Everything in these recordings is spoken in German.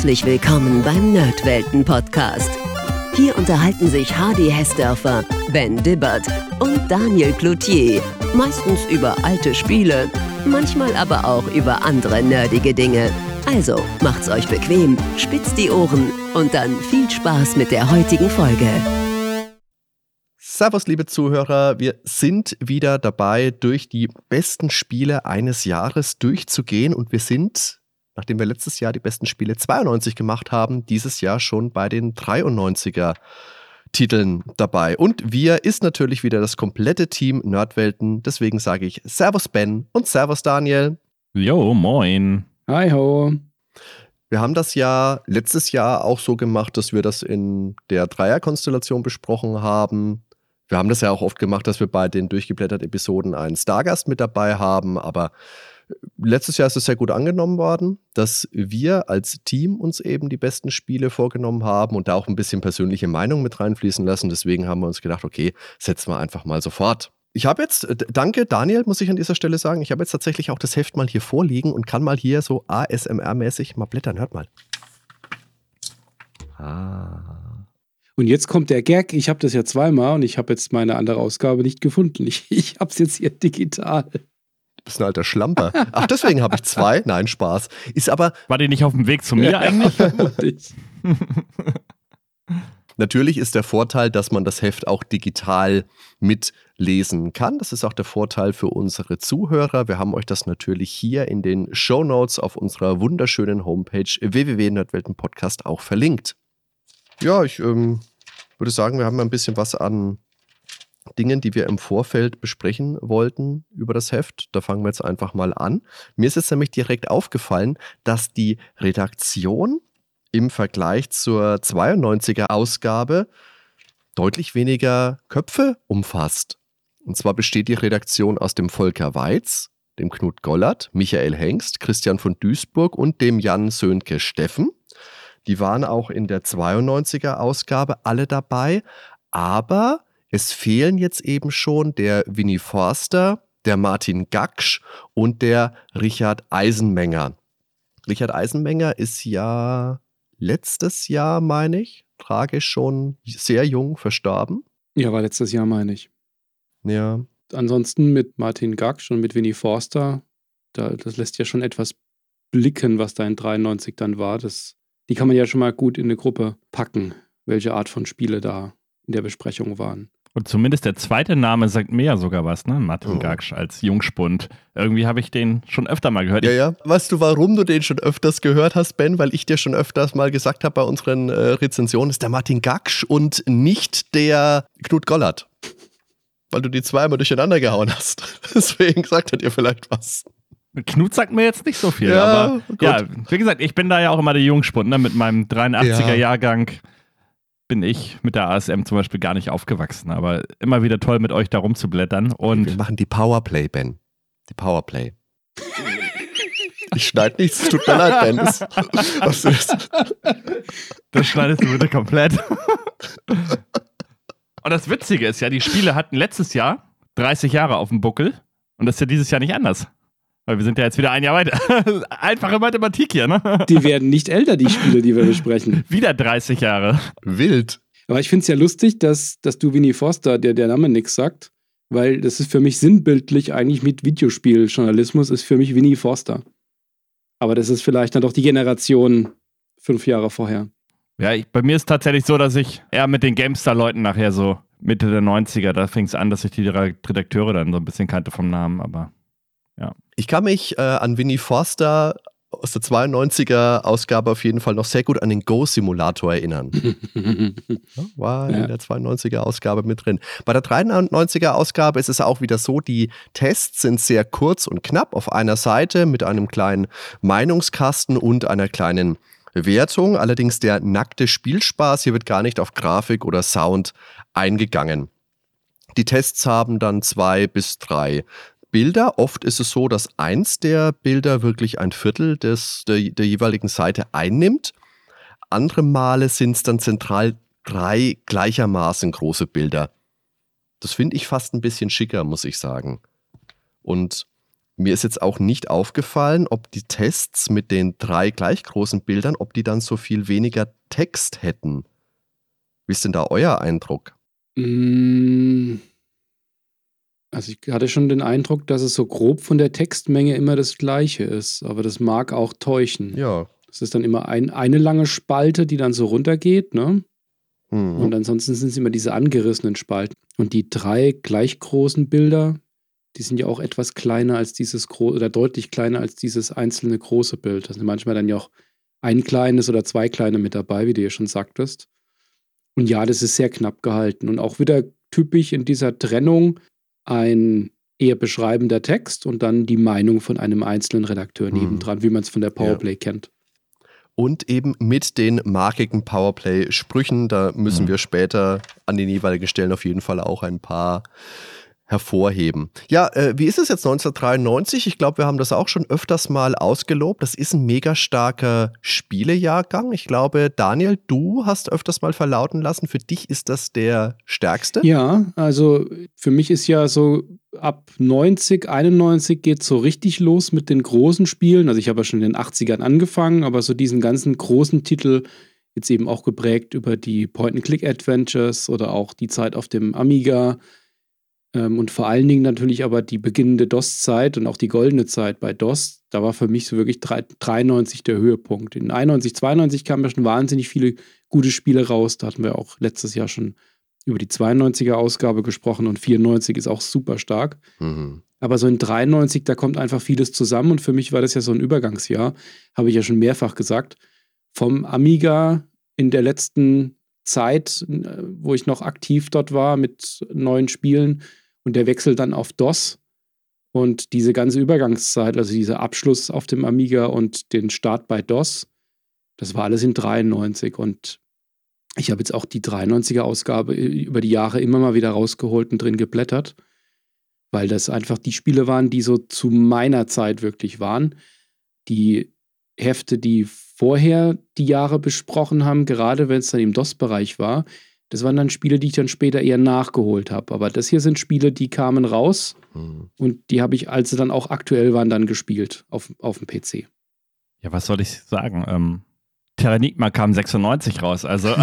Herzlich willkommen beim Nerdwelten Podcast. Hier unterhalten sich Hardy Hessdörfer, Ben Dibbert und Daniel Cloutier. Meistens über alte Spiele, manchmal aber auch über andere nerdige Dinge. Also macht's euch bequem, spitzt die Ohren und dann viel Spaß mit der heutigen Folge. Servus, liebe Zuhörer. Wir sind wieder dabei, durch die besten Spiele eines Jahres durchzugehen und wir sind nachdem wir letztes Jahr die besten Spiele 92 gemacht haben, dieses Jahr schon bei den 93er Titeln dabei. Und wir ist natürlich wieder das komplette Team Nerdwelten. Deswegen sage ich Servus Ben und Servus Daniel. Jo, moin. Hi ho. Wir haben das ja letztes Jahr auch so gemacht, dass wir das in der Dreierkonstellation besprochen haben. Wir haben das ja auch oft gemacht, dass wir bei den durchgeblätterten Episoden einen Stargast mit dabei haben, aber letztes Jahr ist es sehr gut angenommen worden, dass wir als Team uns eben die besten Spiele vorgenommen haben und da auch ein bisschen persönliche Meinung mit reinfließen lassen. Deswegen haben wir uns gedacht, okay, setzen wir einfach mal sofort. Ich habe jetzt, danke Daniel, muss ich an dieser Stelle sagen, ich habe jetzt tatsächlich auch das Heft mal hier vorliegen und kann mal hier so ASMR-mäßig mal blättern. Hört mal. Ah. Und jetzt kommt der Gag. Ich habe das ja zweimal und ich habe jetzt meine andere Ausgabe nicht gefunden. Ich, ich habe es jetzt hier digital. Bist ein alter Schlamper. Ach, deswegen habe ich zwei. Nein, Spaß. Ist aber. War die nicht auf dem Weg zu mir eigentlich? Natürlich ist der Vorteil, dass man das Heft auch digital mitlesen kann. Das ist auch der Vorteil für unsere Zuhörer. Wir haben euch das natürlich hier in den Show Notes auf unserer wunderschönen Homepage www.nerdweltenpodcast auch verlinkt. Ja, ich ähm, würde sagen, wir haben ein bisschen was an Dingen, die wir im Vorfeld besprechen wollten über das Heft. Da fangen wir jetzt einfach mal an. Mir ist jetzt nämlich direkt aufgefallen, dass die Redaktion im Vergleich zur 92er Ausgabe deutlich weniger Köpfe umfasst. Und zwar besteht die Redaktion aus dem Volker Weiz, dem Knut Gollert, Michael Hengst, Christian von Duisburg und dem Jan Sönke Steffen. Die waren auch in der 92er Ausgabe alle dabei, aber es fehlen jetzt eben schon der Winnie Forster, der Martin Gaksch und der Richard Eisenmenger. Richard Eisenmenger ist ja letztes Jahr, meine ich, tragisch schon sehr jung verstorben. Ja, war letztes Jahr, meine ich. Ja. Ansonsten mit Martin Gaksch und mit Winnie Forster, da, das lässt ja schon etwas blicken, was da in 93 dann war. Das, die kann man ja schon mal gut in eine Gruppe packen, welche Art von Spiele da in der Besprechung waren. Und zumindest der zweite Name sagt mir ja sogar was, ne? Martin oh. Gaksch als Jungspund. Irgendwie habe ich den schon öfter mal gehört. Ja, ja. Weißt du, warum du den schon öfters gehört hast, Ben? Weil ich dir schon öfters mal gesagt habe bei unseren äh, Rezensionen, ist der Martin Gaksch und nicht der Knut Gollert. Weil du die zweimal durcheinander gehauen hast. Deswegen sagt er dir vielleicht was. Knut sagt mir jetzt nicht so viel, ja, aber gut. ja, wie gesagt, ich bin da ja auch immer der Jungspund, ne? Mit meinem 83er-Jahrgang bin ich mit der ASM zum Beispiel gar nicht aufgewachsen, aber immer wieder toll mit euch da rumzublättern. Und Wir machen die Powerplay, Ben. Die Powerplay. Ich schneide nichts, tut mir leid, Ben. Das, ist? das schneidest du bitte komplett. Und das Witzige ist ja, die Spiele hatten letztes Jahr 30 Jahre auf dem Buckel und das ist ja dieses Jahr nicht anders. Weil wir sind ja jetzt wieder ein Jahr weiter. Einfache Mathematik hier, ne? Die werden nicht älter, die Spiele, die wir besprechen. wieder 30 Jahre. Wild. Aber ich finde es ja lustig, dass, dass du Winnie Forster, der der Name nichts sagt, weil das ist für mich sinnbildlich eigentlich mit Videospieljournalismus, ist für mich Winnie Forster. Aber das ist vielleicht dann doch die Generation fünf Jahre vorher. Ja, ich, bei mir ist tatsächlich so, dass ich eher mit den GameStar-Leuten nachher so Mitte der 90er, da fing es an, dass ich die Redakteure dann so ein bisschen kannte vom Namen, aber ja. Ich kann mich äh, an Winnie Forster aus der 92er Ausgabe auf jeden Fall noch sehr gut an den Go-Simulator erinnern. War in der 92er Ausgabe mit drin. Bei der 93er Ausgabe ist es auch wieder so, die Tests sind sehr kurz und knapp auf einer Seite mit einem kleinen Meinungskasten und einer kleinen Wertung. Allerdings der nackte Spielspaß, hier wird gar nicht auf Grafik oder Sound eingegangen. Die Tests haben dann zwei bis drei Bilder. Oft ist es so, dass eins der Bilder wirklich ein Viertel des, der, der jeweiligen Seite einnimmt. Andere Male sind es dann zentral drei gleichermaßen große Bilder. Das finde ich fast ein bisschen schicker, muss ich sagen. Und mir ist jetzt auch nicht aufgefallen, ob die Tests mit den drei gleich großen Bildern, ob die dann so viel weniger Text hätten. Wie ist denn da euer Eindruck? Mm. Also ich hatte schon den Eindruck, dass es so grob von der Textmenge immer das gleiche ist, aber das mag auch täuschen. Ja. Es ist dann immer ein, eine lange Spalte, die dann so runtergeht, ne? Mhm. Und ansonsten sind es immer diese angerissenen Spalten. Und die drei gleich großen Bilder, die sind ja auch etwas kleiner als dieses große oder deutlich kleiner als dieses einzelne große Bild. Da sind manchmal dann ja auch ein kleines oder zwei kleine mit dabei, wie du ja schon sagtest. Und ja, das ist sehr knapp gehalten und auch wieder typisch in dieser Trennung ein eher beschreibender Text und dann die Meinung von einem einzelnen Redakteur Mhm. nebendran, wie man es von der Powerplay kennt. Und eben mit den markigen Powerplay-Sprüchen, da müssen Mhm. wir später an den jeweiligen Stellen auf jeden Fall auch ein paar hervorheben. Ja, äh, wie ist es jetzt 1993? Ich glaube, wir haben das auch schon öfters mal ausgelobt. Das ist ein mega starker Spielejahrgang. Ich glaube, Daniel, du hast öfters mal verlauten lassen, für dich ist das der stärkste. Ja, also für mich ist ja so ab 90, 91 geht so richtig los mit den großen Spielen. Also ich habe ja schon in den 80ern angefangen, aber so diesen ganzen großen Titel jetzt eben auch geprägt über die Point-and-Click-Adventures oder auch die Zeit auf dem Amiga und vor allen Dingen natürlich aber die beginnende DOS-Zeit und auch die goldene Zeit bei DOS. Da war für mich so wirklich drei- 93 der Höhepunkt. In 91, 92 kamen ja schon wahnsinnig viele gute Spiele raus. Da hatten wir auch letztes Jahr schon über die 92er Ausgabe gesprochen und 94 ist auch super stark. Mhm. Aber so in 93, da kommt einfach vieles zusammen und für mich war das ja so ein Übergangsjahr, habe ich ja schon mehrfach gesagt. Vom Amiga in der letzten Zeit, äh, wo ich noch aktiv dort war mit neuen Spielen und der Wechsel dann auf DOS und diese ganze Übergangszeit, also dieser Abschluss auf dem Amiga und den Start bei DOS, das war alles in 93 und ich habe jetzt auch die 93er Ausgabe über die Jahre immer mal wieder rausgeholt und drin geblättert, weil das einfach die Spiele waren, die so zu meiner Zeit wirklich waren. Die Hefte, die vorher die Jahre besprochen haben, gerade wenn es dann im DOS-Bereich war, das waren dann Spiele, die ich dann später eher nachgeholt habe. Aber das hier sind Spiele, die kamen raus Mhm. und die habe ich, als sie dann auch aktuell waren, dann gespielt auf, auf dem PC. Ja, was soll ich sagen? Ähm, Terranigma kam 96 raus, also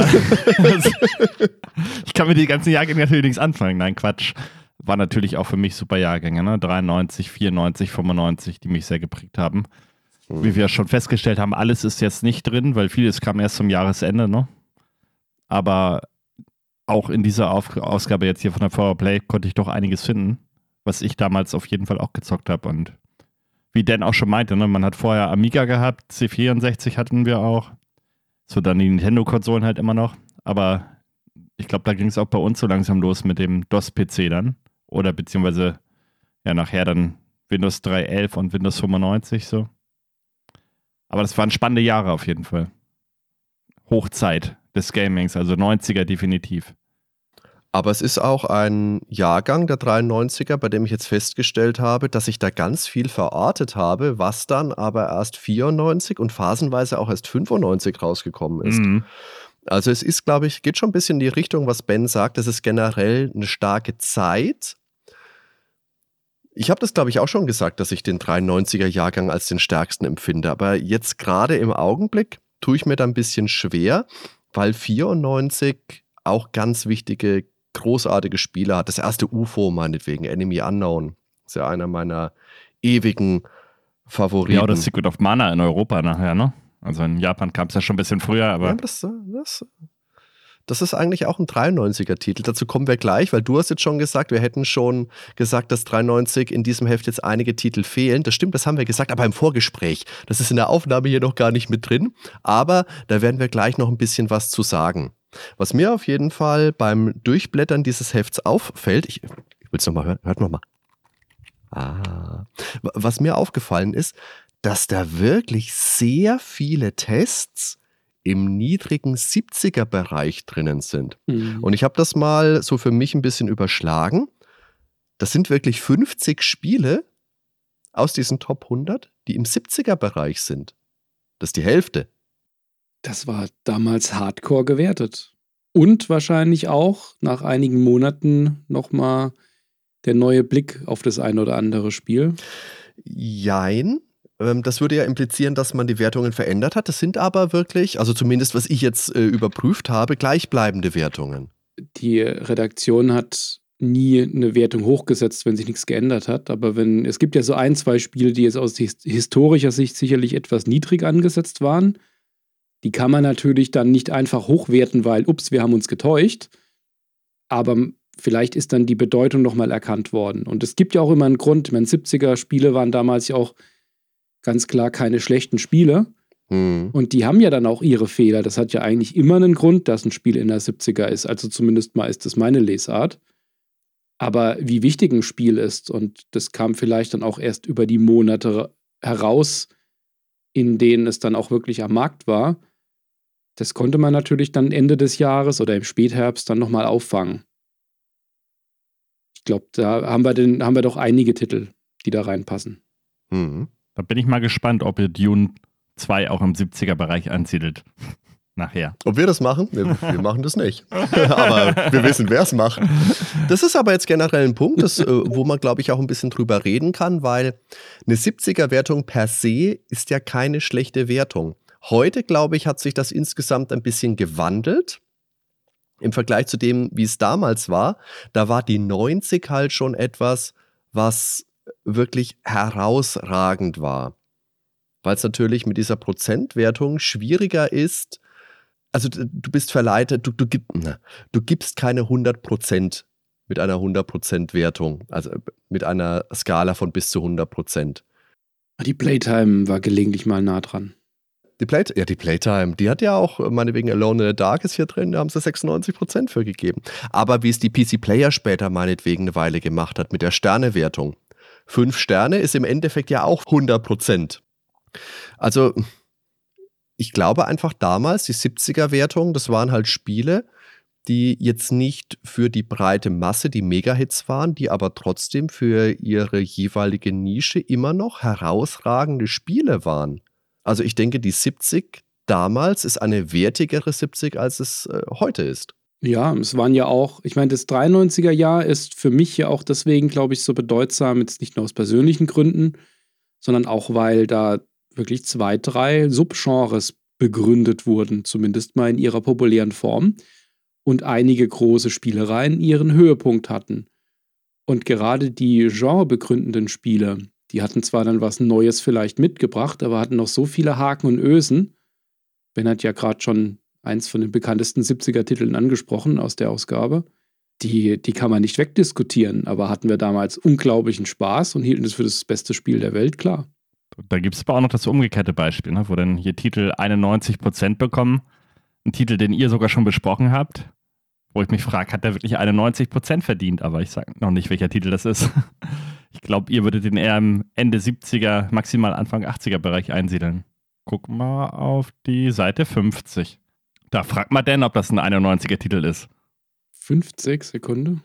ich kann mit den ganzen Jahrgängen natürlich nichts anfangen. Nein, Quatsch. War natürlich auch für mich super Jahrgänge, ne? 93, 94, 95, die mich sehr geprägt haben. Mhm. Wie wir schon festgestellt haben, alles ist jetzt nicht drin, weil vieles kam erst zum Jahresende, ne? Aber auch in dieser Auf Ausgabe jetzt hier von der Powerplay konnte ich doch einiges finden, was ich damals auf jeden Fall auch gezockt habe. Und wie Dan auch schon meinte, ne, man hat vorher Amiga gehabt, C64 hatten wir auch. So dann die Nintendo-Konsolen halt immer noch. Aber ich glaube, da ging es auch bei uns so langsam los mit dem DOS-PC dann. Oder beziehungsweise ja nachher dann Windows 3.11 und Windows 95 so. Aber das waren spannende Jahre auf jeden Fall. Hochzeit des Gamings, also 90er definitiv. Aber es ist auch ein Jahrgang der 93er, bei dem ich jetzt festgestellt habe, dass ich da ganz viel verortet habe, was dann aber erst 94 und phasenweise auch erst 95 rausgekommen ist. Mhm. Also es ist, glaube ich, geht schon ein bisschen in die Richtung, was Ben sagt. Es ist generell eine starke Zeit. Ich habe das, glaube ich, auch schon gesagt, dass ich den 93er-Jahrgang als den stärksten empfinde. Aber jetzt gerade im Augenblick tue ich mir da ein bisschen schwer, weil 94 auch ganz wichtige, großartige Spiele hat. Das erste UFO meinetwegen, Enemy Unknown. Ist ja einer meiner ewigen Favoriten. Ja, oder Secret of Mana in Europa nachher, ne? Also in Japan kam es ja schon ein bisschen früher, aber Ja, das, das, das ist eigentlich auch ein 93er-Titel. Dazu kommen wir gleich, weil du hast jetzt schon gesagt, wir hätten schon gesagt, dass 93 in diesem Heft jetzt einige Titel fehlen. Das stimmt, das haben wir gesagt, aber im Vorgespräch. Das ist in der Aufnahme hier noch gar nicht mit drin. Aber da werden wir gleich noch ein bisschen was zu sagen. Was mir auf jeden Fall beim Durchblättern dieses Hefts auffällt, ich, ich will es nochmal hören, hört nochmal. Ah. Was mir aufgefallen ist, dass da wirklich sehr viele Tests im niedrigen 70er-Bereich drinnen sind. Mhm. Und ich habe das mal so für mich ein bisschen überschlagen. Das sind wirklich 50 Spiele aus diesen Top 100, die im 70er-Bereich sind. Das ist die Hälfte. Das war damals hardcore gewertet. Und wahrscheinlich auch nach einigen Monaten nochmal der neue Blick auf das ein oder andere Spiel. Jein. Ähm, das würde ja implizieren, dass man die Wertungen verändert hat. Das sind aber wirklich, also zumindest was ich jetzt äh, überprüft habe, gleichbleibende Wertungen. Die Redaktion hat nie eine Wertung hochgesetzt, wenn sich nichts geändert hat. Aber wenn, es gibt ja so ein, zwei Spiele, die jetzt aus historischer Sicht sicherlich etwas niedrig angesetzt waren. Die kann man natürlich dann nicht einfach hochwerten, weil, ups, wir haben uns getäuscht. Aber vielleicht ist dann die Bedeutung nochmal erkannt worden. Und es gibt ja auch immer einen Grund. Ich meine, 70er-Spiele waren damals ja auch ganz klar keine schlechten Spiele. Mhm. Und die haben ja dann auch ihre Fehler. Das hat ja eigentlich immer einen Grund, dass ein Spiel in der 70er ist. Also zumindest mal ist das meine Lesart. Aber wie wichtig ein Spiel ist, und das kam vielleicht dann auch erst über die Monate heraus, in denen es dann auch wirklich am Markt war, das konnte man natürlich dann Ende des Jahres oder im Spätherbst dann nochmal auffangen. Ich glaube, da haben wir, den, haben wir doch einige Titel, die da reinpassen. Mhm. Da bin ich mal gespannt, ob ihr Dune 2 auch im 70er-Bereich ansiedelt nachher. Ob wir das machen? Wir, wir machen das nicht. aber wir wissen, wer es macht. Das ist aber jetzt generell ein Punkt, das, äh, wo man, glaube ich, auch ein bisschen drüber reden kann, weil eine 70er-Wertung per se ist ja keine schlechte Wertung. Heute, glaube ich, hat sich das insgesamt ein bisschen gewandelt. Im Vergleich zu dem, wie es damals war, da war die 90 halt schon etwas, was wirklich herausragend war. Weil es natürlich mit dieser Prozentwertung schwieriger ist, also du bist verleitet, du, du, du gibst keine 100% mit einer 100% Wertung, also mit einer Skala von bis zu 100%. Die Playtime war gelegentlich mal nah dran. Die Play ja, die Playtime, die hat ja auch, meinetwegen Alone in the Dark ist hier drin, da haben sie 96% für gegeben. Aber wie es die PC Player später meinetwegen eine Weile gemacht hat mit der Sternewertung. Fünf Sterne ist im Endeffekt ja auch 100%. Also ich glaube einfach damals, die 70er-Wertung, das waren halt Spiele, die jetzt nicht für die breite Masse die Mega-Hits waren, die aber trotzdem für ihre jeweilige Nische immer noch herausragende Spiele waren. Also ich denke, die 70 damals ist eine wertigere 70, als es äh, heute ist. Ja, es waren ja auch, ich meine, das 93er Jahr ist für mich ja auch deswegen, glaube ich, so bedeutsam, jetzt nicht nur aus persönlichen Gründen, sondern auch, weil da wirklich zwei, drei Subgenres begründet wurden, zumindest mal in ihrer populären Form, und einige große Spielereien ihren Höhepunkt hatten. Und gerade die genrebegründenden Spiele, die hatten zwar dann was Neues vielleicht mitgebracht, aber hatten noch so viele Haken und Ösen. Ben hat ja gerade schon eins von den bekanntesten 70er-Titeln angesprochen aus der Ausgabe. Die, die kann man nicht wegdiskutieren, aber hatten wir damals unglaublichen Spaß und hielten es für das beste Spiel der Welt, klar. Da gibt es aber auch noch das umgekehrte Beispiel, ne, wo dann hier Titel 91% bekommen. Ein Titel, den ihr sogar schon besprochen habt, wo ich mich frage, hat der wirklich 91% verdient? Aber ich sage noch nicht, welcher Titel das ist. Ich glaube, ihr würdet den eher im Ende 70er, maximal Anfang 80er Bereich einsiedeln. Guck mal auf die Seite 50. Da fragt man denn, ob das ein 91er Titel ist. 50 Sekunden.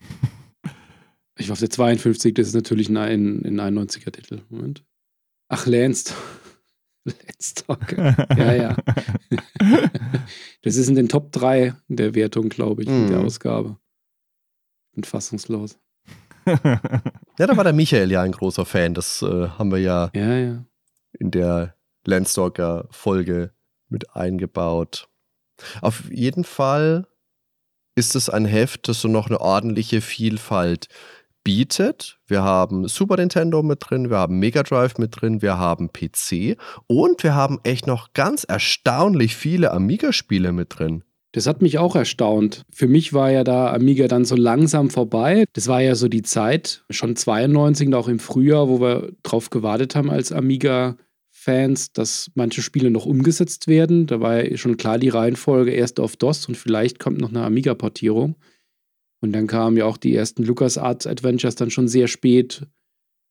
ich war auf der 52, das ist natürlich ein, ein 91er Titel. Moment. Ach, Lance. Lance Talker. Ja, ja. das ist in den Top 3 der Wertung, glaube ich, mm. der mhm. Ausgabe. Bin fassungslos. ja, da war der Michael ja ein großer Fan. Das äh, haben wir ja, ja, ja. in der Landstalker-Folge mit eingebaut. Auf jeden Fall ist es ein Heft, das so noch eine ordentliche Vielfalt bietet. Wir haben Super Nintendo mit drin, wir haben Mega Drive mit drin, wir haben PC und wir haben echt noch ganz erstaunlich viele Amiga-Spiele mit drin. Das hat mich auch erstaunt. Für mich war ja da Amiga dann so langsam vorbei. Das war ja so die Zeit, schon 92 und auch im Frühjahr, wo wir drauf gewartet haben als Amiga-Fans, dass manche Spiele noch umgesetzt werden. Da war ja schon klar die Reihenfolge erst auf DOS und vielleicht kommt noch eine Amiga-Portierung. Und dann kamen ja auch die ersten LucasArts Adventures dann schon sehr spät,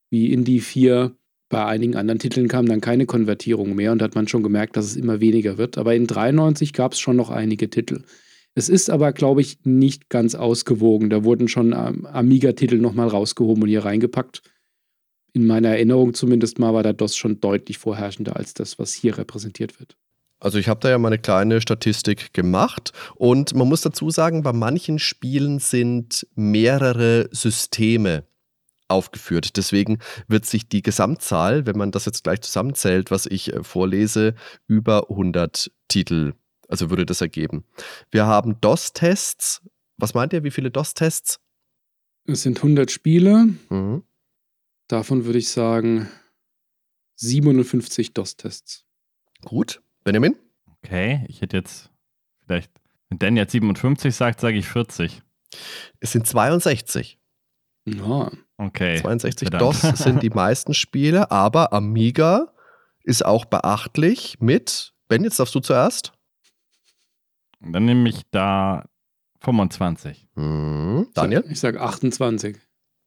wie Indie 4. Bei einigen anderen Titeln kam dann keine Konvertierung mehr und hat man schon gemerkt, dass es immer weniger wird. Aber in 93 gab es schon noch einige Titel. Es ist aber, glaube ich, nicht ganz ausgewogen. Da wurden schon ähm, Amiga-Titel nochmal rausgehoben und hier reingepackt. In meiner Erinnerung zumindest mal war der DOS schon deutlich vorherrschender als das, was hier repräsentiert wird. Also ich habe da ja mal eine kleine Statistik gemacht und man muss dazu sagen, bei manchen Spielen sind mehrere Systeme aufgeführt. Deswegen wird sich die Gesamtzahl, wenn man das jetzt gleich zusammenzählt, was ich äh, vorlese, über 100 Titel, also würde das ergeben. Wir haben DOS-Tests. Was meint ihr, wie viele DOS-Tests? Es sind 100 Spiele. Mhm. Davon würde ich sagen 57 DOS-Tests. Gut. Benjamin? Okay, ich hätte jetzt vielleicht, wenn Dan jetzt 57 sagt, sage ich 40. Es sind 62. Ja. Okay. 62 DOS sind die meisten Spiele, aber Amiga ist auch beachtlich mit. Ben, jetzt darfst du zuerst. Dann nehme ich da 25. Hm, Daniel? Ich sage 28.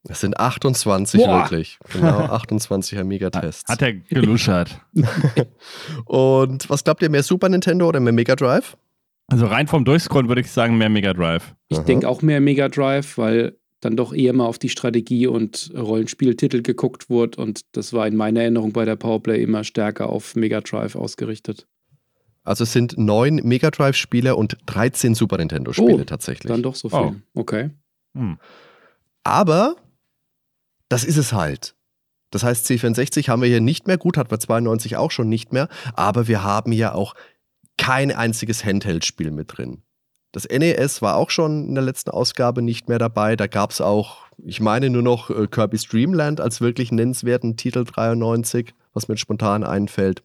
Es sind 28 Boah. wirklich. Genau, 28 Amiga-Tests. Hat er geluschert. Und was glaubt ihr, mehr Super Nintendo oder mehr Mega Drive? Also rein vom Durchscrollen würde ich sagen, mehr Mega Drive. Ich denke auch mehr Mega Drive, weil dann doch eher mal auf die Strategie und Rollenspieltitel geguckt wurde und das war in meiner Erinnerung bei der Powerplay immer stärker auf Mega Drive ausgerichtet. Also es sind neun Mega Drive-Spiele und 13 Super Nintendo-Spiele oh, tatsächlich. Dann doch so viel. Oh. Okay. Hm. Aber das ist es halt. Das heißt, C64 haben wir hier nicht mehr, gut, hatten wir 92 auch schon nicht mehr, aber wir haben hier auch kein einziges Handheld-Spiel mit drin. Das NES war auch schon in der letzten Ausgabe nicht mehr dabei. Da gab es auch, ich meine, nur noch äh, Kirby's Dreamland als wirklich nennenswerten Titel 93, was mir spontan einfällt.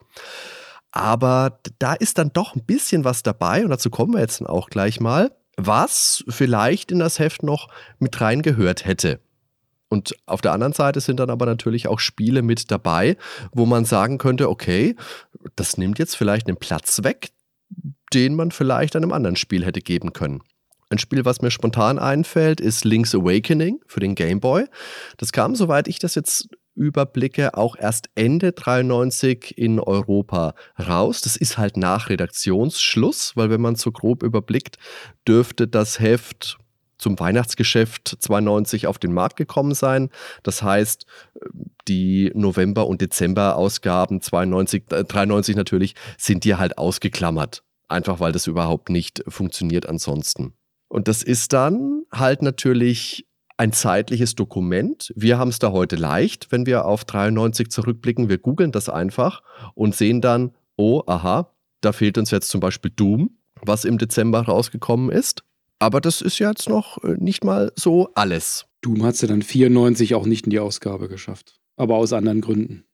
Aber da ist dann doch ein bisschen was dabei und dazu kommen wir jetzt dann auch gleich mal, was vielleicht in das Heft noch mit reingehört hätte. Und auf der anderen Seite sind dann aber natürlich auch Spiele mit dabei, wo man sagen könnte, okay, das nimmt jetzt vielleicht einen Platz weg, den man vielleicht einem anderen Spiel hätte geben können. Ein Spiel, was mir spontan einfällt, ist Link's Awakening für den Game Boy. Das kam, soweit ich das jetzt überblicke, auch erst Ende 93 in Europa raus. Das ist halt nach Redaktionsschluss, weil wenn man so grob überblickt, dürfte das Heft zum Weihnachtsgeschäft 92 auf den Markt gekommen sein. Das heißt, die November- und Dezember-Ausgaben 92, äh, 93 natürlich, sind dir halt ausgeklammert. Einfach weil das überhaupt nicht funktioniert ansonsten. Und das ist dann halt natürlich ein zeitliches Dokument. Wir haben es da heute leicht, wenn wir auf 93 zurückblicken. Wir googeln das einfach und sehen dann, oh, aha, da fehlt uns jetzt zum Beispiel Doom, was im Dezember rausgekommen ist. Aber das ist jetzt noch äh, nicht mal so alles. Doom hat es ja dann 94 auch nicht in die Ausgabe geschafft. Aber aus anderen Gründen.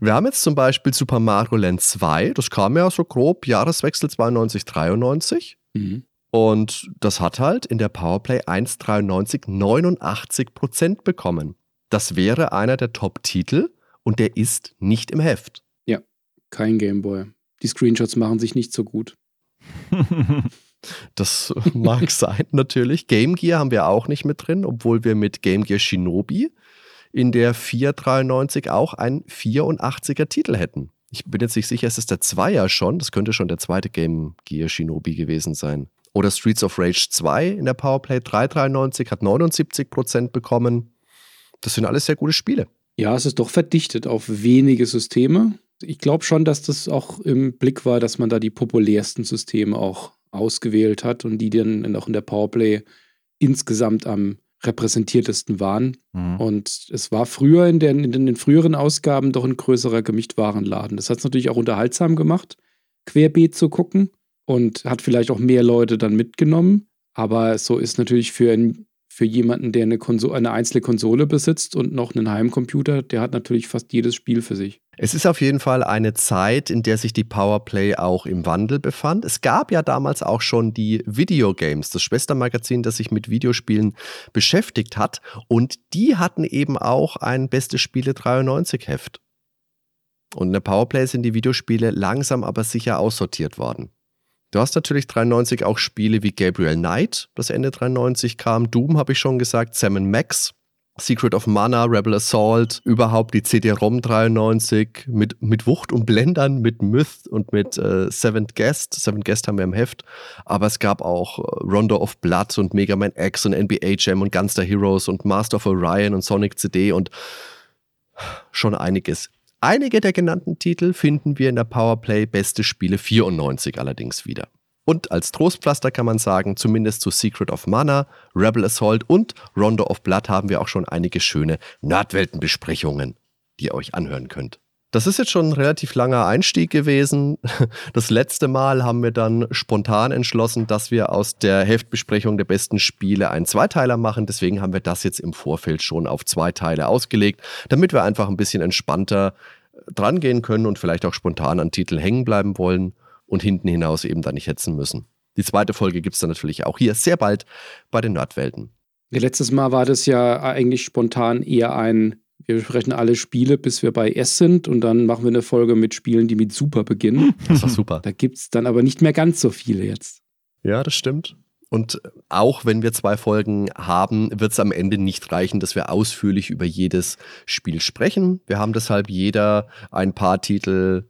Wir haben jetzt zum Beispiel Super Mario Land 2, das kam ja so grob Jahreswechsel 92, 93. Mhm. Und das hat halt in der Powerplay 1.93 89 Prozent bekommen. Das wäre einer der Top-Titel und der ist nicht im Heft. Ja, kein Gameboy. Die Screenshots machen sich nicht so gut. das mag sein, natürlich. Game Gear haben wir auch nicht mit drin, obwohl wir mit Game Gear Shinobi in der 493 auch ein 84er Titel hätten. Ich bin jetzt nicht sicher, es ist der Zweier schon. Das könnte schon der zweite Game Gear Shinobi gewesen sein. Oder Streets of Rage 2 in der Powerplay 393 hat 79% bekommen. Das sind alles sehr gute Spiele. Ja, es ist doch verdichtet auf wenige Systeme. Ich glaube schon, dass das auch im Blick war, dass man da die populärsten Systeme auch ausgewählt hat und die dann auch in der Powerplay insgesamt am repräsentiertesten waren. Mhm. Und es war früher in den, in den früheren Ausgaben doch ein größerer Gemischtwarenladen. Das hat es natürlich auch unterhaltsam gemacht, querbeet zu gucken und hat vielleicht auch mehr Leute dann mitgenommen. Aber so ist natürlich für, ein, für jemanden, der eine, Konsole, eine einzelne Konsole besitzt und noch einen Heimcomputer, der hat natürlich fast jedes Spiel für sich. Es ist auf jeden Fall eine Zeit, in der sich die Powerplay auch im Wandel befand. Es gab ja damals auch schon die Videogames, das Schwestermagazin, das sich mit Videospielen beschäftigt hat. Und die hatten eben auch ein Beste Spiele 93 Heft. Und in der Powerplay sind die Videospiele langsam aber sicher aussortiert worden. Du hast natürlich 93 auch Spiele wie Gabriel Knight, das Ende 93 kam, Doom habe ich schon gesagt, Sam Max, Secret of Mana, Rebel Assault, überhaupt die CD-ROM 93 mit, mit Wucht und Blendern, mit Myth und mit äh, Seventh Guest. Seventh Guest haben wir im Heft, aber es gab auch äh, Rondo of Blood und Mega Man X und NBA Jam und Gunster Heroes und Master of Orion und Sonic CD und schon einiges. Einige der genannten Titel finden wir in der Powerplay Beste Spiele 94 allerdings wieder. Und als Trostpflaster kann man sagen, zumindest zu Secret of Mana, Rebel Assault und Rondo of Blood haben wir auch schon einige schöne Nerdweltenbesprechungen, die ihr euch anhören könnt. Das ist jetzt schon ein relativ langer Einstieg gewesen. Das letzte Mal haben wir dann spontan entschlossen, dass wir aus der Heftbesprechung der besten Spiele einen Zweiteiler machen. Deswegen haben wir das jetzt im Vorfeld schon auf zwei Teile ausgelegt, damit wir einfach ein bisschen entspannter drangehen können und vielleicht auch spontan an Titel hängen bleiben wollen und hinten hinaus eben da nicht hetzen müssen. Die zweite Folge gibt es dann natürlich auch hier sehr bald bei den Nerdwelten. letztes Mal war das ja eigentlich spontan eher ein, wir besprechen alle Spiele, bis wir bei S sind und dann machen wir eine Folge mit Spielen, die mit Super beginnen. Das doch super. Da gibt es dann aber nicht mehr ganz so viele jetzt. Ja, das stimmt. Und auch wenn wir zwei Folgen haben, wird es am Ende nicht reichen, dass wir ausführlich über jedes Spiel sprechen. Wir haben deshalb jeder ein paar Titel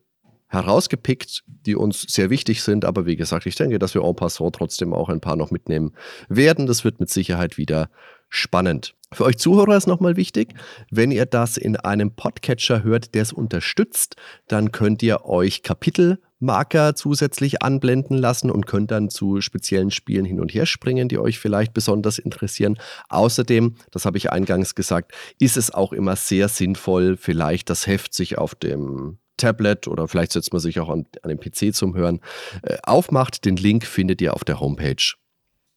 herausgepickt, die uns sehr wichtig sind. Aber wie gesagt, ich denke, dass wir en passant trotzdem auch ein paar noch mitnehmen werden. Das wird mit Sicherheit wieder spannend. Für euch Zuhörer ist nochmal wichtig, wenn ihr das in einem Podcatcher hört, der es unterstützt, dann könnt ihr euch Kapitelmarker zusätzlich anblenden lassen und könnt dann zu speziellen Spielen hin und her springen, die euch vielleicht besonders interessieren. Außerdem, das habe ich eingangs gesagt, ist es auch immer sehr sinnvoll, vielleicht das Heft sich auf dem Tablet oder vielleicht setzt man sich auch an, an den PC zum Hören, äh, aufmacht. Den Link findet ihr auf der Homepage.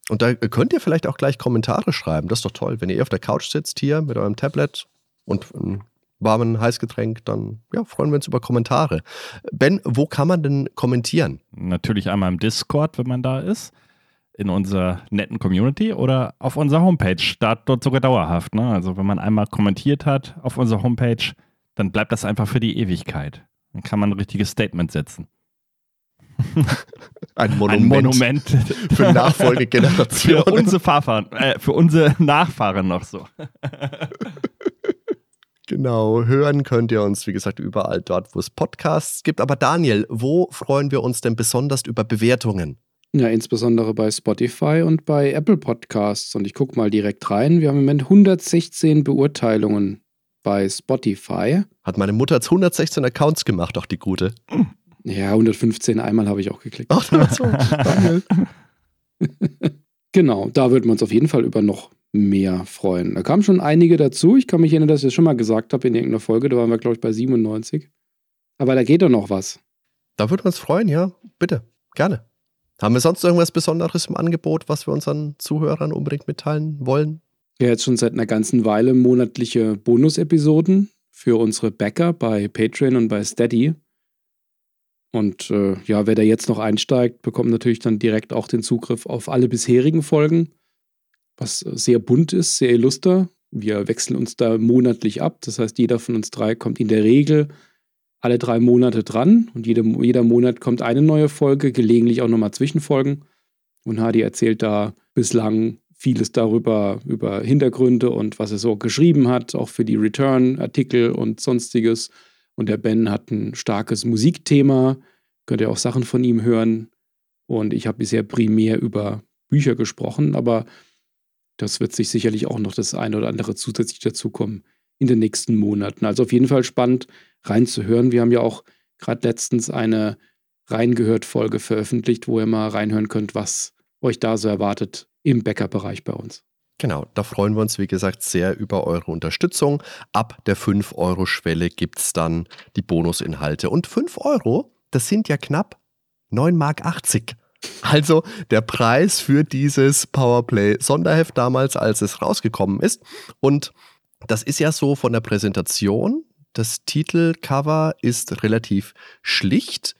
Und da könnt ihr vielleicht auch gleich Kommentare schreiben. Das ist doch toll. Wenn ihr auf der Couch sitzt hier mit eurem Tablet und einem warmen Heißgetränk, dann ja, freuen wir uns über Kommentare. Ben, wo kann man denn kommentieren? Natürlich einmal im Discord, wenn man da ist, in unserer netten Community oder auf unserer Homepage. Start dort sogar dauerhaft. Ne? Also wenn man einmal kommentiert hat auf unserer Homepage, dann bleibt das einfach für die Ewigkeit. Dann kann man ein richtiges Statement setzen. Ein Monument, Ein Monument für Nachfolgegenerationen. für unsere Fahrfahren, äh, für unsere Nachfahren noch so. Genau, hören könnt ihr uns, wie gesagt, überall dort, wo es Podcasts gibt. Aber Daniel, wo freuen wir uns denn besonders über Bewertungen? Ja, insbesondere bei Spotify und bei Apple Podcasts. Und ich gucke mal direkt rein. Wir haben im Moment 116 Beurteilungen bei Spotify. Hat meine Mutter jetzt 116 Accounts gemacht, auch die gute. Ja, 115 einmal habe ich auch geklickt. Ach, so. Genau, da würden wir uns auf jeden Fall über noch mehr freuen. Da kamen schon einige dazu. Ich kann mich erinnern, dass ich das schon mal gesagt habe in irgendeiner Folge. Da waren wir, glaube ich, bei 97. Aber da geht doch noch was. Da würden wir uns freuen, ja. Bitte, gerne. Haben wir sonst irgendwas Besonderes im Angebot, was wir unseren Zuhörern unbedingt mitteilen wollen? Ja, jetzt schon seit einer ganzen Weile monatliche Bonus-Episoden für unsere Backer bei Patreon und bei Steady. Und äh, ja, wer da jetzt noch einsteigt, bekommt natürlich dann direkt auch den Zugriff auf alle bisherigen Folgen, was sehr bunt ist, sehr illuster. Wir wechseln uns da monatlich ab. Das heißt, jeder von uns drei kommt in der Regel alle drei Monate dran und jede, jeder Monat kommt eine neue Folge, gelegentlich auch nochmal Zwischenfolgen. Und Hadi erzählt da bislang vieles darüber, über Hintergründe und was er so geschrieben hat, auch für die Return-Artikel und sonstiges. Und der Ben hat ein starkes Musikthema, könnt ihr auch Sachen von ihm hören. Und ich habe bisher primär über Bücher gesprochen, aber das wird sich sicherlich auch noch das eine oder andere zusätzlich dazukommen in den nächsten Monaten. Also auf jeden Fall spannend reinzuhören. Wir haben ja auch gerade letztens eine Reingehört-Folge veröffentlicht, wo ihr mal reinhören könnt, was euch da so erwartet im Bäckerbereich bei uns. Genau, da freuen wir uns, wie gesagt, sehr über eure Unterstützung. Ab der 5-Euro-Schwelle gibt es dann die Bonusinhalte. Und 5 Euro, das sind ja knapp 9,80 Mark. Also der Preis für dieses Powerplay-Sonderheft damals, als es rausgekommen ist. Und das ist ja so von der Präsentation. Das Titelcover ist relativ schlicht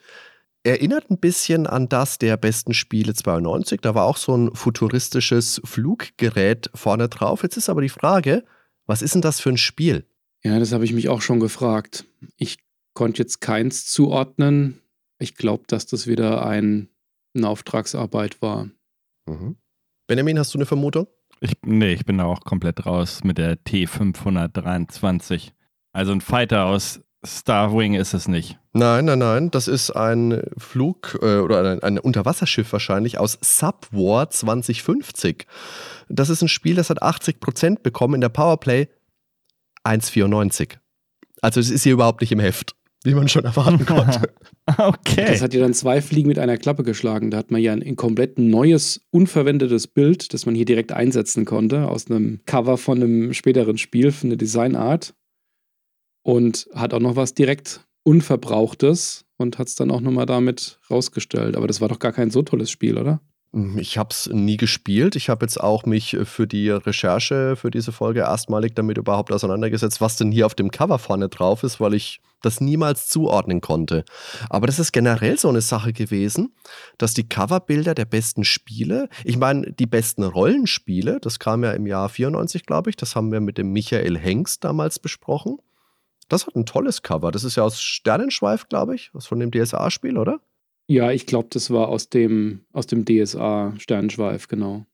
erinnert ein bisschen an das der besten Spiele 92. Da war auch so ein futuristisches Fluggerät vorne drauf. Jetzt ist aber die Frage, was ist denn das für ein Spiel? Ja, das habe ich mich auch schon gefragt. Ich konnte jetzt keins zuordnen. Ich glaube, dass das wieder ein, eine Auftragsarbeit war. Mhm. Benjamin, hast du eine Vermutung? Ich, nee, ich bin da auch komplett raus mit der T523. Also ein Fighter aus Starwing ist es nicht. Nein, nein, nein. Das ist ein Flug äh, oder ein, ein, Unterwasserschiff wahrscheinlich aus Subwar 2050. Das ist ein Spiel, das hat 80% bekommen in der Powerplay 1,94. Also es ist hier überhaupt nicht im Heft. wie man schon erwarten konnte. okay. Das hat ja dann zwei Fliegen mit einer Klappe geschlagen. Da hat man ja ein, ein komplett neues, unverwendetes Bild, das man hier direkt einsetzen konnte, aus einem Cover von einem späteren Spiel, von der Designart. Und hat auch noch was direkt Unverbrauchtes und hat es dann auch nochmal damit rausgestellt. Aber das war doch gar kein so tolles Spiel, oder? Hm, ich habe es nie gespielt. Ich habe jetzt auch mich äh, für die Recherche für diese Folge erstmalig damit überhaupt auseinandergesetzt, was denn hier auf dem Cover vorne drauf ist, weil ich das niemals zuordnen konnte. Aber das ist generell so eine Sache gewesen, dass die Coverbilder der besten Spiele, ich meine, die besten Rollenspiele, das kam ja im Jahr 94, glaube ich, das haben wir mit dem Michael Hengst damals besprochen. Das hat ein tolles Cover. Das ist ja aus Sternenschweif, glaube ich, was von dem DSA-Spiel, oder? Ja, ich glaube, das war aus dem, aus dem DSA Sternenschweif, genau.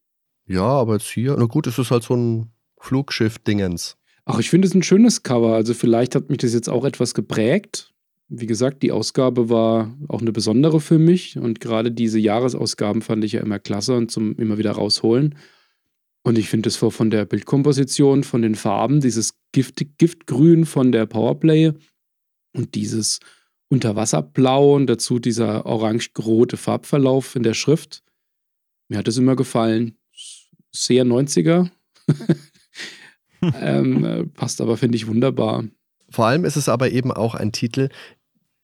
Ja, aber jetzt hier, na gut, es ist halt so ein Flugschiff-Dingens. Ach, ich finde es ein schönes Cover. Also vielleicht hat mich das jetzt auch etwas geprägt. Wie gesagt, die Ausgabe war auch eine besondere für mich und gerade diese Jahresausgaben fand ich ja immer klasse und zum immer wieder rausholen. Und ich finde es von der Bildkomposition, von den Farben, dieses Gift, Giftgrün von der Powerplay und dieses Unterwasserblau und dazu dieser orange-rote Farbverlauf in der Schrift. Mir hat es immer gefallen. Sehr 90er. ähm, äh, passt aber, finde ich, wunderbar. Vor allem ist es aber eben auch ein Titel,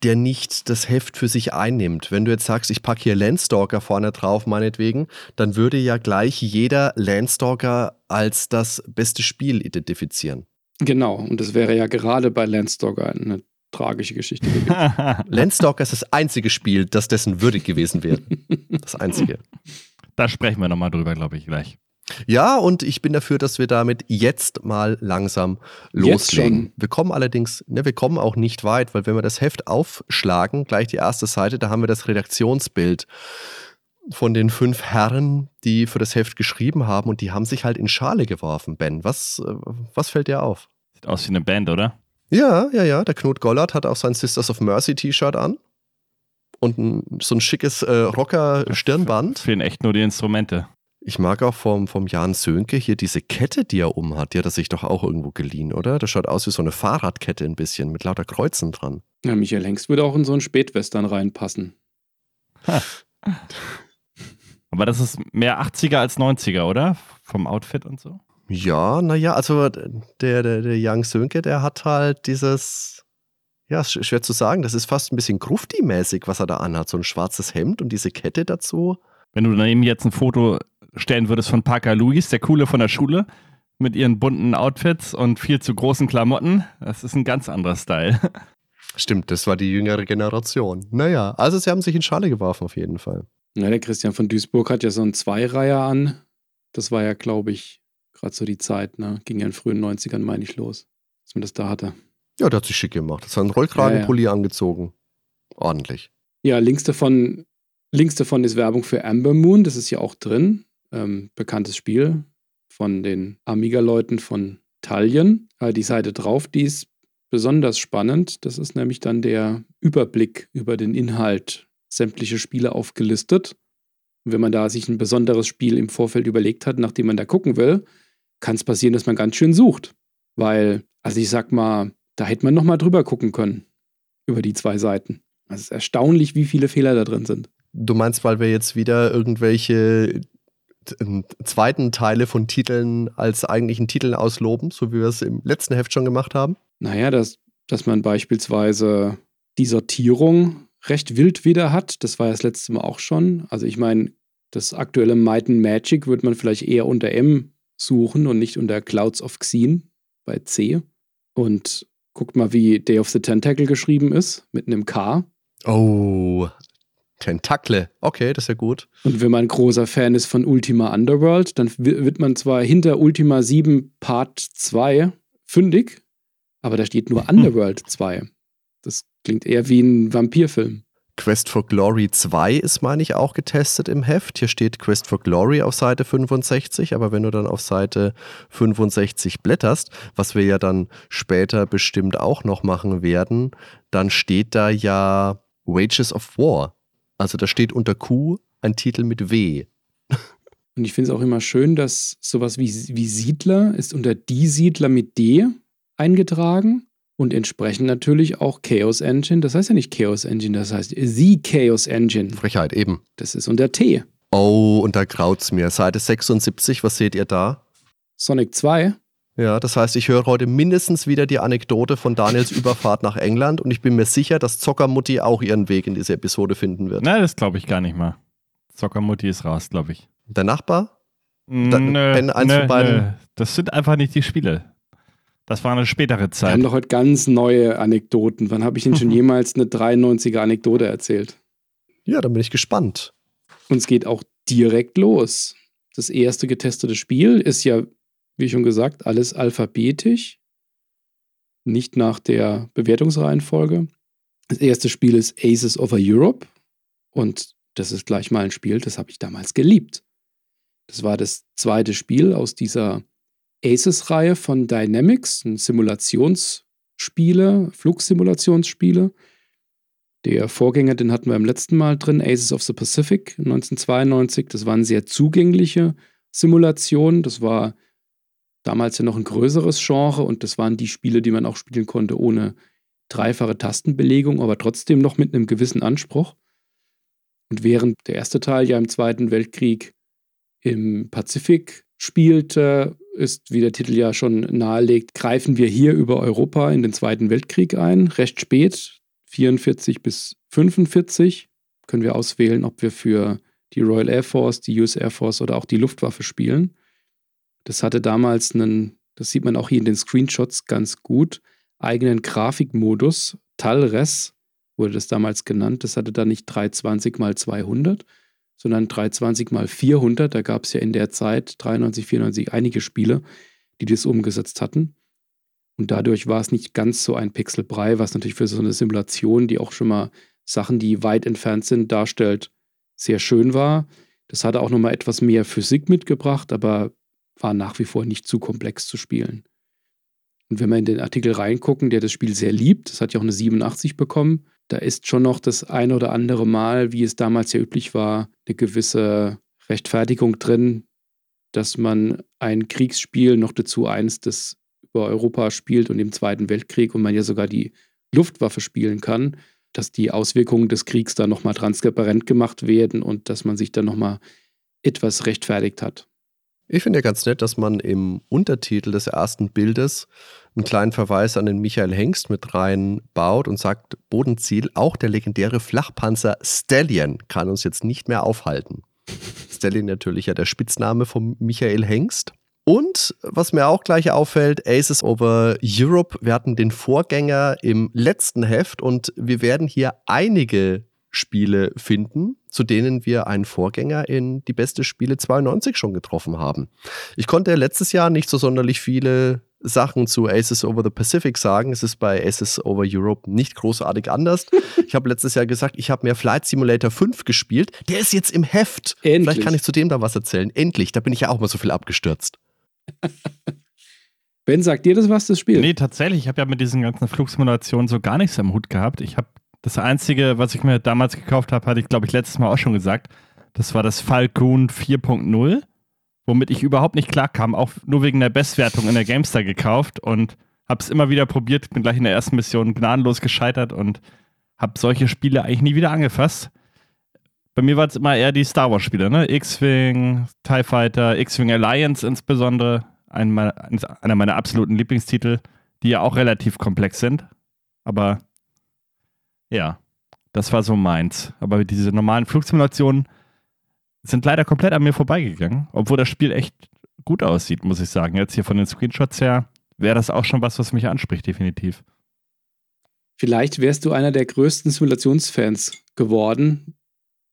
der nicht das Heft für sich einnimmt. Wenn du jetzt sagst, ich packe hier Landstalker vorne drauf, meinetwegen, dann würde ja gleich jeder Landstalker als das beste Spiel identifizieren. Genau, und das wäre ja gerade bei Landstalker eine tragische Geschichte gewesen. Landstalker ist das einzige Spiel, das dessen würdig gewesen wäre. Das einzige. Da sprechen wir nochmal drüber, glaube ich, gleich. Ja, und ich bin dafür, dass wir damit jetzt mal langsam loslegen. Wir kommen allerdings, ne, wir kommen auch nicht weit, weil wenn wir das Heft aufschlagen, gleich die erste Seite, da haben wir das Redaktionsbild von den fünf Herren, die für das Heft geschrieben haben und die haben sich halt in Schale geworfen, Ben. Was, äh, was fällt dir auf? Sieht aus wie eine Band, oder? Ja, ja, ja. Der Knut Gollert hat auch sein Sisters of Mercy T-Shirt an. Und ein, so ein schickes äh, Rocker-Stirnband. Fehlen echt nur die Instrumente. Ich mag auch vom, vom Jan Sönke hier diese Kette, die er umhat. Die hat er sich doch auch irgendwo geliehen, oder? Das schaut aus wie so eine Fahrradkette ein bisschen mit lauter Kreuzen dran. Ja, Michael Hengst würde auch in so einen Spätwestern reinpassen. Aber das ist mehr 80er als 90er, oder? Vom Outfit und so? Ja, naja, also der, der, der Jan Sönke, der hat halt dieses, ja, schwer zu sagen, das ist fast ein bisschen Grufti-mäßig, was er da anhat. So ein schwarzes Hemd und diese Kette dazu. Wenn du daneben jetzt ein Foto stellen würdest von Parker Lewis, der Coole von der Schule, mit ihren bunten Outfits und viel zu großen Klamotten, das ist ein ganz anderer Style. Stimmt, das war die jüngere Generation. Naja, also sie haben sich in Schale geworfen auf jeden Fall. Ja, der Christian von Duisburg hat ja so ein Zweireiher an. Das war ja, glaube ich, gerade so die Zeit, ne? Ging ja in den frühen 90ern, meine ich, los, dass man das da hatte. Ja, der hat sich schick gemacht. Hat seinen Rollkragenpulli ja, ja. angezogen. Ordentlich. Ja, links davon, links davon ist Werbung für Amber Moon, das ist ja auch drin. Ähm, bekanntes Spiel von den Amiga-Leuten von Tallien. Äh, die Seite drauf, die ist besonders spannend. Das ist nämlich dann der Überblick über den Inhalt sämtliche Spiele aufgelistet. Und wenn man da sich ein besonderes Spiel im Vorfeld überlegt hat, nachdem man da gucken will, kann es passieren, dass man ganz schön sucht. Weil, also ich sag mal, da hätte man nochmal drüber gucken können. Über die zwei Seiten. Also es ist erstaunlich, wie viele Fehler da drin sind. Du meinst, weil wir jetzt wieder irgendwelche zweiten Teile von Titeln als eigentlichen Titeln ausloben, so wie wir es im letzten Heft schon gemacht haben? Naja, dass, dass man beispielsweise die Sortierung recht wild wieder hat. Das war ja das letzte Mal auch schon. Also ich meine, das aktuelle Might and Magic würde man vielleicht eher unter M suchen und nicht unter Clouds of Xene bei C. Und guckt mal, wie Day of the Tentacle geschrieben ist, mit einem K. Oh, Tentacle. Okay, das ist ja gut. Und wenn man großer Fan ist von Ultima Underworld, dann wird man zwar hinter Ultima 7 Part 2 fündig, aber da steht nur Underworld 2. Das klingt eher wie ein Vampirfilm. Quest for Glory 2 ist, meine ich, auch getestet im Heft. Hier steht Quest for Glory auf Seite 65, aber wenn du dann auf Seite 65 blätterst, was wir ja dann später bestimmt auch noch machen werden, dann steht da ja Wages of War. Also da steht unter Q ein Titel mit W. Und ich finde es auch immer schön, dass sowas wie, wie Siedler ist unter die Siedler mit D eingetragen Und entsprechend natürlich auch Chaos Engine. Das heißt ja nicht Chaos Engine, das heißt The Chaos Engine. Frechheit, eben. Das ist unter T. Oh, und da graut's mir. Seite 76, was seht ihr da? Sonic 2. Ja, das heißt, ich höre heute mindestens wieder die Anekdote von Daniels Überfahrt nach England und ich bin mir sicher, dass Zockermutti auch ihren Weg in diese Episode finden wird. Nein, das glaube ich gar nicht mal. Zockermutti ist raus, glaube ich. Der Nachbar? Da, nö, eins nö, von beiden. Nö. Das sind einfach nicht die Spiele. Das war eine spätere Zeit. Wir haben doch heute ganz neue Anekdoten. Wann habe ich Ihnen schon jemals eine 93er Anekdote erzählt? Ja, dann bin ich gespannt. Und es geht auch direkt los. Das erste getestete Spiel ist ja, wie schon gesagt, alles alphabetisch. Nicht nach der Bewertungsreihenfolge. Das erste Spiel ist Aces over Europe. Und das ist gleich mal ein Spiel, das habe ich damals geliebt. Das war das zweite Spiel aus dieser Aces-Reihe von Dynamics, ein Simulationsspiele, Flugsimulationsspiele. Der Vorgänger, den hatten wir im letzten Mal drin, Aces of the Pacific 1992. Das waren sehr zugängliche Simulationen. Das war damals ja noch ein größeres Genre und das waren die Spiele, die man auch spielen konnte ohne dreifache Tastenbelegung, aber trotzdem noch mit einem gewissen Anspruch. Und während der erste Teil ja im Zweiten Weltkrieg im Pazifik spielte, ist, wie der Titel ja schon nahelegt, greifen wir hier über Europa in den Zweiten Weltkrieg ein, recht spät, 44 bis 45. Können wir auswählen, ob wir für die Royal Air Force, die US Air Force oder auch die Luftwaffe spielen. Das hatte damals einen, das sieht man auch hier in den Screenshots ganz gut, eigenen Grafikmodus. Talres wurde das damals genannt. Das hatte da nicht 320 mal 200, sondern 320 mal 400. Da gab es ja in der Zeit, 93, 94, einige Spiele, die das umgesetzt hatten. Und dadurch war es nicht ganz so ein Pixelbrei, was natürlich für so eine Simulation, die auch schon mal Sachen, die weit entfernt sind, darstellt, sehr schön war. Das hatte auch nochmal etwas mehr Physik mitgebracht, aber war nach wie vor nicht zu komplex zu spielen. Und wenn wir in den Artikel reingucken, der das Spiel sehr liebt, das hat ja auch eine 87 bekommen, da ist schon noch das ein oder andere Mal, wie es damals ja üblich war, eine gewisse Rechtfertigung drin, dass man ein Kriegsspiel noch dazu eins, das über Europa spielt und im Zweiten Weltkrieg und man ja sogar die Luftwaffe spielen kann, dass die Auswirkungen des Kriegs da nochmal transparent gemacht werden und dass man sich dann nochmal etwas rechtfertigt hat. Ich finde ja ganz nett, dass man im Untertitel des ersten Bildes einen kleinen Verweis an den Michael Hengst mit reinbaut und sagt, Bodenziel, auch der legendäre Flachpanzer Stallion kann uns jetzt nicht mehr aufhalten. Stallion natürlich ja der Spitzname von Michael Hengst. Und was mir auch gleich auffällt, Aces over Europe, wir hatten den Vorgänger im letzten Heft und wir werden hier einige Spiele finden, zu denen wir einen Vorgänger in die beste Spiele 92 schon getroffen haben. Ich konnte letztes Jahr nicht so sonderlich viele Sachen zu Aces Over the Pacific sagen. Es ist bei Aces Over Europe nicht großartig anders. ich habe letztes Jahr gesagt, ich habe mir Flight Simulator 5 gespielt. Der ist jetzt im Heft. Endlich. Vielleicht kann ich zu dem da was erzählen. Endlich. Da bin ich ja auch mal so viel abgestürzt. Ben, sagt dir das was, das Spiel? Nee, tatsächlich. Ich habe ja mit diesen ganzen Flugsimulationen so gar nichts am Hut gehabt. Ich habe das Einzige, was ich mir damals gekauft habe, hatte ich, glaube ich, letztes Mal auch schon gesagt. Das war das Falcon 4.0, womit ich überhaupt nicht klarkam, auch nur wegen der Bestwertung in der GameStar gekauft und habe es immer wieder probiert, bin gleich in der ersten Mission gnadenlos gescheitert und habe solche Spiele eigentlich nie wieder angefasst. Bei mir war es immer eher die Star Wars-Spiele, ne? X-Wing, TIE Fighter, X-Wing Alliance insbesondere, ein meiner, einer meiner absoluten Lieblingstitel, die ja auch relativ komplex sind. Aber ja, das war so meins. Aber diese normalen Flugsimulationen sind leider komplett an mir vorbeigegangen, obwohl das Spiel echt gut aussieht, muss ich sagen. Jetzt hier von den Screenshots her wäre das auch schon was, was mich anspricht, definitiv. Vielleicht wärst du einer der größten Simulationsfans geworden,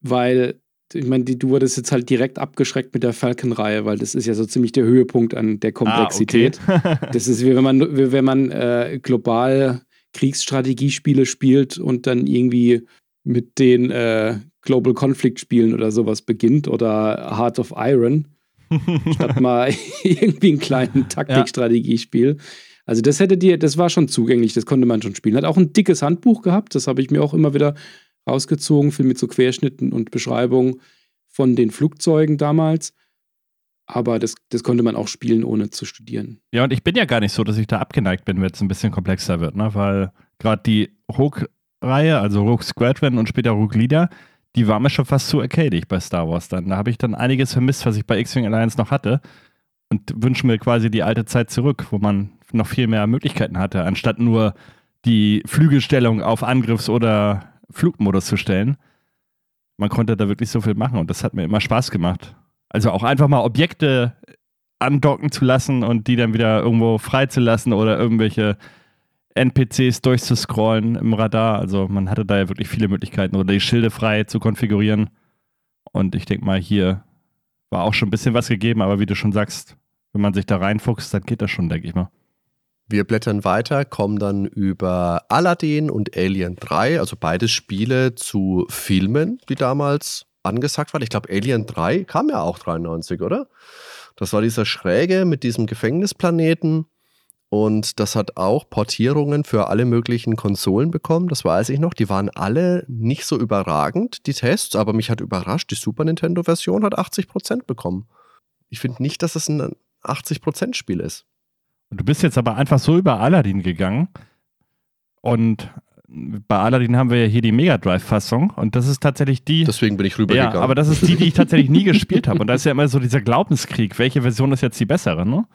weil, ich meine, du wurdest jetzt halt direkt abgeschreckt mit der Falcon-Reihe, weil das ist ja so ziemlich der Höhepunkt an der Komplexität. Ah, okay. das ist wie wenn man, wie wenn man äh, global Kriegsstrategiespiele spielt und dann irgendwie mit den äh, Global Conflict Spielen oder sowas beginnt oder Heart of Iron, statt mal irgendwie einen kleinen Taktikstrategiespiel. Also das hätte dir, das war schon zugänglich, das konnte man schon spielen. Hat auch ein dickes Handbuch gehabt, das habe ich mir auch immer wieder rausgezogen, viel mit so Querschnitten und Beschreibungen von den Flugzeugen damals. Aber das, das konnte man auch spielen, ohne zu studieren. Ja, und ich bin ja gar nicht so, dass ich da abgeneigt bin, wenn es ein bisschen komplexer wird, ne? weil gerade die Rogue-Reihe, also Rogue Squadron und später Rogue Leader, die war mir schon fast zu arcadig bei Star Wars dann. Da habe ich dann einiges vermisst, was ich bei X-Wing Alliance noch hatte und wünsche mir quasi die alte Zeit zurück, wo man noch viel mehr Möglichkeiten hatte, anstatt nur die Flügelstellung auf Angriffs- oder Flugmodus zu stellen. Man konnte da wirklich so viel machen und das hat mir immer Spaß gemacht. Also auch einfach mal Objekte andocken zu lassen und die dann wieder irgendwo freizulassen oder irgendwelche NPCs durchzuscrollen im Radar. Also man hatte da ja wirklich viele Möglichkeiten oder die Schilde frei zu konfigurieren. Und ich denke mal, hier war auch schon ein bisschen was gegeben, aber wie du schon sagst, wenn man sich da reinfuchst, dann geht das schon, denke ich mal. Wir blättern weiter, kommen dann über Aladdin und Alien 3, also beide Spiele zu Filmen, die damals angesagt waren. Ich glaube, Alien 3 kam ja auch 93, oder? Das war dieser Schräge mit diesem Gefängnisplaneten. Und das hat auch Portierungen für alle möglichen Konsolen bekommen, das weiß ich noch. Die waren alle nicht so überragend, die Tests, aber mich hat überrascht, die Super Nintendo-Version hat 80% bekommen. Ich finde nicht, dass es ein 80%-Spiel ist. Du bist jetzt aber einfach so über Aladdin gegangen und bei Aladdin haben wir ja hier die Mega Drive-Fassung und das ist tatsächlich die. Deswegen bin ich rübergegangen. Ja, aber das ist die, die ich tatsächlich nie gespielt habe. Und da ist ja immer so dieser Glaubenskrieg. Welche Version ist jetzt die bessere, ne?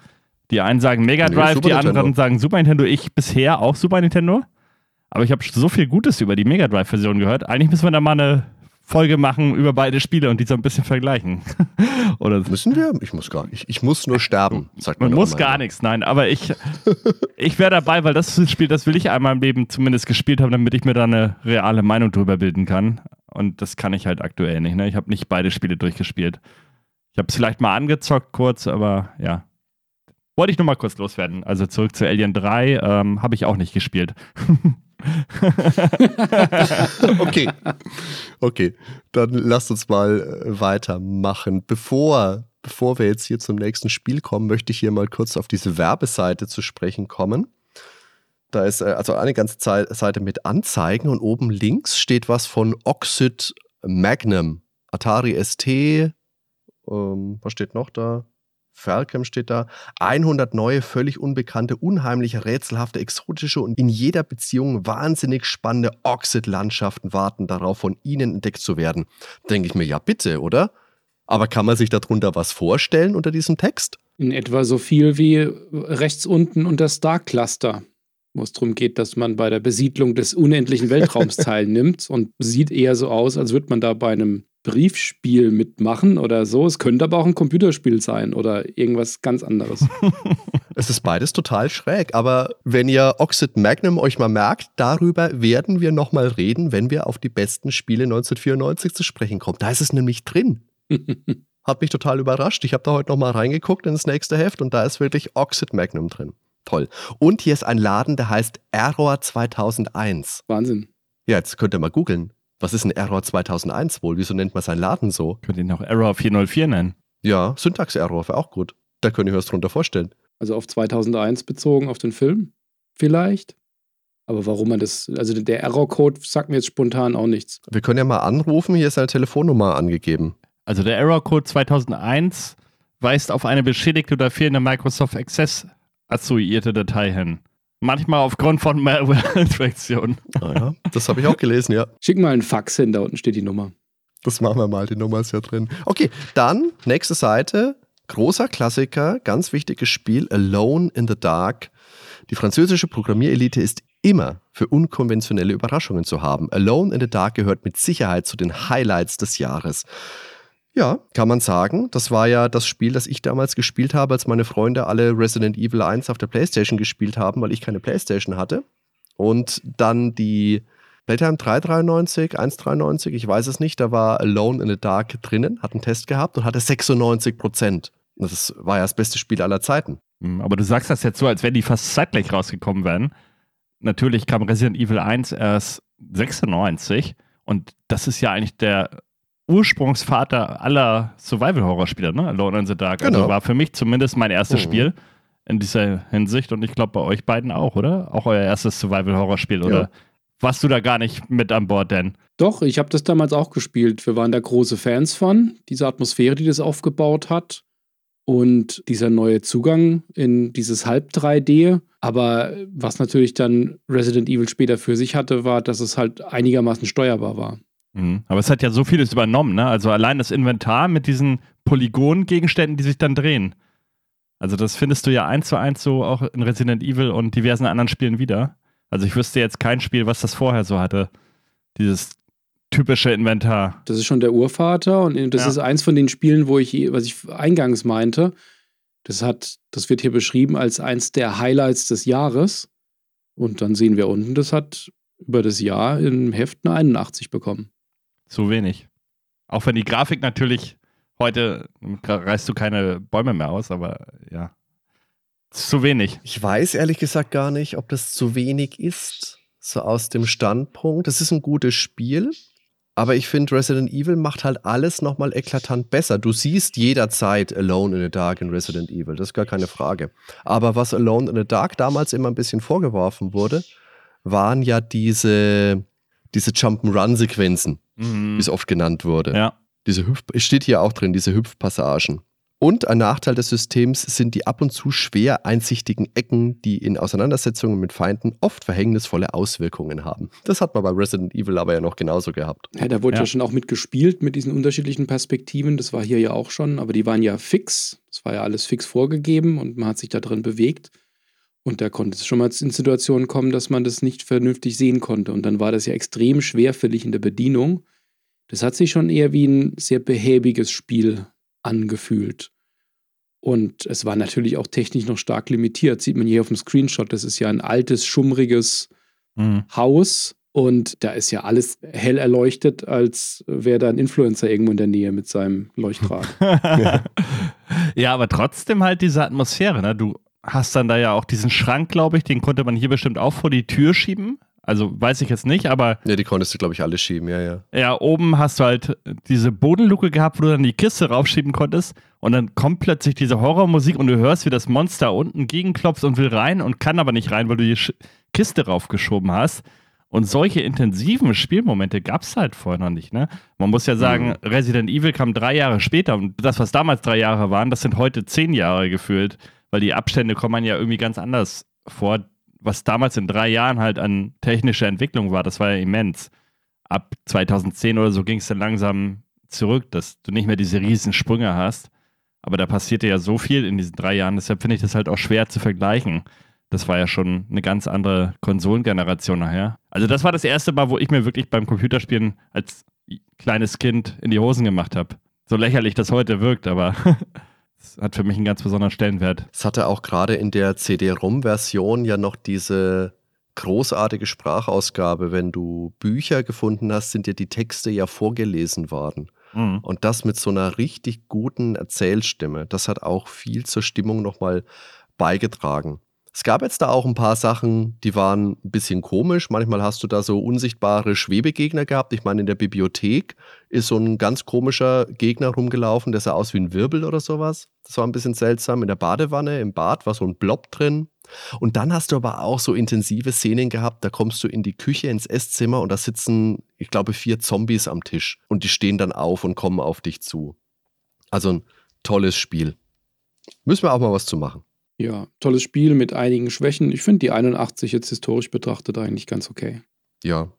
Die einen sagen Mega Drive, nee, die anderen Nintendo. sagen Super Nintendo. Ich bisher auch Super Nintendo. Aber ich habe so viel Gutes über die Mega Drive-Version gehört. Eigentlich müssen wir da mal eine Folge machen über beide Spiele und die so ein bisschen vergleichen. Oder Müssen wir? Ich muss gar nicht. Ich muss nur sterben, sagt man. Man muss gar nichts, nein. Aber ich, ich wäre dabei, weil das ist ein Spiel, das will ich einmal im Leben zumindest gespielt haben, damit ich mir da eine reale Meinung drüber bilden kann. Und das kann ich halt aktuell nicht. Ne? Ich habe nicht beide Spiele durchgespielt. Ich habe es vielleicht mal angezockt kurz, aber ja. Wollte ich nur mal kurz loswerden. Also zurück zu Alien 3 ähm, habe ich auch nicht gespielt. okay. Okay, dann lasst uns mal äh, weitermachen. Bevor, bevor wir jetzt hier zum nächsten Spiel kommen, möchte ich hier mal kurz auf diese Werbeseite zu sprechen kommen. Da ist äh, also eine ganze Seite mit Anzeigen und oben links steht was von Oxid Magnum. Atari ST, ähm, was steht noch da? Falcom steht da. 100 neue, völlig unbekannte, unheimliche, rätselhafte, exotische und in jeder Beziehung wahnsinnig spannende Oxid-Landschaften warten darauf, von Ihnen entdeckt zu werden. Denke ich mir, ja bitte, oder? Aber kann man sich darunter was vorstellen unter diesem Text? In etwa so viel wie rechts unten unter Star Cluster, wo es darum geht, dass man bei der Besiedlung des unendlichen Weltraums teilnimmt und sieht eher so aus, als würde man da bei einem Briefspiel mitmachen oder so. Es könnte aber auch ein Computerspiel sein oder irgendwas ganz anderes. es ist beides total schräg, aber wenn ihr Oxid Magnum euch mal merkt, darüber werden wir nochmal reden, wenn wir auf die besten Spiele 1994 zu sprechen kommen. Da ist es nämlich drin. Hat mich total überrascht. Ich habe da heute nochmal reingeguckt in das nächste Heft und da ist wirklich Oxid Magnum drin. Toll. Und hier ist ein Laden, der heißt Error 2001. Wahnsinn. Ja, jetzt könnt ihr mal googeln. Was ist ein Error 2001 wohl? Wieso nennt man seinen Laden so? Könnt ihr ihn auch Error 404 nennen? Ja, Syntax-Error wäre auch gut. Da könnte ich mir was drunter vorstellen. Also auf 2001 bezogen, auf den Film? Vielleicht? Aber warum man das, also der Error-Code sagt mir jetzt spontan auch nichts. Wir können ja mal anrufen, hier ist eine Telefonnummer angegeben. Also der Error-Code 2001 weist auf eine beschädigte oder fehlende Microsoft Access assoziierte Datei hin. Manchmal aufgrund von Malware-Infektionen. Ah ja, das habe ich auch gelesen, ja. Schick mal einen Fax hin, da unten steht die Nummer. Das machen wir mal, die Nummer ist ja drin. Okay, dann nächste Seite. Großer Klassiker, ganz wichtiges Spiel, Alone in the Dark. Die französische Programmierelite ist immer für unkonventionelle Überraschungen zu haben. Alone in the Dark gehört mit Sicherheit zu den Highlights des Jahres. Ja, kann man sagen. Das war ja das Spiel, das ich damals gespielt habe, als meine Freunde alle Resident Evil 1 auf der PlayStation gespielt haben, weil ich keine PlayStation hatte. Und dann die Playtime 393, 193, ich weiß es nicht, da war Alone in the Dark drinnen, hat einen Test gehabt und hatte 96 Prozent. Das war ja das beste Spiel aller Zeiten. Hm, aber du sagst das jetzt so, als wenn die fast zeitgleich rausgekommen wären. Natürlich kam Resident Evil 1 erst 96 und das ist ja eigentlich der Ursprungsvater aller Survival-Horror-Spiele, ne? Alone in the Dark. Also genau. Also war für mich zumindest mein erstes mhm. Spiel in dieser Hinsicht und ich glaube bei euch beiden auch, oder? Auch euer erstes Survival-Horror-Spiel, oder? Ja. Warst du da gar nicht mit an Bord, denn? Doch, ich habe das damals auch gespielt. Wir waren da große Fans von, dieser Atmosphäre, die das aufgebaut hat. und dieser neue Zugang in dieses Halb 3D. Aber was natürlich dann Resident Evil später für sich hatte, war, dass es halt einigermaßen steuerbar war. Mhm. Aber es hat ja so vieles übernommen, ne? Also allein das Inventar mit diesen Polygongegenständen, die sich dann drehen. Also das findest du ja eins zu eins so auch in Resident Evil und diversen anderen Spielen wieder. Also ich wüsste jetzt kein Spiel, was das vorher so hatte. Dieses typische Inventar. Das ist schon der Urvater und das ja. ist eins von den Spielen, wo ich, was ich eingangs meinte, das hat, das wird hier beschrieben als eins der Highlights des Jahres. Und dann sehen wir unten, das hat über das Jahr im Heft eine 81 bekommen. Zu wenig. Auch wenn die Grafik natürlich heute reißt du keine Bäume mehr aus, aber ja. Zu wenig. Ich weiß ehrlich gesagt gar nicht, ob das zu wenig ist. So aus dem Standpunkt. Das ist ein gutes Spiel. Aber ich finde, Resident Evil macht halt alles nochmal eklatant besser. Du siehst jederzeit Alone in the Dark in Resident Evil, das ist gar keine Frage. Aber was Alone in the Dark damals immer ein bisschen vorgeworfen wurde, waren ja diese, diese Jump'n'Run-Sequenzen, mhm. wie es oft genannt wurde. Ja. Diese Hüpf steht hier auch drin, diese Hüpfpassagen. Und ein Nachteil des Systems sind die ab und zu schwer einsichtigen Ecken, die in Auseinandersetzungen mit Feinden oft verhängnisvolle Auswirkungen haben. Das hat man bei Resident Evil aber ja noch genauso gehabt. Ja, da wurde ja. ja schon auch mitgespielt mit diesen unterschiedlichen Perspektiven. Das war hier ja auch schon, aber die waren ja fix. Das war ja alles fix vorgegeben und man hat sich da drin bewegt. Und da konnte es schon mal in Situationen kommen, dass man das nicht vernünftig sehen konnte. Und dann war das ja extrem schwerfällig in der Bedienung. Das hat sich schon eher wie ein sehr behäbiges Spiel angefühlt. Und es war natürlich auch technisch noch stark limitiert. Sieht man hier auf dem Screenshot, das ist ja ein altes, schummriges mhm. Haus. Und da ist ja alles hell erleuchtet, als wäre da ein Influencer irgendwo in der Nähe mit seinem Leuchtdraht. ja, aber trotzdem halt diese Atmosphäre. Ne? Du hast dann da ja auch diesen Schrank, glaube ich, den konnte man hier bestimmt auch vor die Tür schieben. Also weiß ich jetzt nicht, aber. Ja, die konntest du, glaube ich, alle schieben, ja, ja. Ja, oben hast du halt diese Bodenluke gehabt, wo du dann die Kiste raufschieben konntest. Und dann kommt plötzlich diese Horrormusik und du hörst, wie das Monster unten gegenklopft und will rein und kann aber nicht rein, weil du die Sch Kiste raufgeschoben hast. Und solche intensiven Spielmomente gab es halt vorher noch nicht, ne? Man muss ja sagen, mhm. Resident Evil kam drei Jahre später und das, was damals drei Jahre waren, das sind heute zehn Jahre gefühlt, weil die Abstände kommen ja irgendwie ganz anders vor was damals in drei Jahren halt an technischer Entwicklung war, das war ja immens. Ab 2010 oder so ging es dann langsam zurück, dass du nicht mehr diese riesen Sprünge hast. Aber da passierte ja so viel in diesen drei Jahren, deshalb finde ich das halt auch schwer zu vergleichen. Das war ja schon eine ganz andere Konsolengeneration nachher. Also das war das erste Mal, wo ich mir wirklich beim Computerspielen als kleines Kind in die Hosen gemacht habe. So lächerlich das heute wirkt, aber Das hat für mich einen ganz besonderen Stellenwert. Es hatte auch gerade in der CD-ROM-Version ja noch diese großartige Sprachausgabe. Wenn du Bücher gefunden hast, sind dir die Texte ja vorgelesen worden. Mhm. Und das mit so einer richtig guten Erzählstimme. Das hat auch viel zur Stimmung nochmal beigetragen. Es gab jetzt da auch ein paar Sachen, die waren ein bisschen komisch. Manchmal hast du da so unsichtbare Schwebegegner gehabt. Ich meine, in der Bibliothek ist so ein ganz komischer Gegner rumgelaufen, der sah aus wie ein Wirbel oder sowas. Das war ein bisschen seltsam. In der Badewanne, im Bad war so ein Blob drin. Und dann hast du aber auch so intensive Szenen gehabt, da kommst du in die Küche, ins Esszimmer und da sitzen, ich glaube, vier Zombies am Tisch. Und die stehen dann auf und kommen auf dich zu. Also ein tolles Spiel. Müssen wir auch mal was zu machen. Ja, tolles Spiel mit einigen Schwächen. Ich finde die 81 jetzt historisch betrachtet eigentlich ganz okay. Ja.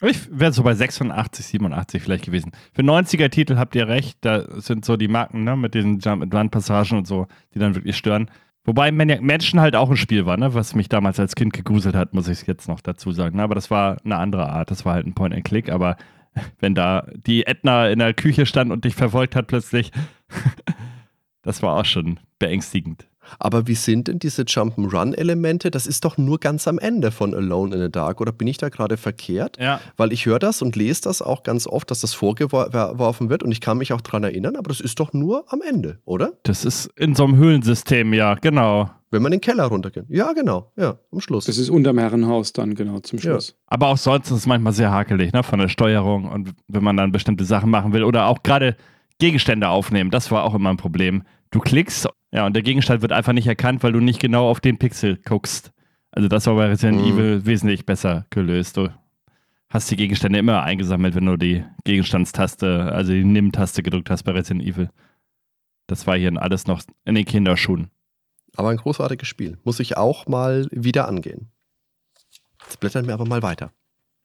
Ich wäre so bei 86, 87 vielleicht gewesen. Für 90er-Titel habt ihr recht, da sind so die Marken ne, mit diesen Jump-and-Run-Passagen und so, die dann wirklich stören. Wobei Menschen halt auch ein Spiel war, ne, was mich damals als Kind gegruselt hat, muss ich jetzt noch dazu sagen. Ne? Aber das war eine andere Art, das war halt ein Point-and-Click. Aber wenn da die Edna in der Küche stand und dich verfolgt hat plötzlich, das war auch schon beängstigend. Aber wie sind denn diese Jump'n'Run-Elemente? Das ist doch nur ganz am Ende von Alone in the Dark, oder bin ich da gerade verkehrt? Ja. Weil ich höre das und lese das auch ganz oft, dass das vorgeworfen wird und ich kann mich auch daran erinnern, aber das ist doch nur am Ende, oder? Das ist in so einem Höhlensystem, ja, genau. Wenn man in den Keller runtergeht. Ja, genau, ja, am Schluss. Das ist unterm Herrenhaus dann, genau, zum Schluss. Ja. Aber auch sonst ist es manchmal sehr hakelig, ne, von der Steuerung und wenn man dann bestimmte Sachen machen will oder auch gerade Gegenstände aufnehmen, das war auch immer ein Problem. Du klickst ja, und der Gegenstand wird einfach nicht erkannt, weil du nicht genau auf den Pixel guckst. Also das war bei Resident mhm. Evil wesentlich besser gelöst. Du hast die Gegenstände immer eingesammelt, wenn du die Gegenstandstaste, also die Nimm-Taste gedrückt hast bei Resident Evil. Das war hier alles noch in den Kinderschuhen. Aber ein großartiges Spiel. Muss ich auch mal wieder angehen. Jetzt blättern wir aber mal weiter.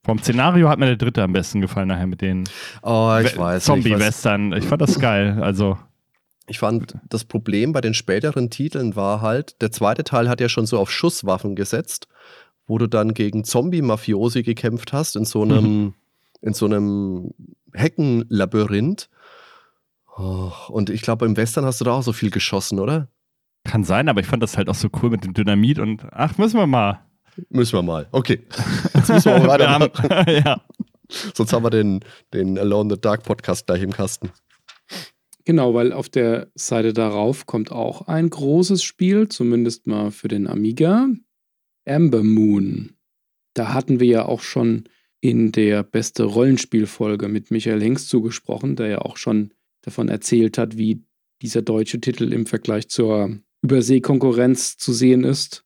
Vom Szenario hat mir der dritte am besten gefallen, nachher mit den oh, ich weiß, Zombie-Western. Ich fand das geil. Also. Ich fand, das Problem bei den späteren Titeln war halt, der zweite Teil hat ja schon so auf Schusswaffen gesetzt, wo du dann gegen Zombie-Mafiosi gekämpft hast in so einem, mhm. in so einem Heckenlabyrinth. Oh, und ich glaube, im Western hast du da auch so viel geschossen, oder? Kann sein, aber ich fand das halt auch so cool mit dem Dynamit und ach, müssen wir mal. Müssen wir mal. Okay. Jetzt müssen wir auch weitermachen. ja. Sonst haben wir den, den Alone in the Dark Podcast gleich im Kasten. Genau, weil auf der Seite darauf kommt auch ein großes Spiel, zumindest mal für den Amiga. Amber Moon. Da hatten wir ja auch schon in der beste Rollenspielfolge mit Michael Hengst zugesprochen, der ja auch schon davon erzählt hat, wie dieser deutsche Titel im Vergleich zur Überseekonkurrenz zu sehen ist.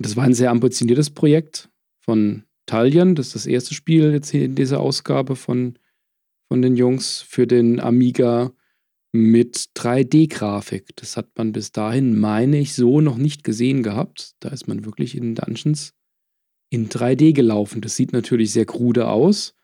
Das war ein sehr ambitioniertes Projekt von Talion. Das ist das erste Spiel jetzt hier in dieser Ausgabe von, von den Jungs für den Amiga mit 3D-Grafik. Das hat man bis dahin, meine ich, so noch nicht gesehen gehabt. Da ist man wirklich in Dungeons in 3D gelaufen. Das sieht natürlich sehr krude aus.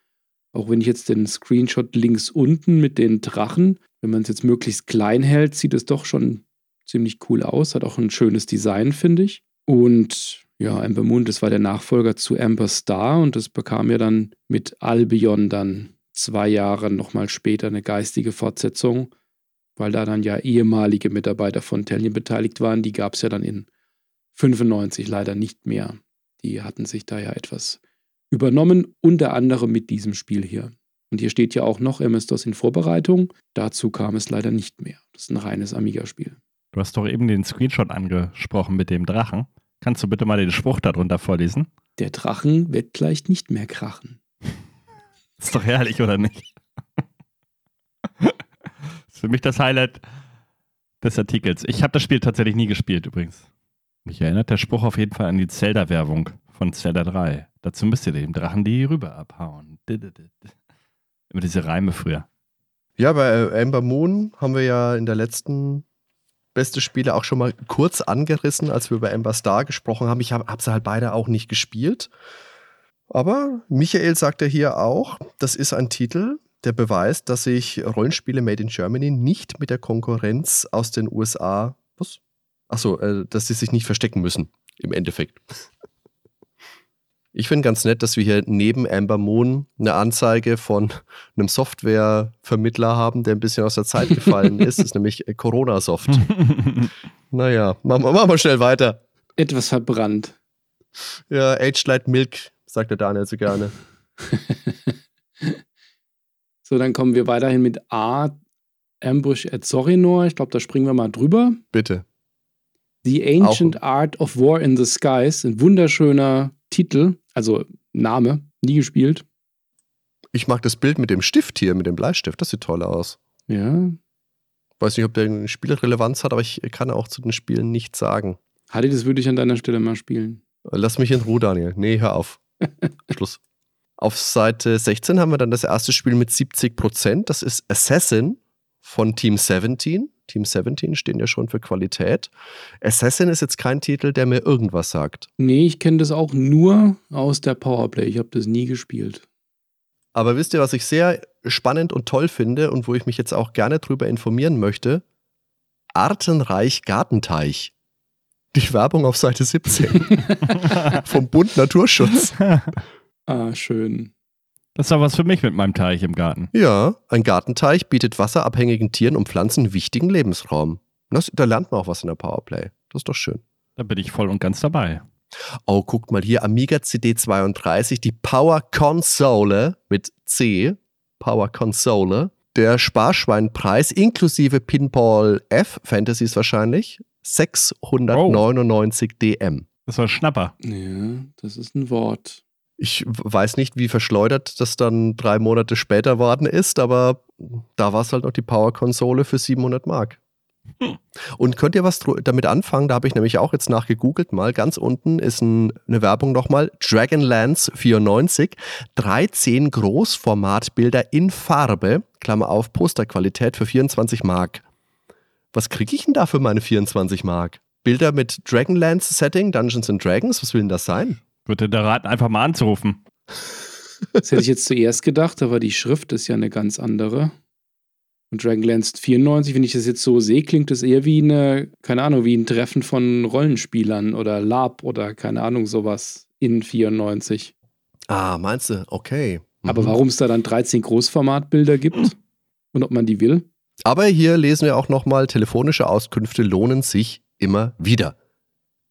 Auch wenn ich jetzt den Screenshot links unten mit den Drachen, wenn man es jetzt möglichst klein hält, sieht es doch schon ziemlich cool aus. Hat auch ein schönes Design, finde ich. Und ja, Amber Moon, das war der Nachfolger zu Amber Star und das bekam ja dann mit Albion dann zwei Jahre nochmal später eine geistige Fortsetzung, weil da dann ja ehemalige Mitarbeiter von Tellien beteiligt waren. Die gab es ja dann in 95 leider nicht mehr. Die hatten sich da ja etwas übernommen, unter anderem mit diesem Spiel hier. Und hier steht ja auch noch MS-DOS in Vorbereitung. Dazu kam es leider nicht mehr. Das ist ein reines Amiga-Spiel. Du hast doch eben den Screenshot angesprochen mit dem Drachen. Kannst du bitte mal den Spruch darunter vorlesen? Der Drachen wird gleich nicht mehr krachen. Ist doch herrlich, oder nicht? ist für mich das Highlight des Artikels. Ich habe das Spiel tatsächlich nie gespielt übrigens. Mich erinnert der Spruch auf jeden Fall an die Zelda-Werbung von Zelda 3. Dazu müsst ihr dem Drachen die Rübe abhauen. Immer diese Reime früher. Ja, bei Amber Moon haben wir ja in der letzten beste Spiele auch schon mal kurz angerissen, als wir über Amber Star gesprochen haben. Ich habe hab sie halt beide auch nicht gespielt. Aber Michael sagte hier auch, das ist ein Titel, der beweist, dass sich Rollenspiele Made in Germany nicht mit der Konkurrenz aus den USA, was? Achso, äh, dass sie sich nicht verstecken müssen, im Endeffekt. Ich finde ganz nett, dass wir hier neben Amber Moon eine Anzeige von einem Softwarevermittler haben, der ein bisschen aus der Zeit gefallen ist. Das ist nämlich Corona Soft. naja, machen wir, wir schnell weiter. Etwas verbrannt. Ja, Aged Light Milk, sagt der Daniel so gerne. so, dann kommen wir weiterhin mit A. Ambush at Sorinor. Ich glaube, da springen wir mal drüber. Bitte. The Ancient Auch. Art of War in the Skies. Ein wunderschöner Titel, also Name, nie gespielt. Ich mag das Bild mit dem Stift hier, mit dem Bleistift, das sieht toll aus. Ja. Weiß nicht, ob der eine Spielrelevanz hat, aber ich kann auch zu den Spielen nichts sagen. Hatte, das würde ich an deiner Stelle mal spielen. Lass mich in Ruhe, Daniel. Nee, hör auf. Schluss. Auf Seite 16 haben wir dann das erste Spiel mit 70% Das ist Assassin von Team 17. Team 17 stehen ja schon für Qualität. Assassin ist jetzt kein Titel, der mir irgendwas sagt. Nee, ich kenne das auch nur aus der Powerplay. Ich habe das nie gespielt. Aber wisst ihr, was ich sehr spannend und toll finde und wo ich mich jetzt auch gerne drüber informieren möchte? Artenreich Gartenteich. Die Werbung auf Seite 17 vom Bund Naturschutz. ah, schön. Das ist doch was für mich mit meinem Teich im Garten. Ja, ein Gartenteich bietet wasserabhängigen Tieren und Pflanzen wichtigen Lebensraum. Das, da lernt man auch was in der Powerplay. Das ist doch schön. Da bin ich voll und ganz dabei. Oh, guckt mal hier, Amiga CD32, die Power Console mit C, Power Console. Der Sparschweinpreis inklusive Pinball F, Fantasies wahrscheinlich, 699 oh. DM. Das war Schnapper. Ja, das ist ein Wort. Ich weiß nicht, wie verschleudert das dann drei Monate später worden ist, aber da war es halt noch die Power-Konsole für 700 Mark. Hm. Und könnt ihr was damit anfangen? Da habe ich nämlich auch jetzt nachgegoogelt mal. Ganz unten ist ein, eine Werbung nochmal. Dragonlance 94. 13 Großformatbilder in Farbe. Klammer auf, Posterqualität für 24 Mark. Was kriege ich denn da für meine 24 Mark? Bilder mit Dragonlance-Setting, Dungeons and Dragons? Was will denn das sein? Würde der raten, einfach mal anzurufen. Das hätte ich jetzt zuerst gedacht, aber die Schrift ist ja eine ganz andere. Und Dragonlance 94, wenn ich das jetzt so sehe, klingt das eher wie eine, keine Ahnung, wie ein Treffen von Rollenspielern oder Lab oder keine Ahnung, sowas in 94. Ah, meinst du? Okay. Mhm. Aber warum es da dann 13 Großformatbilder gibt und ob man die will? Aber hier lesen wir auch nochmal, telefonische Auskünfte lohnen sich immer wieder.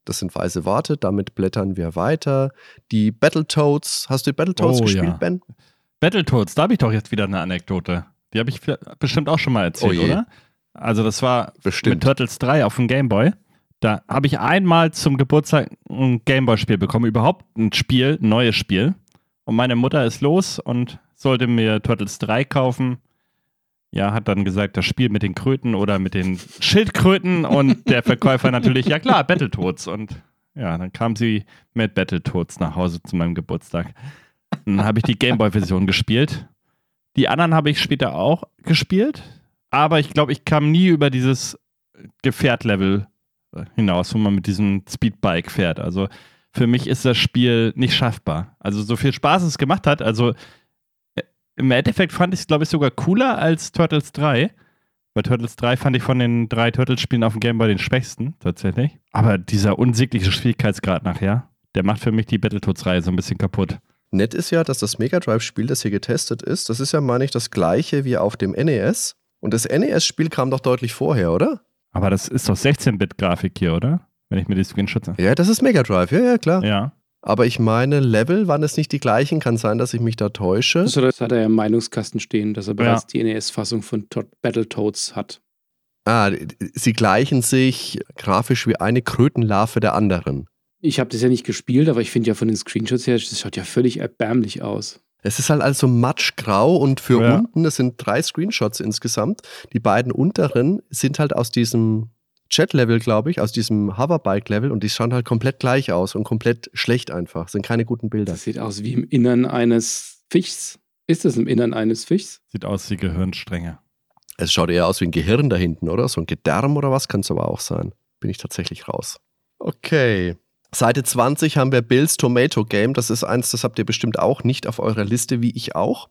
Das sind weiße Worte, damit blättern wir weiter. Die Battletoads, hast du die Battletoads Oh, gespielt, ja. Ben? Battletoads, da habe ich doch jetzt wieder eine Anekdote. Die habe ich bestimmt auch schon mal erzählt, Oh oder? Also das war Bestimmt. mit Turtles 3 auf dem Gameboy. Da habe ich einmal zum Geburtstag ein Gameboy-Spiel bekommen, überhaupt ein Spiel, ein neues Spiel. Und meine Mutter ist los und sollte mir Turtles 3 kaufen. Ja, hat dann gesagt, das Spiel mit den Kröten oder mit den Schildkröten und der Verkäufer natürlich, ja klar, Battletoads. Und ja, dann kam sie mit Battletoads nach Hause zu meinem Geburtstag. Dann habe ich die Gameboy-Version gespielt. Die anderen habe ich später auch gespielt, aber ich glaube, ich kam nie über dieses Gefährt-Level hinaus, wo man mit diesem Speedbike fährt. Also für mich ist das Spiel nicht schaffbar. Also so viel Spaß es gemacht hat, also im Endeffekt fand ich es, glaube ich, sogar cooler als Turtles 3. Bei Turtles 3 fand ich von den drei Turtles-Spielen auf dem Gameboy den schwächsten, tatsächlich. Aber dieser unsägliche Schwierigkeitsgrad nachher, der macht für mich die Battletoads-Reihe so ein bisschen kaputt. Nett ist ja, dass das Mega Drive-Spiel, das hier getestet ist, das ist ja, meine ich, das gleiche wie auf dem NES. Und das NES-Spiel kam doch deutlich vorher, oder? Aber das ist doch 16-Bit-Grafik hier, oder? Wenn ich mir die Screenshots Ja, das ist Mega Drive, ja, ja, klar. Ja. Aber ich meine, Level waren es nicht die gleichen. Kann sein, dass ich mich da täusche. Das hat er- das hat er ja im Meinungskasten stehen, dass er Ja. bereits die NES-Fassung von Battletoads hat. Ah, sie gleichen sich grafisch wie eine Krötenlarve der anderen. Ich habe das ja nicht gespielt, aber ich finde ja von den Screenshots her, das schaut ja völlig erbärmlich aus. Es ist halt also matschgrau und für Ja. unten, es sind drei Screenshots insgesamt. Die beiden unteren sind halt aus diesem Jet-Level, glaube ich, aus diesem Hoverbike-Level und die schauen halt komplett gleich aus und komplett schlecht einfach. Sind keine guten Bilder. Das sieht aus wie im Innern eines Fischs. Ist das im Innern eines Fischs? Sieht aus wie Gehirnstränge. Es schaut eher aus wie ein Gehirn da hinten, oder? So ein Gedärm oder was kann es aber auch sein. Bin ich tatsächlich raus. Okay. Seite 20 haben wir Bills Tomato Game. Das ist eins, das habt ihr bestimmt auch nicht auf eurer Liste, wie ich auch.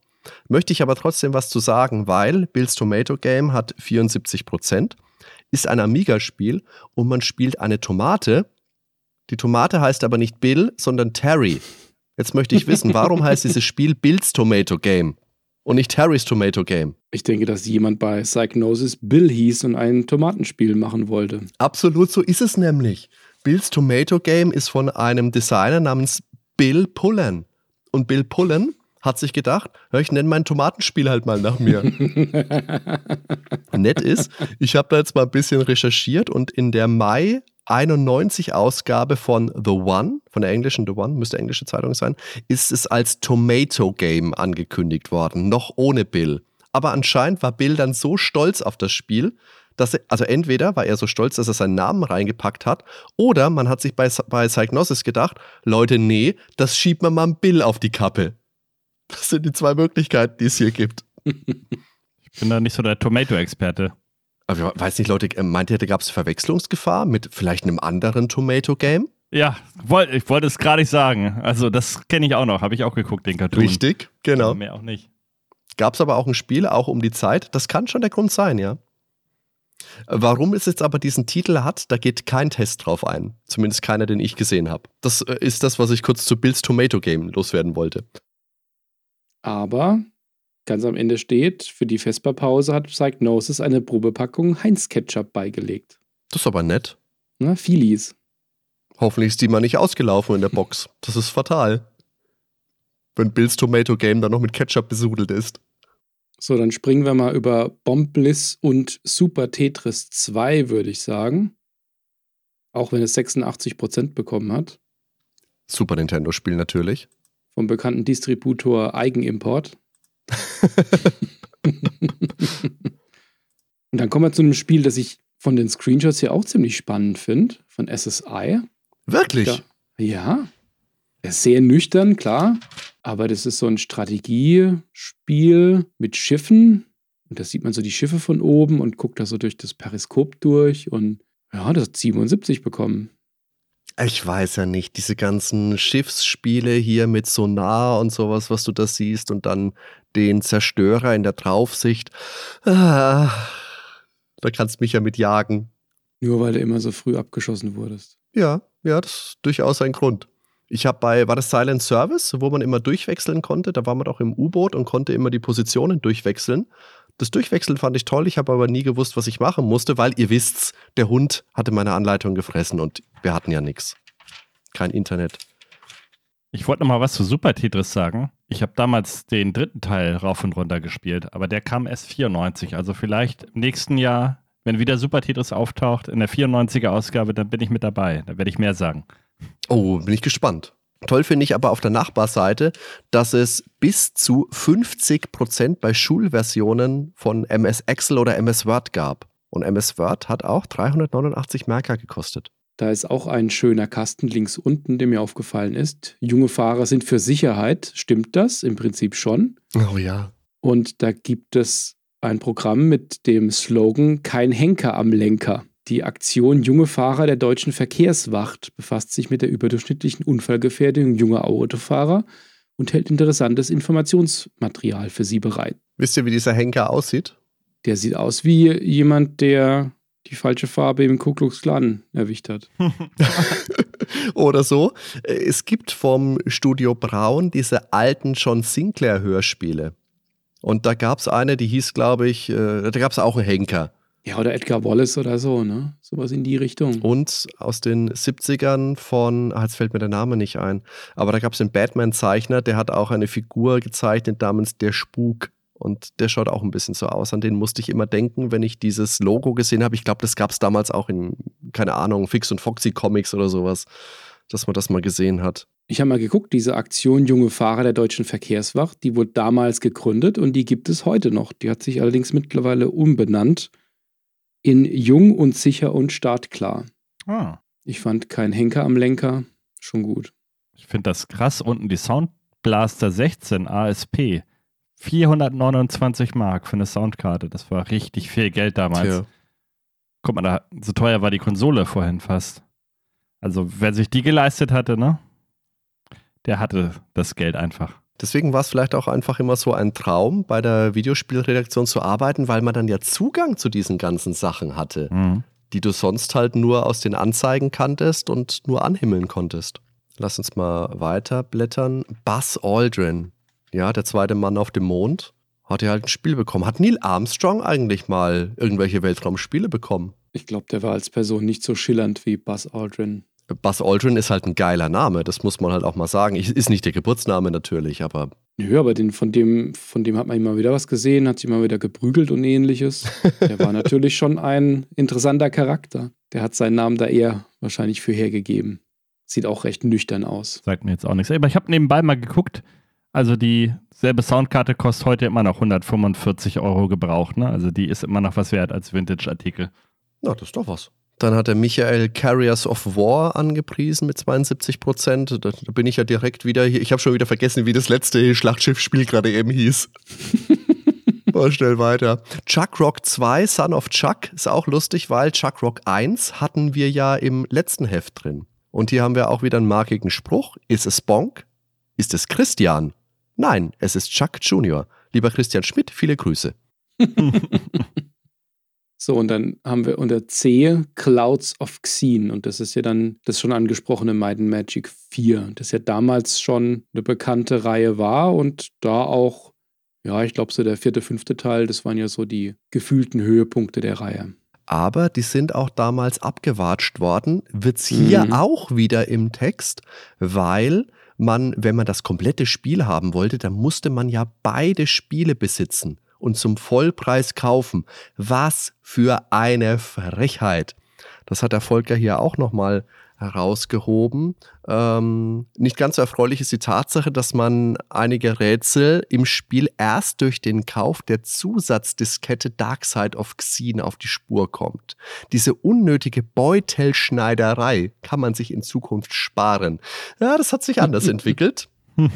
Möchte ich aber trotzdem was zu sagen, weil Bills Tomato Game hat 74 Prozent, ist ein Amiga-Spiel und man spielt eine Tomate. Die Tomate heißt aber nicht Bill, sondern Terry. Jetzt möchte ich wissen, warum heißt dieses Spiel Bills Tomato Game und nicht Terry's Tomato Game? Ich denke, dass jemand bei Psychnosis Bill hieß und ein Tomatenspiel machen wollte. Absolut, so ist es nämlich. Bills Tomato Game ist von einem Designer namens Bill Pullen. Und Bill Pullen hat sich gedacht, "Ja, ich nenne mein Tomatenspiel halt mal nach mir. Nett ist, ich habe da jetzt mal ein bisschen recherchiert und in der Mai 91 Ausgabe von The One, von der englischen The One, müsste englische Zeitung sein, ist es als Tomato Game angekündigt worden, noch ohne Bill. Aber anscheinend war Bill dann so stolz auf das Spiel, dass er, also entweder war er so stolz, dass er seinen Namen reingepackt hat, oder man hat sich bei, bei Psygnosis gedacht, Leute, nee, das schiebt man mal Bill auf die Kappe. Das sind die zwei Möglichkeiten, die es hier gibt. Ich bin da nicht so der Tomato-Experte. Aber ich weiß nicht, Leute, meint ihr, da gab es Verwechslungsgefahr mit vielleicht einem anderen Tomato-Game? Ja, ich wollte es gerade nicht sagen. Also, das kenne ich auch noch. Habe ich auch geguckt, den Cartoon. Richtig, genau. Aber mehr auch nicht. Gab es aber auch ein Spiel, auch um die Zeit? Das kann schon der Grund sein, ja. Warum es jetzt aber diesen Titel hat, da geht kein Test drauf ein. Zumindest keiner, den ich gesehen habe. Das äh, ist das, was ich kurz zu Bills Tomato Game loswerden wollte. Aber ganz am Ende steht, für die Vesperpause hat Psychnosis eine Probepackung Heinz-Ketchup beigelegt. Das ist aber nett. Na, Filis. Hoffentlich ist die mal nicht ausgelaufen in der Box. Das ist fatal. Wenn Bills Tomato Game dann noch mit Ketchup besudelt ist. So, dann springen wir mal über Bomb Bliss und Super Tetris 2, würde ich sagen. Auch wenn es 86% bekommen hat. Super Nintendo-Spiel natürlich. Vom bekannten Distributor Eigenimport. Und dann kommen wir zu einem Spiel, das ich von den Screenshots hier auch ziemlich spannend finde, von SSI. Wirklich? Ja. Ja. Sehr nüchtern, klar. Aber das ist so ein Strategiespiel mit Schiffen. Und da sieht man so die Schiffe von oben und guckt da so durch das Periskop durch und ja, das hat 77 bekommen. Ich weiß ja nicht, diese ganzen Schiffsspiele hier mit Sonar und sowas, was du da siehst und dann den Zerstörer in der Draufsicht. Ah, da kannst du mich ja mit jagen. Nur weil du immer so früh abgeschossen wurdest. Ja, ja, das ist durchaus ein Grund. Ich habe bei, war das Silent Service, wo man immer durchwechseln konnte? Da war man auch im U-Boot und konnte immer die Positionen durchwechseln. Das Durchwechseln fand ich toll, ich habe aber nie gewusst, was ich machen musste, weil ihr wisst's, der Hund hatte meine Anleitung gefressen und wir hatten ja nichts. Kein Internet. Ich wollte noch mal was zu Super Tetris sagen. Ich habe damals den dritten Teil rauf und runter gespielt, aber der kam erst 94. Also vielleicht im nächsten Jahr, wenn wieder Super Tetris auftaucht, in der 94er Ausgabe, dann bin ich mit dabei. Da werde ich mehr sagen. Oh, bin ich gespannt. Toll finde ich aber auf der Nachbarseite, dass es bis zu 50 Prozent bei Schulversionen von MS Excel oder MS Word gab. Und MS Word hat auch 389 Merker gekostet. Da ist auch ein schöner Kasten links unten, der mir aufgefallen ist. Junge Fahrer sind für Sicherheit. Stimmt das? Im Prinzip schon. Oh ja. Und da gibt es ein Programm mit dem Slogan Kein Henker am Lenker. Die Aktion Junge Fahrer der deutschen Verkehrswacht befasst sich mit der überdurchschnittlichen Unfallgefährdung junger Autofahrer und hält interessantes Informationsmaterial für sie bereit. Wisst ihr, wie dieser Henker aussieht? Der sieht aus wie jemand, der die falsche Farbe im Ku Klux Klan erwischt hat. Oder so. Es gibt vom Studio Braun diese alten John Sinclair Hörspiele. Und da gab es eine, die hieß, glaube ich, äh, da gab es auch einen Henker. Ja, oder Edgar Wallace oder so, ne? Sowas in die Richtung. Und aus den 70ern von, ah, jetzt fällt mir der Name nicht ein, aber da gab es einen Batman-Zeichner, der hat auch eine Figur gezeichnet namens Der Spuk. Und der schaut auch ein bisschen so aus. An den musste ich immer denken, wenn ich dieses Logo gesehen habe. Ich glaube, das gab es damals auch in, keine Ahnung, Fix und Foxy Comics oder sowas, dass man das mal gesehen hat. Ich habe mal geguckt, diese Aktion Junge Fahrer der Deutschen Verkehrswacht, die wurde damals gegründet und die gibt es heute noch. Die hat sich allerdings mittlerweile umbenannt in Jung und Sicher und Startklar. Ah. Ich fand kein Henker am Lenker schon gut. Ich finde das krass. Unten die Soundblaster 16 ASP. 429 Mark für eine Soundkarte. Das war richtig viel Geld damals. Tja. Guck mal, da, so teuer war die Konsole vorhin fast. Also, wer sich die geleistet hatte, ne? Der hatte das Geld einfach. Deswegen war es vielleicht auch einfach immer so ein Traum, bei der Videospielredaktion zu arbeiten, weil man dann ja Zugang zu diesen ganzen Sachen hatte, mhm. die du sonst halt nur aus den Anzeigen kanntest und nur anhimmeln konntest. Lass uns mal weiter blättern. Buzz Aldrin, ja, der zweite Mann auf dem Mond, hat ja halt ein Spiel bekommen. Hat Neil Armstrong eigentlich mal irgendwelche Weltraumspiele bekommen? Ich glaube, der war als Person nicht so schillernd wie Buzz Aldrin. Buzz Aldrin ist halt ein geiler Name, das muss man halt auch mal sagen. Ist nicht der Geburtsname natürlich, aber. Nö, aber den, von, dem, von dem hat man immer wieder was gesehen, hat sich immer wieder geprügelt und ähnliches. Der war natürlich schon ein interessanter Charakter. Der hat seinen Namen da eher wahrscheinlich für hergegeben. Sieht auch recht nüchtern aus. Sagt mir jetzt auch nichts. Aber ich habe nebenbei mal geguckt, also dieselbe Soundkarte kostet heute immer noch 145 Euro gebraucht. Ne? Also die ist immer noch was wert als Vintage-Artikel. Na, das ist doch was. Dann hat er Michael Carriers of War angepriesen mit 72 Prozent. Da, bin ich ja direkt wieder hier. Ich habe schon wieder vergessen, wie das letzte Schlachtschiffspiel gerade eben hieß. Mal schnell weiter. Chuck Rock 2, Son of Chuck, ist auch lustig, weil Chuck Rock 1 hatten wir ja im letzten Heft drin. Und hier haben wir auch wieder einen markigen Spruch. Ist es Bonk? Ist es Christian? Nein, es ist Chuck Junior. Lieber Christian Schmidt, viele Grüße. So, und dann haben wir unter C Clouds of Xene. Und das ist ja dann das schon angesprochene Might and Magic 4, das ja damals schon eine bekannte Reihe war und da auch, ja, ich glaube, so der vierte, fünfte Teil, das waren ja so die gefühlten Höhepunkte der Reihe. Aber die sind auch damals abgewatscht worden, wird es hier mhm. auch wieder im Text, weil man, wenn man das komplette Spiel haben wollte, dann musste man ja beide Spiele besitzen und zum Vollpreis kaufen. Was für eine Frechheit. Das hat der Volker hier auch nochmal herausgehoben. Ähm, nicht ganz so erfreulich ist die Tatsache, dass man einige Rätsel im Spiel erst durch den Kauf der Zusatzdiskette Dark Side of Xene auf die Spur kommt. Diese unnötige Beutelschneiderei kann man sich in Zukunft sparen. Ja, das hat sich anders entwickelt.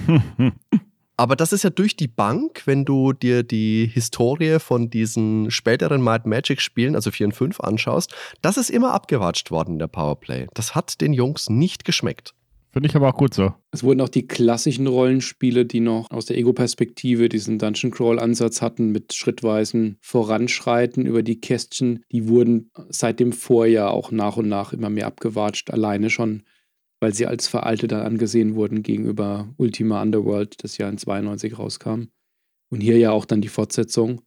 Aber das ist ja durch die Bank, wenn du dir die Historie von diesen späteren Might Magic Spielen, also 4 und 5, anschaust, das ist immer abgewatscht worden in der Powerplay. Das hat den Jungs nicht geschmeckt. Finde ich aber auch gut so. Es wurden auch die klassischen Rollenspiele, die noch aus der Ego-Perspektive diesen Dungeon Crawl-Ansatz hatten, mit schrittweisen Voranschreiten über die Kästchen, die wurden seit dem Vorjahr auch nach und nach immer mehr abgewatscht, alleine schon weil sie als veraltet dann angesehen wurden gegenüber Ultima Underworld, das ja in 92 rauskam. Und hier ja auch dann die Fortsetzung.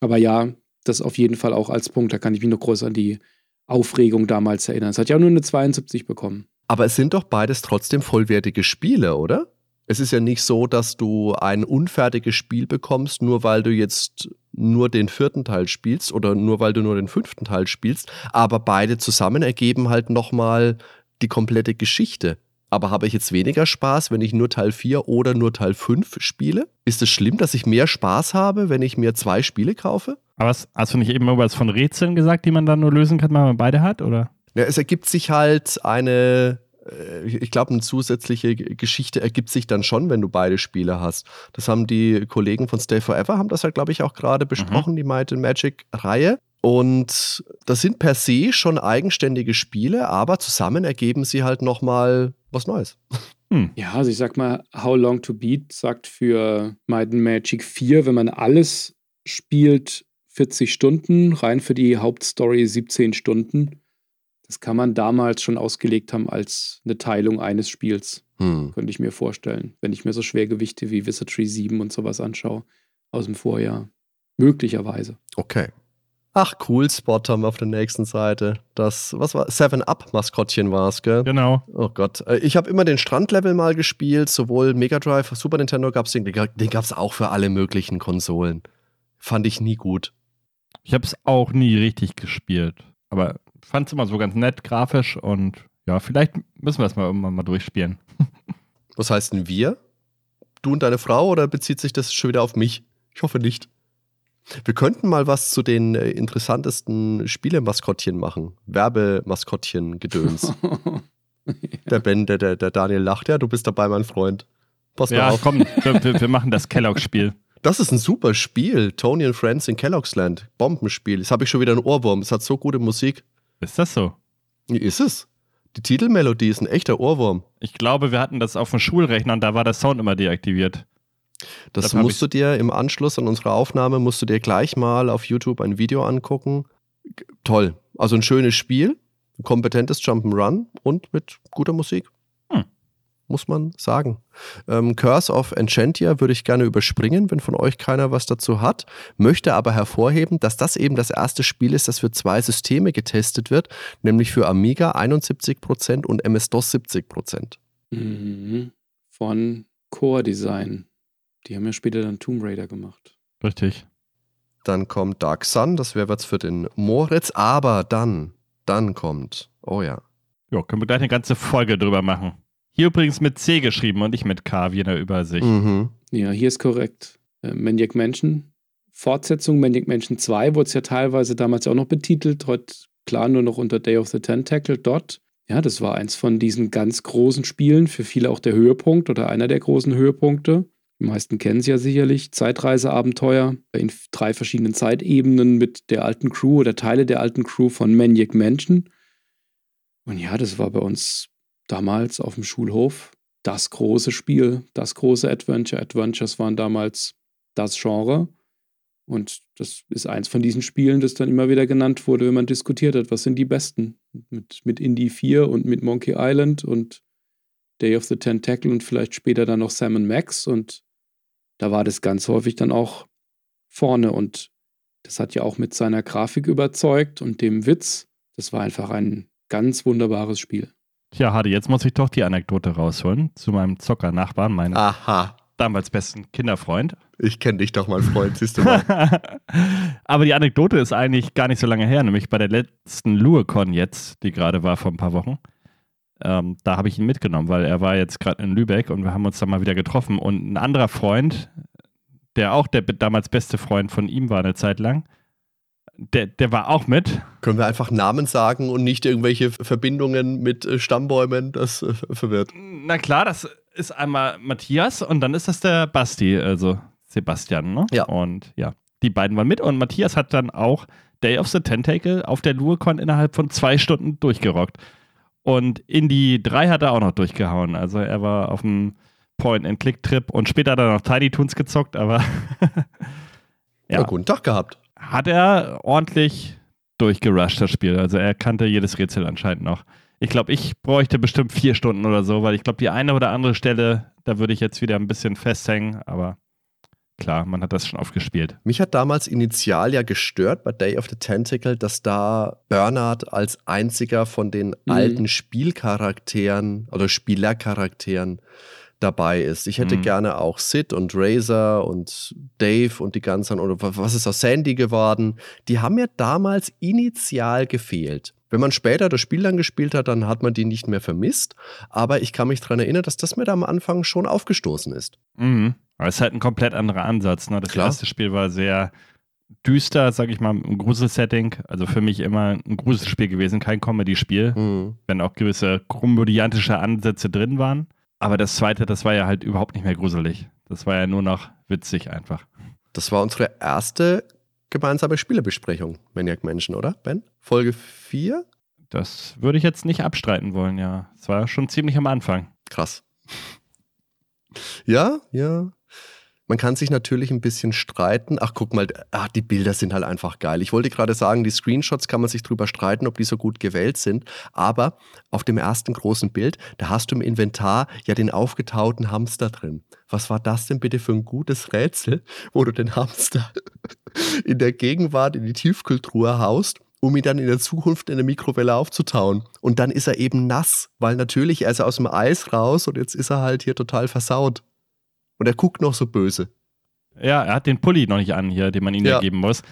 Aber ja, das auf jeden Fall auch als Punkt. Da kann ich mich noch groß an die Aufregung damals erinnern. Es hat ja nur eine 72 bekommen. Aber es sind doch beides trotzdem vollwertige Spiele, oder? Es ist ja nicht so, dass du ein unfertiges Spiel bekommst, nur weil du jetzt nur den vierten Teil spielst oder nur weil du nur den fünften Teil spielst, aber beide zusammen ergeben halt nochmal die komplette Geschichte. Aber habe ich jetzt weniger Spaß, wenn ich nur Teil 4 oder nur Teil 5 spiele? Ist es schlimm, dass ich mehr Spaß habe, wenn ich mir zwei Spiele kaufe? Aber hast du nicht eben irgendwas von Rätseln gesagt, die man dann nur lösen kann, wenn man beide hat, oder? Ja, es ergibt sich halt eine, äh, ich glaube, eine zusätzliche Geschichte ergibt sich dann schon, wenn du beide Spiele hast. Das haben die Kollegen von Stay Forever, haben das halt, glaube ich, auch gerade besprochen, mhm. die Might and Magic-Reihe. Und das sind per se schon eigenständige Spiele, aber zusammen ergeben sie halt nochmal was Neues. Hm. Ja, also ich sag mal, How Long to Beat sagt für Might and Magic 4, wenn man alles spielt, 40 Stunden, rein für die Hauptstory 17 Stunden. Das kann man damals schon ausgelegt haben als eine Teilung eines Spiels. Hm. Könnte ich mir vorstellen, wenn ich mir so Schwergewichte wie Wizardry 7 und sowas anschaue aus dem Vorjahr. Möglicherweise. Okay. Ach, cool, Spot haben wir auf der nächsten Seite. Das, was war, Seven Up Maskottchen war es, gell? Genau. Oh Gott. Äh, ich habe immer den Strandlevel mal gespielt, sowohl Mega Drive, Super Nintendo gab es den, den gab es auch für alle möglichen Konsolen. Fand ich nie gut. Ich habe es auch nie richtig gespielt. Aber fand es immer so ganz nett, grafisch und ja, vielleicht müssen wir es mal irgendwann mal durchspielen. Was heißt denn wir? Du und deine Frau oder bezieht sich das schon wieder auf mich? Ich hoffe nicht. Wir könnten mal was zu den äh, interessantesten Spielemaskottchen machen. Werbemaskottchen-Gedöns. ja. Der Ben, der, der, der Daniel lacht ja, du bist dabei, mein Freund. Pass mal ja, auf. komm, wir, wir machen das Kellogg-Spiel. Das ist ein super Spiel. Tony and Friends in Kellogg's Land. Bombenspiel. Jetzt habe ich schon wieder einen Ohrwurm. Es hat so gute Musik. Ist das so? Ist es. Die Titelmelodie ist ein echter Ohrwurm. Ich glaube, wir hatten das auf dem Schulrechner und da war der Sound immer deaktiviert. Das Dafür musst du dir im Anschluss an unsere Aufnahme, musst du dir gleich mal auf YouTube ein Video angucken. Toll. Also ein schönes Spiel, ein kompetentes Jump'n'Run und mit guter Musik. Hm. Muss man sagen. Ähm, Curse of Enchantia würde ich gerne überspringen, wenn von euch keiner was dazu hat. Möchte aber hervorheben, dass das eben das erste Spiel ist, das für zwei Systeme getestet wird, nämlich für Amiga 71% und MS-DOS 70%. Mhm. Von Core Design. Die haben ja später dann Tomb Raider gemacht. Richtig. Dann kommt Dark Sun, das wäre was für den Moritz, aber dann, dann kommt, oh ja. Ja, können wir gleich eine ganze Folge drüber machen. Hier übrigens mit C geschrieben und nicht mit K, wie in der Übersicht. Mhm. Ja, hier ist korrekt. Äh, Maniac Mansion. Fortsetzung Maniac Mansion 2 wurde es ja teilweise damals auch noch betitelt. Heute klar nur noch unter Day of the Tentacle dort. Ja, das war eins von diesen ganz großen Spielen, für viele auch der Höhepunkt oder einer der großen Höhepunkte. Die meisten kennen es ja sicherlich. Zeitreiseabenteuer in drei verschiedenen Zeitebenen mit der alten Crew oder Teile der alten Crew von Maniac Mansion. Und ja, das war bei uns damals auf dem Schulhof das große Spiel, das große Adventure. Adventures waren damals das Genre. Und das ist eins von diesen Spielen, das dann immer wieder genannt wurde, wenn man diskutiert hat, was sind die besten. Mit, mit Indie 4 und mit Monkey Island und Day of the Tentacle und vielleicht später dann noch Sam Max. Und da war das ganz häufig dann auch vorne und das hat ja auch mit seiner Grafik überzeugt und dem Witz. Das war einfach ein ganz wunderbares Spiel. Tja, Hadi, jetzt muss ich doch die Anekdote rausholen zu meinem Zocker-Nachbarn, meinem Aha. damals besten Kinderfreund. Ich kenne dich doch, mein Freund, siehst du mal. Aber die Anekdote ist eigentlich gar nicht so lange her, nämlich bei der letzten LueCon jetzt, die gerade war vor ein paar Wochen. Ähm, da habe ich ihn mitgenommen, weil er war jetzt gerade in Lübeck und wir haben uns dann mal wieder getroffen. Und ein anderer Freund, der auch der damals beste Freund von ihm war eine Zeit lang, der, der war auch mit. Können wir einfach Namen sagen und nicht irgendwelche Verbindungen mit äh, Stammbäumen? Das äh, verwirrt. Na klar, das ist einmal Matthias und dann ist das der Basti, also Sebastian, ne? Ja. Und ja, die beiden waren mit und Matthias hat dann auch Day of the Tentacle auf der LureCon innerhalb von zwei Stunden durchgerockt. Und Indie 3 hat er auch noch durchgehauen. Also er war auf dem Point-and-Click-Trip und später hat er noch Tiny Toons gezockt, aber ja. ja, guten Tag gehabt. Hat er ordentlich durchgerusht, das Spiel. Also er kannte jedes Rätsel anscheinend noch. Ich glaube, ich bräuchte bestimmt vier Stunden oder so, weil ich glaube, die eine oder andere Stelle, da würde ich jetzt wieder ein bisschen festhängen, aber klar, man hat das schon oft gespielt. Mich hat damals initial ja gestört bei Day of the Tentacle, dass da Bernhard als einziger von den mhm. alten Spielcharakteren oder Spielercharakteren dabei ist. Ich hätte mhm. gerne auch Sid und Razor und Dave und die ganzen, oder was ist aus Sandy geworden? Die haben mir damals initial gefehlt. Wenn man später das Spiel dann gespielt hat, dann hat man die nicht mehr vermisst. Aber ich kann mich daran erinnern, dass das mir da am Anfang schon aufgestoßen ist. Mhm. Aber es ist halt ein komplett anderer Ansatz. Ne? Das Klar. erste Spiel war sehr düster, sag ich mal, ein Gruselsetting. Also für mich immer ein Gruselspiel gewesen, kein Comedy-Spiel. Mhm. Wenn auch gewisse komödiantische Ansätze drin waren. Aber das zweite, das war ja halt überhaupt nicht mehr gruselig. Das war ja nur noch witzig einfach. Das war unsere erste gemeinsame Spielebesprechung, Maniac Menschen, oder, Ben? Folge 4? Das würde ich jetzt nicht abstreiten wollen, ja. Es war schon ziemlich am Anfang. Krass. Ja, ja. Man kann sich natürlich ein bisschen streiten. Ach, guck mal, ach, die Bilder sind halt einfach geil. Ich wollte gerade sagen, die Screenshots kann man sich drüber streiten, ob die so gut gewählt sind. Aber auf dem ersten großen Bild, da hast du im Inventar ja den aufgetauten Hamster drin. Was war das denn bitte für ein gutes Rätsel, wo du den Hamster in der Gegenwart in die Tiefkühltruhe haust um ihn dann in der Zukunft in der Mikrowelle aufzutauen. Und dann ist er eben nass, weil natürlich er ist aus dem Eis raus und jetzt ist er halt hier total versaut. Und er guckt noch so böse. Ja, er hat den Pulli noch nicht an hier, den man ihm ja. geben muss.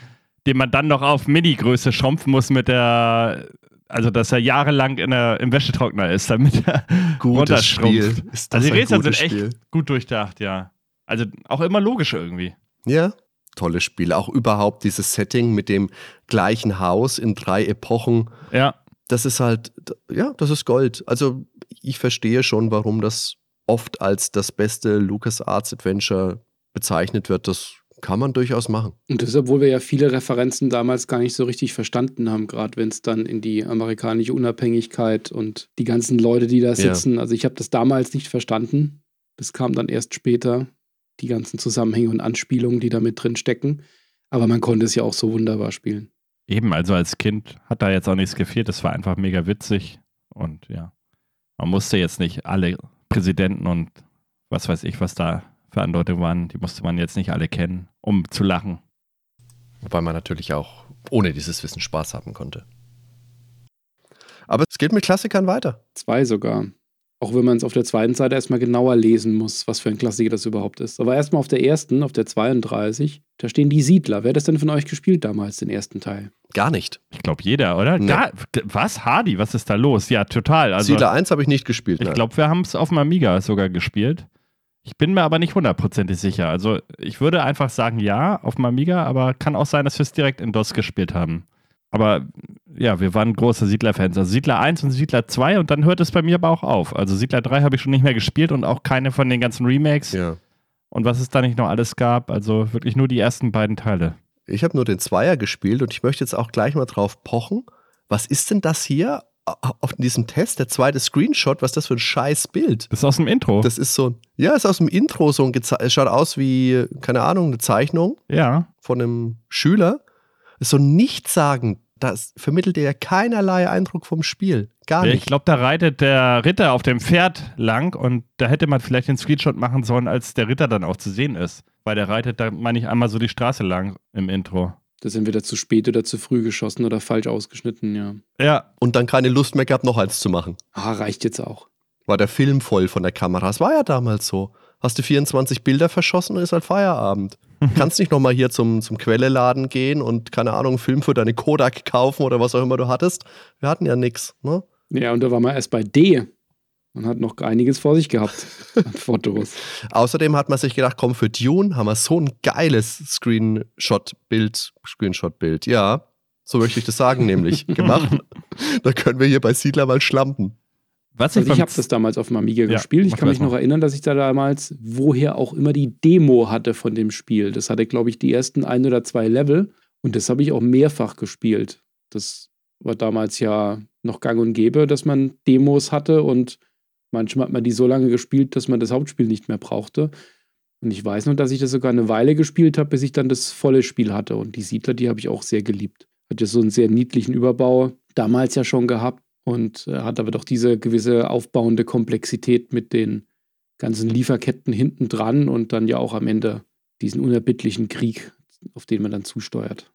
Den man dann noch auf Mini-Größe schrumpfen muss mit der, also dass er jahrelang in der, im Wäschetrockner ist, damit er Gutes Spiel. also die Rätsel sind echt Spiel. gut durchdacht, ja. Also auch immer logisch irgendwie. Ja, tolles Spiel. Auch überhaupt dieses Setting mit dem gleichen Haus in drei Epochen. Ja. Das ist halt, ja, das ist Gold. Also ich verstehe schon, warum das oft als das beste LucasArts Adventure bezeichnet wird. Das kann man durchaus machen. Und das, obwohl wir ja viele Referenzen damals gar nicht so richtig verstanden haben, gerade wenn es dann in die amerikanische Unabhängigkeit und die ganzen Leute, die da sitzen. Ja. Also ich habe das damals nicht verstanden. Das kam dann erst später, die ganzen Zusammenhänge und Anspielungen, die da mit drin stecken. Aber man konnte es ja auch so wunderbar spielen. Eben, also als Kind hat da jetzt auch nichts gefehlt. Das war einfach mega witzig. Und ja, man musste jetzt nicht alle Präsidenten und was weiß ich, was da für Antworten waren, die musste man jetzt nicht alle kennen, um zu lachen. Wobei man natürlich auch ohne dieses Wissen Spaß haben konnte. Aber es geht mit Klassikern weiter. Zwei sogar. Auch wenn man es auf der zweiten Seite erstmal genauer lesen muss, was für ein Klassiker das überhaupt ist. Aber erstmal auf der ersten, auf der 32, da stehen die Siedler. Wer hat das denn von euch gespielt damals, den ersten Teil? Gar nicht. Ich glaube jeder, oder? Nee. Gar, was? Hardy, was ist da los? Ja, total. Also, Siedler 1 habe ich nicht gespielt. Ich glaube, wir haben es auf dem Amiga sogar gespielt. Ich bin mir aber nicht hundertprozentig sicher. Also ich würde einfach sagen ja auf dem Amiga, aber kann auch sein, dass wir es direkt in DOS gespielt haben. Aber ja, wir waren große Siedler-Fans. Also Siedler 1 und Siedler 2 und dann hört es bei mir aber auch auf. Also Siedler 3 habe ich schon nicht mehr gespielt und auch keine von den ganzen Remakes. Ja. Und was es da nicht noch alles gab, also wirklich nur die ersten beiden Teile. Ich habe nur den Zweier gespielt und ich möchte jetzt auch gleich mal drauf pochen. Was ist denn das hier auf diesem Test? Der zweite Screenshot, was ist das für ein scheiß Bild? Das ist aus dem Intro. Das ist so, ja, ist aus dem Intro so ein, es schaut aus wie, keine Ahnung, eine Zeichnung. Ja. Von einem Schüler so nichtssagend. Das vermittelt dir ja keinerlei Eindruck vom Spiel. Gar nicht. Ich glaube, da reitet der Ritter auf dem Pferd lang und da hätte man vielleicht den Screenshot machen sollen, als der Ritter dann auch zu sehen ist. Weil der reitet, da meine ich einmal so die Straße lang im Intro. Das sind wieder zu spät oder zu früh geschossen oder falsch ausgeschnitten, ja. Ja. Und dann keine Lust mehr gehabt, noch eins zu machen. Ah, reicht jetzt auch. War der Film voll von der Kamera. Es war ja damals so. Hast du 24 Bilder verschossen und ist halt Feierabend. Kannst nicht nochmal hier zum, zum Quelleladen gehen und, keine Ahnung, einen Film für deine Kodak kaufen oder was auch immer du hattest. Wir hatten ja nichts, ne? Ja, und da war man erst bei D. Man hat noch einiges vor sich gehabt an Fotos. Außerdem hat man sich gedacht, komm, für Dune haben wir so ein geiles Screenshot-Bild, Screenshot-Bild, ja, so möchte ich das sagen, nämlich gemacht. da können wir hier bei Siedler mal schlampen. Was also ich habe das damals auf dem Amiga ja, gespielt. Ich kann mich noch erinnern, dass ich da damals, woher auch immer, die Demo hatte von dem Spiel. Das hatte, glaube ich, die ersten ein oder zwei Level. Und das habe ich auch mehrfach gespielt. Das war damals ja noch gang und gäbe, dass man Demos hatte und manchmal hat man die so lange gespielt, dass man das Hauptspiel nicht mehr brauchte. Und ich weiß noch, dass ich das sogar eine Weile gespielt habe, bis ich dann das volle Spiel hatte. Und die Siedler, die habe ich auch sehr geliebt. Hat ja so einen sehr niedlichen Überbau damals ja schon gehabt und äh, hat aber doch diese gewisse aufbauende Komplexität mit den ganzen Lieferketten hinten dran und dann ja auch am Ende diesen unerbittlichen Krieg, auf den man dann zusteuert.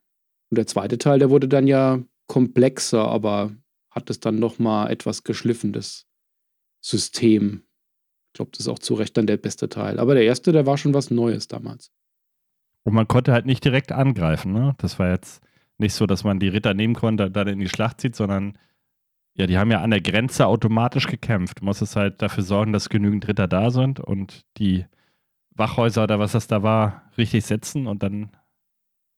Und der zweite Teil, der wurde dann ja komplexer, aber hat es dann nochmal etwas geschliffen, das System. Ich glaube, das ist auch zu Recht dann der beste Teil. Aber der erste, der war schon was Neues damals. Und man konnte halt nicht direkt angreifen, ne? Das war jetzt nicht so, dass man die Ritter nehmen konnte, dann in die Schlacht zieht, sondern ja, die haben ja an der Grenze automatisch gekämpft. Du musstest halt dafür sorgen, dass genügend Ritter da sind und die Wachhäuser oder was das da war, richtig setzen und dann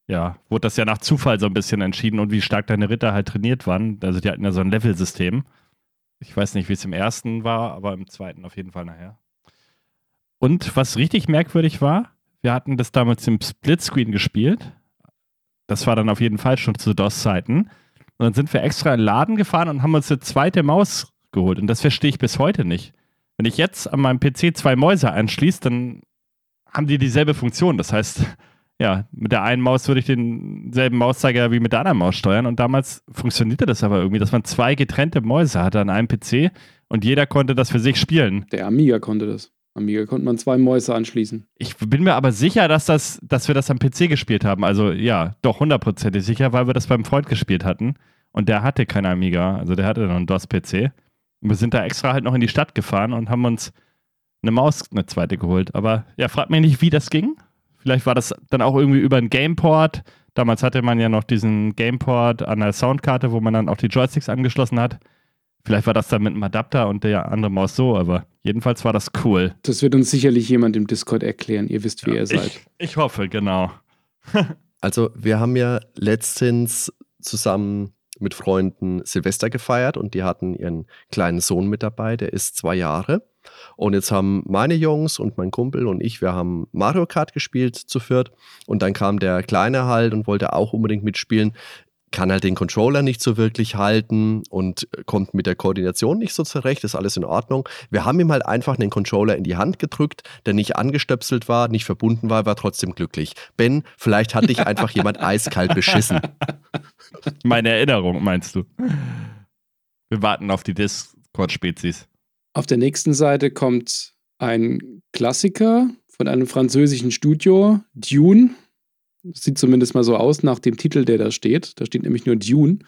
ja, wurde das ja nach Zufall so ein bisschen entschieden und wie stark deine Ritter halt trainiert waren. Also die hatten ja so ein Level-System. Ich weiß nicht, wie es im ersten war, aber im zweiten auf jeden Fall nachher. Und was richtig merkwürdig war, wir hatten das damals im Splitscreen gespielt. Das war dann auf jeden Fall schon zu DOS-Zeiten. Und dann sind wir extra in den Laden gefahren und haben uns eine zweite Maus geholt. Und das verstehe ich bis heute nicht. Wenn ich jetzt an meinem PC zwei Mäuse anschließe, dann haben die dieselbe Funktion. Das heißt, ja, mit der einen Maus würde ich denselben Mauszeiger wie mit der anderen Maus steuern. Und damals funktionierte das aber irgendwie, dass man zwei getrennte Mäuse hatte an einem PC und jeder konnte das für sich spielen. Der Amiga konnte das. Amiga konnte man zwei Mäuse anschließen. Ich bin mir aber sicher, dass, das, dass wir das am PC gespielt haben. Also ja, doch hundertprozentig sicher, weil wir das beim Freund gespielt hatten. Und der hatte kein Amiga, also der hatte noch einen DOS-PC. Und wir sind da extra halt noch in die Stadt gefahren und haben uns eine Maus, eine zweite geholt. Aber ja, fragt mich nicht, wie das ging. Vielleicht war das dann auch irgendwie über einen Gameport. Damals hatte man ja noch diesen Gameport an der Soundkarte, wo man dann auch die Joysticks angeschlossen hat. Vielleicht war das dann mit einem Adapter und der andere Maus so, aber jedenfalls war das cool. Das wird uns sicherlich jemand im Discord erklären. Ihr wisst, wie ja, ihr seid. Ich, ich hoffe, genau. also, wir haben ja letztens zusammen mit Freunden Silvester gefeiert und die hatten ihren kleinen Sohn mit dabei, der ist zwei Jahre. Und jetzt haben meine Jungs und mein Kumpel und ich, wir haben Mario Kart gespielt zu viert. Und dann kam der Kleine halt und wollte auch unbedingt mitspielen kann halt den Controller nicht so wirklich halten und kommt mit der Koordination nicht so zurecht, ist alles in Ordnung. Wir haben ihm halt einfach einen Controller in die Hand gedrückt, der nicht angestöpselt war, nicht verbunden war, war trotzdem glücklich. Ben, vielleicht hat dich einfach jemand eiskalt beschissen. Meine Erinnerung, meinst du? Wir warten auf die Discord-Spezies. Auf der nächsten Seite kommt ein Klassiker von einem französischen Studio, Dune. Sieht zumindest mal so aus nach dem Titel, der da steht. Da steht nämlich nur Dune.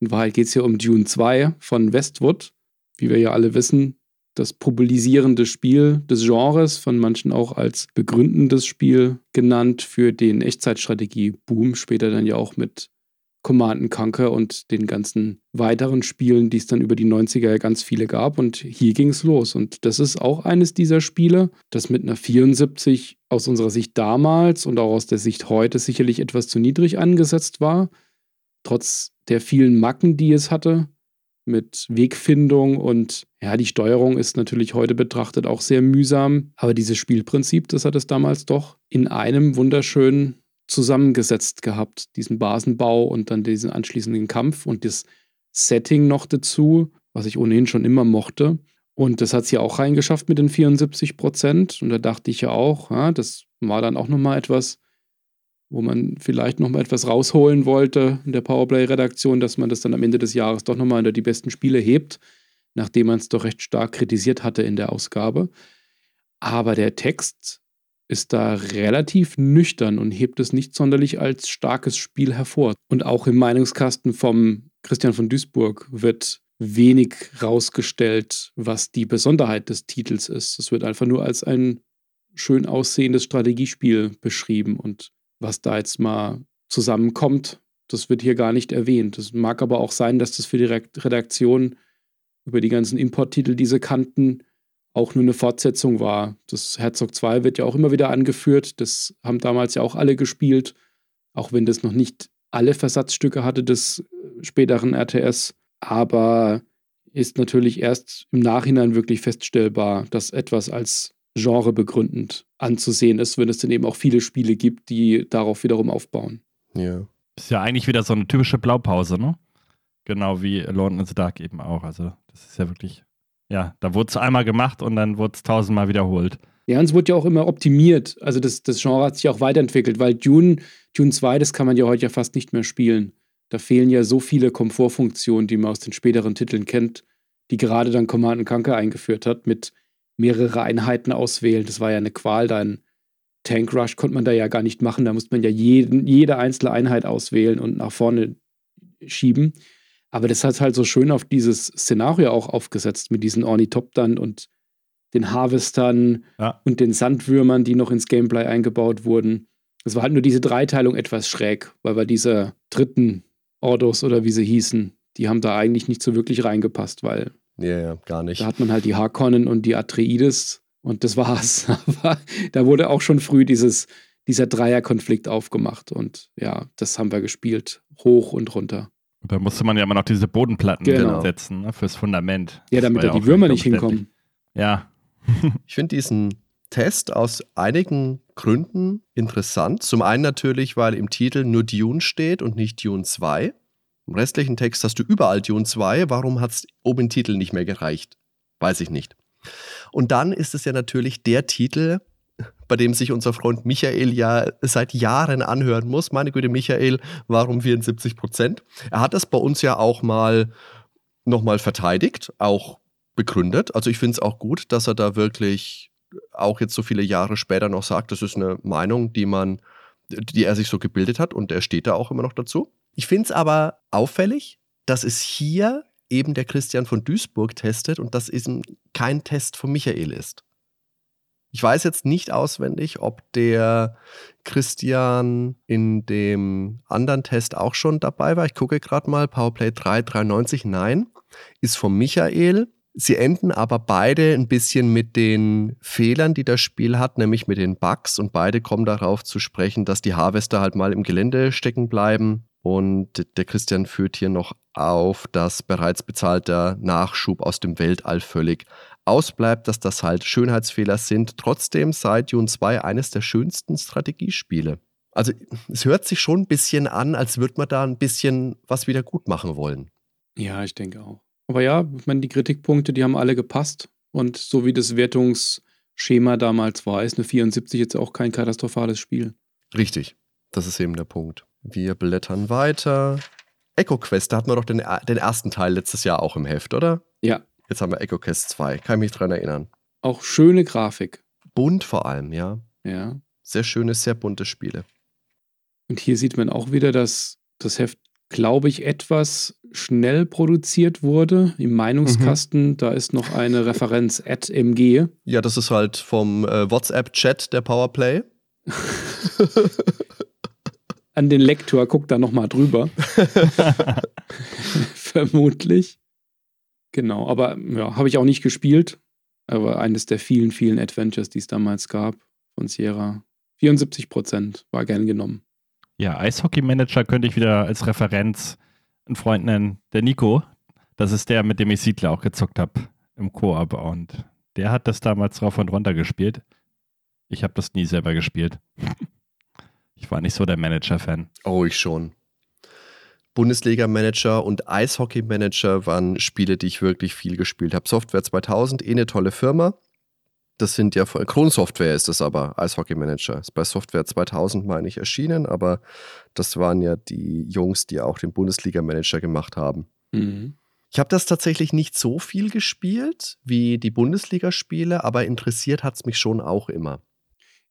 In Wahrheit geht es hier um Dune 2 von Westwood. Wie wir ja alle wissen, das populisierende Spiel des Genres, von manchen auch als begründendes Spiel genannt für den Echtzeitstrategie-Boom, später dann ja auch mit Command Conquer und den ganzen weiteren Spielen, die es dann über die 90er ja ganz viele gab. Und hier ging es los. Und das ist auch eines dieser Spiele, das mit einer 74 aus unserer Sicht damals und auch aus der Sicht heute sicherlich etwas zu niedrig angesetzt war. Trotz der vielen Macken, die es hatte, mit Wegfindung und ja, die Steuerung ist natürlich heute betrachtet auch sehr mühsam. Aber dieses Spielprinzip, das hat es damals doch in einem wunderschönen zusammengesetzt gehabt, diesen Basenbau und dann diesen anschließenden Kampf und das Setting noch dazu, was ich ohnehin schon immer mochte. Und das hat sie auch reingeschafft mit den 74 Prozent. Und da dachte ich ja auch, ja, das war dann auch nochmal etwas, wo man vielleicht nochmal etwas rausholen wollte in der Powerplay-Redaktion, dass man das dann am Ende des Jahres doch nochmal unter die besten Spiele hebt, nachdem man es doch recht stark kritisiert hatte in der Ausgabe. Aber der Text ist da relativ nüchtern und hebt es nicht sonderlich als starkes Spiel hervor. Und auch im Meinungskasten vom Christian von Duisburg wird wenig rausgestellt, was die Besonderheit des Titels ist. Es wird einfach nur als ein schön aussehendes Strategiespiel beschrieben und was da jetzt mal zusammenkommt, das wird hier gar nicht erwähnt. Es mag aber auch sein, dass das für die Redaktion über die ganzen Importtitel diese kannten, auch nur eine Fortsetzung war. Das Herzog 2 wird ja auch immer wieder angeführt. Das haben damals ja auch alle gespielt, auch wenn das noch nicht alle Versatzstücke hatte des äh, späteren RTS. Aber ist natürlich erst im Nachhinein wirklich feststellbar, dass etwas als genrebegründend anzusehen ist, wenn es dann eben auch viele Spiele gibt, die darauf wiederum aufbauen. Ja. Ist ja eigentlich wieder so eine typische Blaupause, ne? Genau wie Alone in the Dark eben auch. Also, das ist ja wirklich, ja, da wurde es einmal gemacht und dann wurde es tausendmal wiederholt. Ja, und es wurde ja auch immer optimiert. Also, das, das Genre hat sich auch weiterentwickelt, weil Dune, Dune 2, das kann man ja heute ja fast nicht mehr spielen. Da fehlen ja so viele Komfortfunktionen, die man aus den späteren Titeln kennt, die gerade dann Command Conquer eingeführt hat, mit mehrere Einheiten auswählen. Das war ja eine Qual, dein Tank Rush konnte man da ja gar nicht machen. Da musste man ja jeden, jede einzelne Einheit auswählen und nach vorne schieben. Aber das hat halt so schön auf dieses Szenario auch aufgesetzt mit diesen Ornithoptern und den Harvestern ja. und den Sandwürmern, die noch ins Gameplay eingebaut wurden. Es war halt nur diese Dreiteilung etwas schräg, weil wir diese dritten Ordos oder wie sie hießen, die haben da eigentlich nicht so wirklich reingepasst, weil ja, ja, gar nicht. Da hat man halt die Harkonnen und die Atreides und das war's. Aber da wurde auch schon früh dieses, dieser Dreierkonflikt aufgemacht und ja, das haben wir gespielt, hoch und runter. Und da musste man ja immer noch diese Bodenplatten genau. setzen ne, fürs Fundament. Ja, damit da die Würmer nicht hinkommen. Ja. ich finde diesen Test aus einigen Gründen interessant. Zum einen natürlich, weil im Titel nur Dune steht und nicht Dune 2. Im restlichen Text hast du überall Dune 2. Warum hat es oben im Titel nicht mehr gereicht? Weiß ich nicht. Und dann ist es ja natürlich der Titel, bei dem sich unser Freund Michael ja seit Jahren anhören muss. Meine Güte, Michael, warum 74 Prozent? Er hat das bei uns ja auch mal nochmal verteidigt, auch begründet. Also ich finde es auch gut, dass er da wirklich auch jetzt so viele Jahre später noch sagt, das ist eine Meinung, die man, die er sich so gebildet hat und er steht da auch immer noch dazu. Ich finde es aber auffällig, dass es hier eben der Christian von Duisburg testet und das eben kein Test von Michael ist. Ich weiß jetzt nicht auswendig, ob der Christian in dem anderen Test auch schon dabei war. Ich gucke gerade mal, Powerplay 393, nein, ist von Michael. Sie enden aber beide ein bisschen mit den Fehlern, die das Spiel hat, nämlich mit den Bugs. Und beide kommen darauf zu sprechen, dass die Harvester halt mal im Gelände stecken bleiben und der Christian führt hier noch auf, dass bereits bezahlter Nachschub aus dem Weltall völlig ausbleibt, dass das halt Schönheitsfehler sind. Trotzdem sei Dune 2 eines der schönsten Strategiespiele. Also es hört sich schon ein bisschen an, als würde man da ein bisschen was wieder gut machen wollen. Ja, ich denke auch. Aber ja, ich meine, die Kritikpunkte, die haben alle gepasst. Und so wie das Wertungsschema damals war, ist eine 74 jetzt auch kein katastrophales Spiel. Richtig. Das ist eben der Punkt. Wir blättern weiter. Echo Quest, da hatten wir doch den, den ersten Teil letztes Jahr auch im Heft, oder? Ja. Jetzt haben wir Echo Quest 2. Kann ich mich dran erinnern. Auch schöne Grafik. Bunt vor allem, ja. Ja. Sehr schöne, sehr bunte Spiele. Und hier sieht man auch wieder, dass das Heft, glaube ich, etwas schnell produziert wurde. Im Meinungskasten, mhm. da ist noch eine Referenz at MG. Ja, das ist halt vom äh, WhatsApp-Chat der Powerplay. an den Lektor, guckt da nochmal drüber. Vermutlich. Genau, aber ja, habe ich auch nicht gespielt. Aber eines der vielen, vielen Adventures, die es damals gab von Sierra. 74 Prozent war gern genommen. Ja, Eishockey-Manager könnte ich wieder als Referenz einen Freund nennen, der Nico. Das ist der, mit dem ich Siedler auch gezockt habe im Koop. Und der hat das damals rauf und runter gespielt. Ich habe das nie selber gespielt. Ich war nicht so der Manager-Fan. Oh, ich schon. Bundesliga-Manager und Eishockey-Manager waren Spiele, die ich wirklich viel gespielt habe. Software 2000, eh eine tolle Firma. Das sind ja, Kronsoftware ist das aber, Eishockey-Manager. Ist bei Software 2000, meine ich, erschienen, aber das waren ja die Jungs, die auch den Bundesliga-Manager gemacht haben. Mhm. Ich habe das tatsächlich nicht so viel gespielt wie die Bundesligaspiele, aber interessiert hat es mich schon auch immer.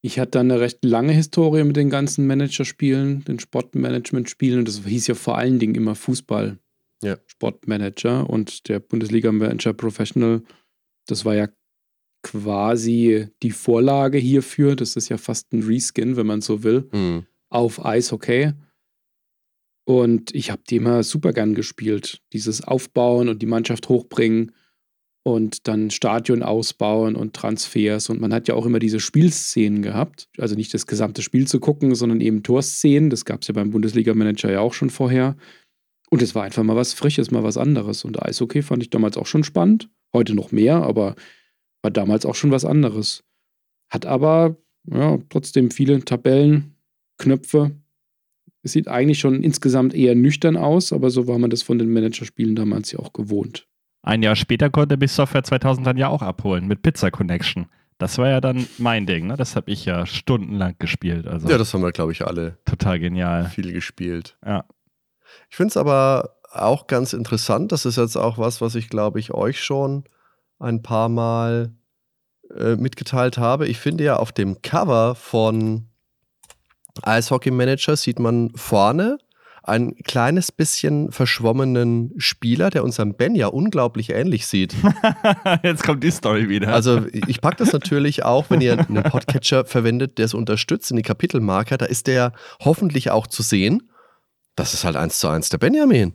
Ich hatte dann eine recht lange Historie mit den ganzen Managerspielen, den Sportmanagement-Spielen. Und das hieß ja vor allen Dingen immer Fußball. Ja. Sportmanager und der Bundesliga-Manager Professional, das war ja quasi die Vorlage hierfür. Das ist ja fast ein Reskin, wenn man so will, mhm. auf Eishockey. Und ich habe die immer super gern gespielt. Dieses Aufbauen und die Mannschaft hochbringen und dann Stadion ausbauen und Transfers. Und man hat ja auch immer diese Spielszenen gehabt. Also nicht das gesamte Spiel zu gucken, sondern eben Torszenen. Das gab es ja beim Bundesliga-Manager ja auch schon vorher. Und es war einfach mal was Frisches, mal was anderes. Und Eishockey fand ich damals auch schon spannend. Heute noch mehr, aber war damals auch schon was anderes. Hat aber ja, trotzdem viele Tabellen, Knöpfe. Es sieht eigentlich schon insgesamt eher nüchtern aus, aber so war man das von den Managerspielen damals ja auch gewohnt. Ein Jahr später konnte mich Software 2000 dann ja auch abholen mit Pizza Connection. Das war ja dann mein Ding, ne? Das habe ich ja stundenlang gespielt. Also ja, das haben wir, glaube ich, alle. Total genial. Viel gespielt. Ja. Ich finde es aber auch ganz interessant. Das ist jetzt auch was, was ich, glaube ich, euch schon ein paar Mal äh, mitgeteilt habe. Ich finde ja auf dem Cover von Eishockey Manager sieht man vorne ein kleines bisschen verschwommenen Spieler, der unserem Ben ja unglaublich ähnlich sieht. Jetzt kommt die Story wieder. Also ich packe das natürlich auch, wenn ihr einen Podcatcher verwendet, der es unterstützt, in die Kapitelmarker, da ist der hoffentlich auch zu sehen. Das ist halt eins zu eins der Benjamin.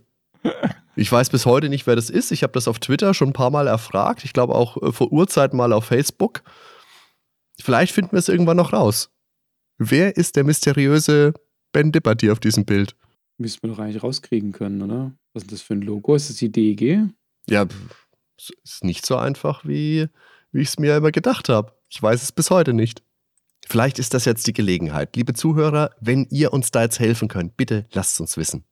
Ich weiß bis heute nicht, wer das ist. Ich habe das auf Twitter schon ein paar Mal erfragt. Ich glaube auch äh, vor Urzeiten mal auf Facebook. Vielleicht finden wir es irgendwann noch raus. Wer ist der mysteriöse Ben Dippert hier auf diesem Bild? Müssten wir doch eigentlich rauskriegen können, oder? Was ist das für ein Logo? Ist das die DEG? Ja, ist nicht so einfach, wie, wie ich es mir immer gedacht habe. Ich weiß es bis heute nicht. Vielleicht ist das jetzt die Gelegenheit. Liebe Zuhörer, wenn ihr uns da jetzt helfen könnt, bitte lasst es uns wissen.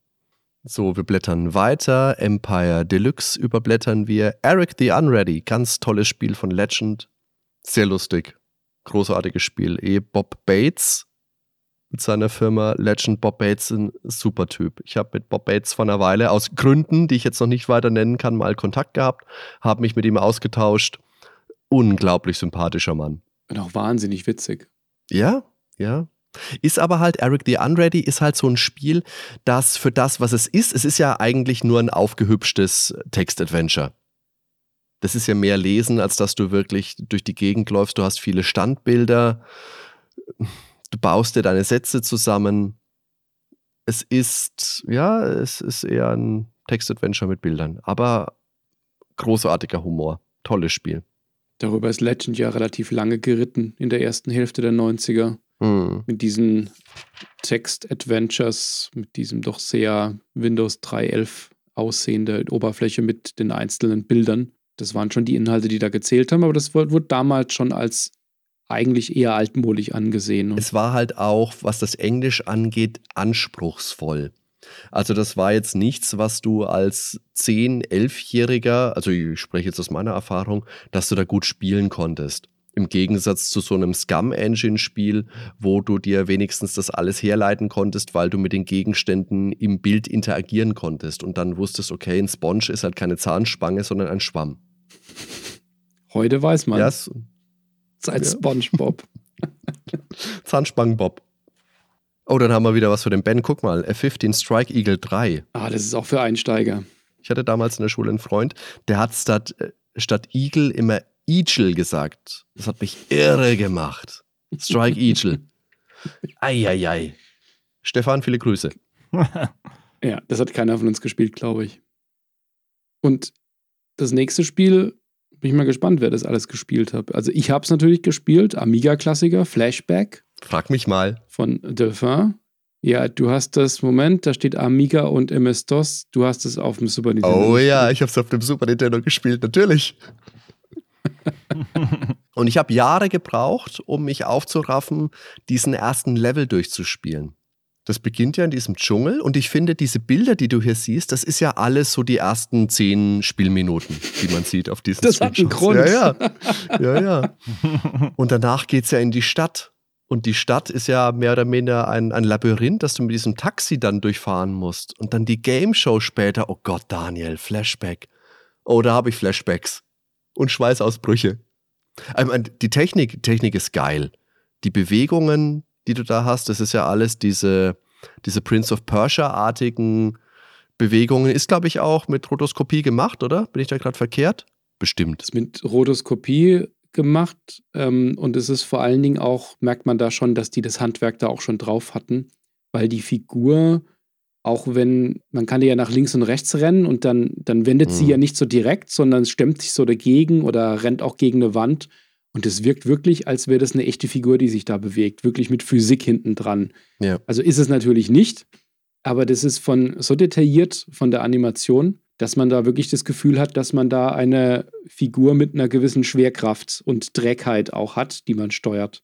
So, wir blättern weiter. Empire Deluxe überblättern wir. Eric the Unready, ganz tolles Spiel von Legend. Sehr lustig. Großartiges Spiel. Eh, Bob Bates mit seiner Firma Legend. Bob Bates ein super Typ. Ich habe mit Bob Bates vor einer Weile aus Gründen, die ich jetzt noch nicht weiter nennen kann, mal Kontakt gehabt, habe mich mit ihm ausgetauscht. Unglaublich sympathischer Mann. Und auch wahnsinnig witzig. Ja, ja. Ist aber halt Eric the Unready ist halt so ein Spiel, das für das, was es ist, es ist ja eigentlich nur ein aufgehübschtes Text-Adventure. Das ist ja mehr Lesen, als dass du wirklich durch die Gegend läufst. Du hast viele Standbilder, du baust dir deine Sätze zusammen. Es ist, ja, es ist eher ein Text-Adventure mit Bildern, aber großartiger Humor. Tolles Spiel. Darüber ist Legend ja relativ lange geritten in der ersten Hälfte der 90er. Mhm. Mit diesen Text-Adventures, mit diesem doch sehr Windows 3.11 aussehende Oberfläche mit den einzelnen Bildern. Das waren schon die Inhalte, die da gezählt haben, aber das wurde damals schon als eigentlich eher altmodisch angesehen. Es war halt auch, was das Englisch angeht, anspruchsvoll. Also das war jetzt nichts, was du als 10-, 11-Jähriger, also ich spreche jetzt aus meiner Erfahrung, dass du da gut spielen konntest. Im Gegensatz zu so einem Scum-Engine-Spiel, wo du dir wenigstens das alles herleiten konntest, weil du mit den Gegenständen im Bild interagieren konntest und dann wusstest, okay, ein Sponge ist halt keine Zahnspange, sondern ein Schwamm. Heute weiß man. Ja, Seit. SpongeBob. Zahnspangenbob. Oh, dann haben wir wieder was für den Ben. Guck mal, F-15 Strike Eagle 3. Ah, das ist auch für Einsteiger. Ich hatte damals in der Schule einen Freund, der hat statt, statt Eagle immer Eagle gesagt. Das hat mich irre gemacht. Strike Eagle. Eieiei. Stefan, viele Grüße. ja, das hat keiner von uns gespielt, glaube ich. Und das nächste Spiel, bin ich mal gespannt, wer das alles gespielt hat. Also ich habe es natürlich gespielt, Amiga-Klassiker, Flashback. Frag mich mal. Von Delphin. Ja, du hast das, Moment, da steht Amiga und MS-DOS. Du hast es auf dem Super Nintendo. Oh gespielt. ja, ich habe es auf dem Super Nintendo gespielt, natürlich. und ich habe Jahre gebraucht, um mich aufzuraffen, diesen ersten Level durchzuspielen. Das beginnt ja in diesem Dschungel und ich finde, diese Bilder, die du hier siehst, das ist ja alles so die ersten zehn Spielminuten, die man sieht auf diesen Das hat einen Grund. Ja, ja. ja, ja. Und danach geht es ja in die Stadt. Und die Stadt ist ja mehr oder weniger ein, ein Labyrinth, das du mit diesem Taxi dann durchfahren musst. Und dann die Game Show später. Oh Gott, Daniel, Flashback. Oh, da habe ich Flashbacks. Und Schweißausbrüche. Die Technik, Technik ist geil. Die Bewegungen, die du da hast, das ist ja alles diese, diese Prince of Persia-artigen Bewegungen. Ist, glaube ich, auch mit Rotoskopie gemacht, oder? Bin ich da gerade verkehrt? Bestimmt. Das ist mit Rotoskopie gemacht ähm, und es ist vor allen Dingen auch, merkt man da schon, dass die das Handwerk da auch schon drauf hatten, weil die Figur, auch wenn, man kann ja nach links und rechts rennen und dann, dann wendet mhm. sie ja nicht so direkt, sondern stemmt sich so dagegen oder rennt auch gegen eine Wand. Und es wirkt wirklich, als wäre das eine echte Figur, die sich da bewegt, wirklich mit Physik hinten dran. Ja. Also ist es natürlich nicht, aber das ist von so detailliert von der Animation, dass man da wirklich das Gefühl hat, dass man da eine Figur mit einer gewissen Schwerkraft und Trägheit auch hat, die man steuert.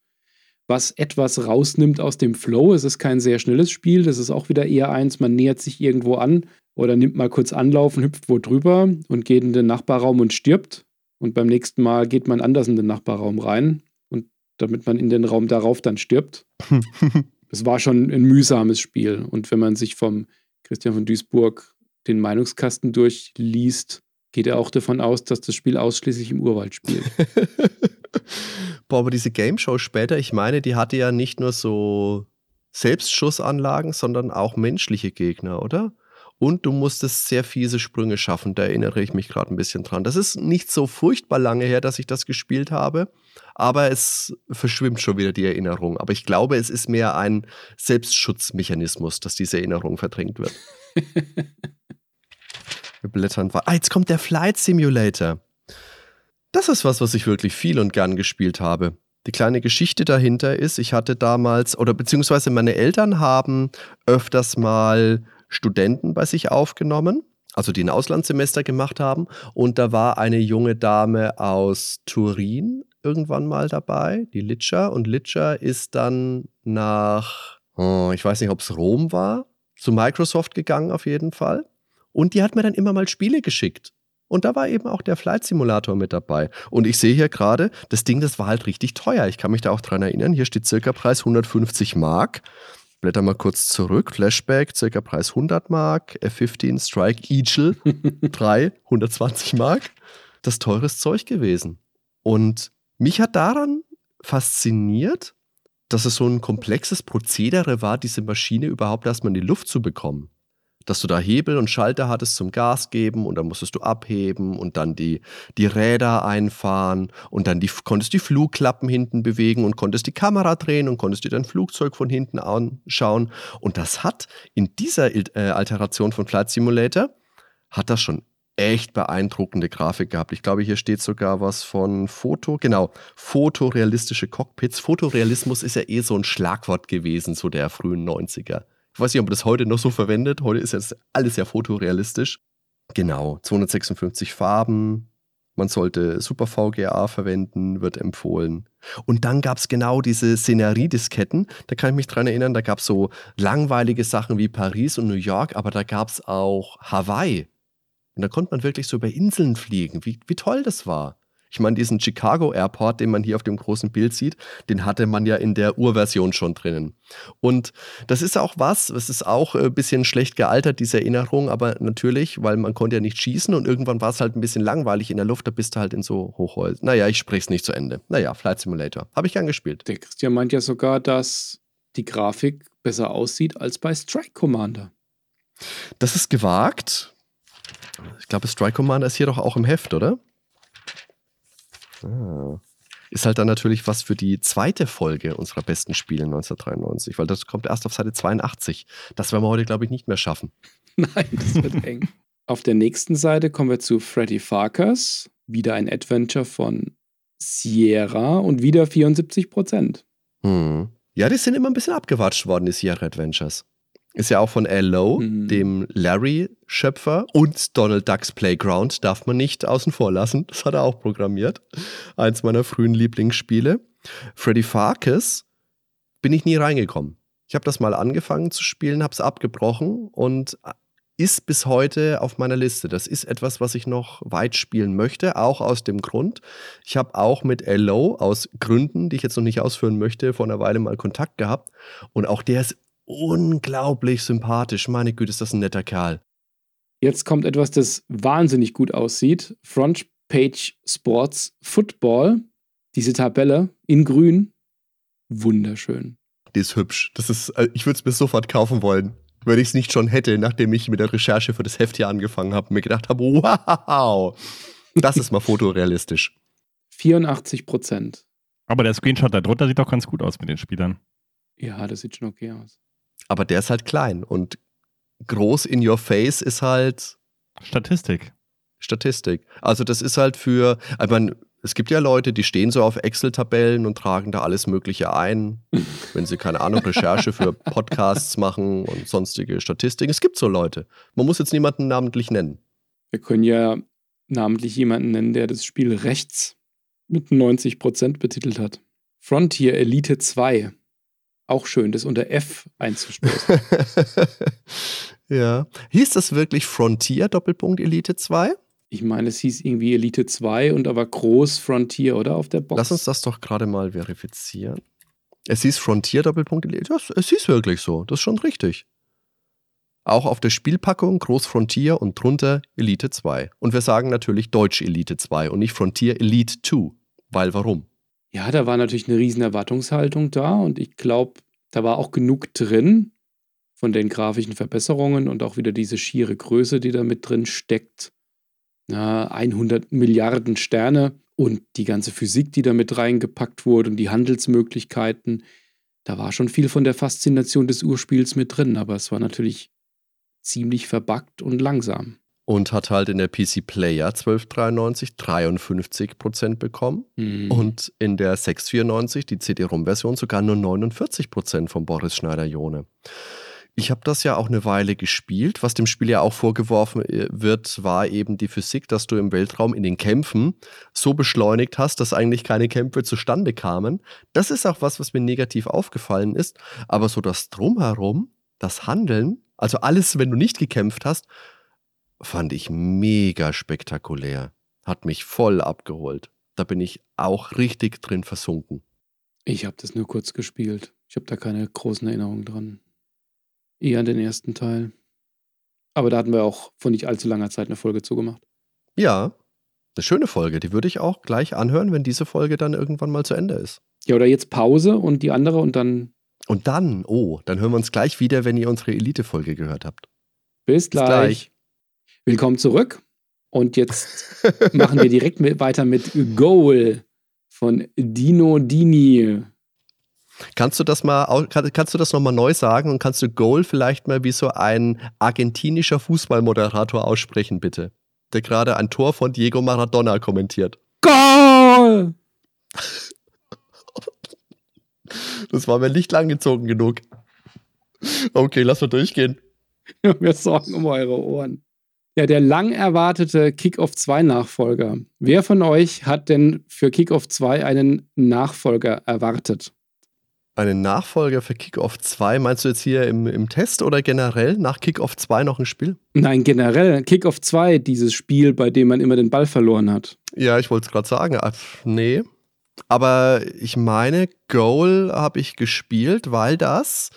Was etwas rausnimmt aus dem Flow. Es ist kein sehr schnelles Spiel. Das ist auch wieder eher eins, man nähert sich irgendwo an oder nimmt mal kurz Anlauf und hüpft wo drüber und geht in den Nachbarraum und stirbt. Und beim nächsten Mal geht man anders in den Nachbarraum rein und damit man in den Raum darauf dann stirbt. Es war schon ein mühsames Spiel. Und wenn man sich vom Christian von Duisburg den Meinungskasten durchliest, geht er auch davon aus, dass das Spiel ausschließlich im Urwald spielt. Boah, aber diese Game Show später, ich meine, die hatte ja nicht nur so Selbstschussanlagen, sondern auch menschliche Gegner, oder? Und du musstest sehr fiese Sprünge schaffen, da erinnere ich mich gerade ein bisschen dran. Das ist nicht so furchtbar lange her, dass ich das gespielt habe, aber es verschwimmt schon wieder die Erinnerung. Aber ich glaube, es ist mehr ein Selbstschutzmechanismus, dass diese Erinnerung verdrängt wird. Wir blättern weiter. Ah, jetzt kommt der Flight Simulator. Das ist was, was ich wirklich viel und gern gespielt habe. Die kleine Geschichte dahinter ist, ich hatte damals, oder beziehungsweise meine Eltern haben öfters mal Studenten bei sich aufgenommen, also die ein Auslandssemester gemacht haben. Und da war eine junge Dame aus Turin irgendwann mal dabei, die Litscha. Und Litscha ist dann nach, oh, ich weiß nicht, ob es Rom war, zu Microsoft gegangen auf jeden Fall. Und die hat mir dann immer mal Spiele geschickt. Und da war eben auch der Flight Simulator mit dabei. Und ich sehe hier gerade, das Ding, das war halt richtig teuer. Ich kann mich da auch dran erinnern. Hier steht circa Preis 150 Mark. Blätter mal kurz zurück. Flashback, circa Preis 100 Mark. F-15 Strike Eagle 3, 120 Mark. Das teures Zeug gewesen. Und mich hat daran fasziniert, dass es so ein komplexes Prozedere war, diese Maschine überhaupt erstmal in die Luft zu bekommen dass du da Hebel und Schalter hattest zum Gas geben und dann musstest du abheben und dann die, die Räder einfahren und dann die, konntest die Flugklappen hinten bewegen und konntest die Kamera drehen und konntest dir dein Flugzeug von hinten anschauen. Und das hat in dieser äh, Alteration von Flight Simulator, hat das schon echt beeindruckende Grafik gehabt. Ich glaube, hier steht sogar was von Foto, genau, fotorealistische Cockpits. Fotorealismus ist ja eh so ein Schlagwort gewesen, so der frühen 90er. Ich weiß nicht, ob man das heute noch so verwendet. Heute ist jetzt alles ja fotorealistisch. Genau, 256 Farben. Man sollte Super VGA verwenden, wird empfohlen. Und dann gab es genau diese Szeneriedisketten. Da kann ich mich dran erinnern, da gab es so langweilige Sachen wie Paris und New York, aber da gab es auch Hawaii. Und da konnte man wirklich so über Inseln fliegen. Wie, wie toll das war. Ich meine, diesen Chicago Airport, den man hier auf dem großen Bild sieht, den hatte man ja in der Urversion schon drinnen. Und das ist auch was, es ist auch ein bisschen schlecht gealtert, diese Erinnerung, aber natürlich, weil man konnte ja nicht schießen und irgendwann war es halt ein bisschen langweilig in der Luft, da bist du halt in so Hochholz. Naja, ich spreche es nicht zu Ende. Naja, Flight Simulator. Habe ich gern gespielt. Der Christian meint ja sogar, dass die Grafik besser aussieht als bei Strike Commander. Das ist gewagt. Ich glaube, Strike Commander ist hier doch auch im Heft, oder? Ah. Ist halt dann natürlich was für die zweite Folge unserer besten Spiele 1993, weil das kommt erst auf Seite 82. Das werden wir heute, glaube ich, nicht mehr schaffen. Nein, das wird eng. Auf der nächsten Seite kommen wir zu Freddy Farkas. Wieder ein Adventure von Sierra und wieder 74 Prozent. Hm. Ja, die sind immer ein bisschen abgewatscht worden, die Sierra Adventures. Ist ja auch von Al Lowe, mhm. dem Larry-Schöpfer und Donald Ducks Playground, darf man nicht außen vor lassen. Das hat er auch programmiert. Eins meiner frühen Lieblingsspiele. Freddy Farkas bin ich nie reingekommen. Ich habe das mal angefangen zu spielen, habe es abgebrochen und ist bis heute auf meiner Liste. Das ist etwas, was ich noch weit spielen möchte, auch aus dem Grund. Ich habe auch mit Lowe aus Gründen, die ich jetzt noch nicht ausführen möchte, vor einer Weile mal Kontakt gehabt. Und auch der ist unglaublich sympathisch. Meine Güte, ist das ein netter Kerl. Jetzt kommt etwas, das wahnsinnig gut aussieht. Front Page Sports Football. Diese Tabelle in grün. Wunderschön. Die ist hübsch. Das ist, äh, ich würde es mir sofort kaufen wollen, wenn ich es nicht schon hätte, nachdem ich mit der Recherche für das Heft hier angefangen habe und mir gedacht habe, wow, das ist mal fotorealistisch. 84 Prozent. Aber der Screenshot darunter sieht doch ganz gut aus mit den Spielern. Ja, das sieht schon okay aus aber der ist halt klein und groß in your face ist halt Statistik. Statistik. Also das ist halt für, ich meine, es gibt ja Leute, die stehen so auf Excel-Tabellen und tragen da alles Mögliche ein, wenn sie, keine Ahnung, Recherche für Podcasts machen und sonstige Statistiken. Es gibt so Leute. Man muss jetzt niemanden namentlich nennen. Wir können ja namentlich jemanden nennen, der das Spiel rechts mit 90% betitelt hat. Frontier Elite 2. Auch schön, das unter F einzustoßen. ja. Hieß das wirklich Frontier Doppelpunkt Elite 2? Ich meine, es hieß irgendwie Elite 2 und aber groß Frontier, oder? Auf der Box. Lass uns das doch gerade mal verifizieren. Es hieß Frontier Doppelpunkt Elite. Das, es hieß wirklich so. Das ist schon richtig. Auch auf der Spielpackung Groß Frontier und drunter Elite 2. Und wir sagen natürlich Deutsch Elite 2 und nicht Frontier Elite 2. Weil warum? Ja, da war natürlich eine riesen Erwartungshaltung da und ich glaube, da war auch genug drin von den grafischen Verbesserungen und auch wieder diese schiere Größe, die da mit drin steckt. Ja, 100 Milliarden Sterne und die ganze Physik, die da mit reingepackt wurde und die Handelsmöglichkeiten. Da war schon viel von der Faszination des Urspiels mit drin, aber es war natürlich ziemlich verbuggt und langsam. Und hat halt in der PC Player 1293 53% bekommen mhm. und in der 694, die CD-ROM-Version, sogar nur 49% von Boris Schneider-Jone. Ich habe das ja auch eine Weile gespielt. Was dem Spiel ja auch vorgeworfen äh, wird, war eben die Physik, dass du im Weltraum in den Kämpfen so beschleunigt hast, dass eigentlich keine Kämpfe zustande kamen. Das ist auch was, was mir negativ aufgefallen ist. Aber so das Drumherum, das Handeln, also alles, wenn du nicht gekämpft hast, fand ich mega spektakulär. Hat mich voll abgeholt. Da bin ich auch richtig drin versunken. Ich habe das nur kurz gespielt. Ich habe da keine großen Erinnerungen dran. Eher an den ersten Teil. Aber da hatten wir auch vor nicht allzu langer Zeit eine Folge zugemacht. Ja, eine schöne Folge. Die würde ich auch gleich anhören, wenn diese Folge dann irgendwann mal zu Ende ist. Ja, oder jetzt Pause und die andere und dann. Und dann, oh, dann hören wir uns gleich wieder, wenn ihr unsere Elite-Folge gehört habt. Bis gleich. Bis gleich. Willkommen zurück. Und jetzt machen wir direkt mit, weiter mit Goal von Dino Dini. Kannst du das mal, kannst du das nochmal neu sagen und kannst du Goal vielleicht mal wie so ein argentinischer Fußballmoderator aussprechen, bitte? Der gerade ein Tor von Diego Maradona kommentiert. Goal! Das war mir nicht langgezogen genug. Okay, lass mal durchgehen. Wir sorgen um eure Ohren. Ja, der lang erwartete Kickoff 2 Nachfolger. Wer von euch hat denn für Kickoff 2 einen Nachfolger erwartet? Einen Nachfolger für Kickoff 2? Meinst du jetzt hier im, im Test oder generell nach Kickoff 2 noch ein Spiel? Nein, generell. Kickoff 2, dieses Spiel, bei dem man immer den Ball verloren hat. Ja, ich wollte es gerade sagen. Ah, nee. Aber ich meine, Goal habe ich gespielt, weil das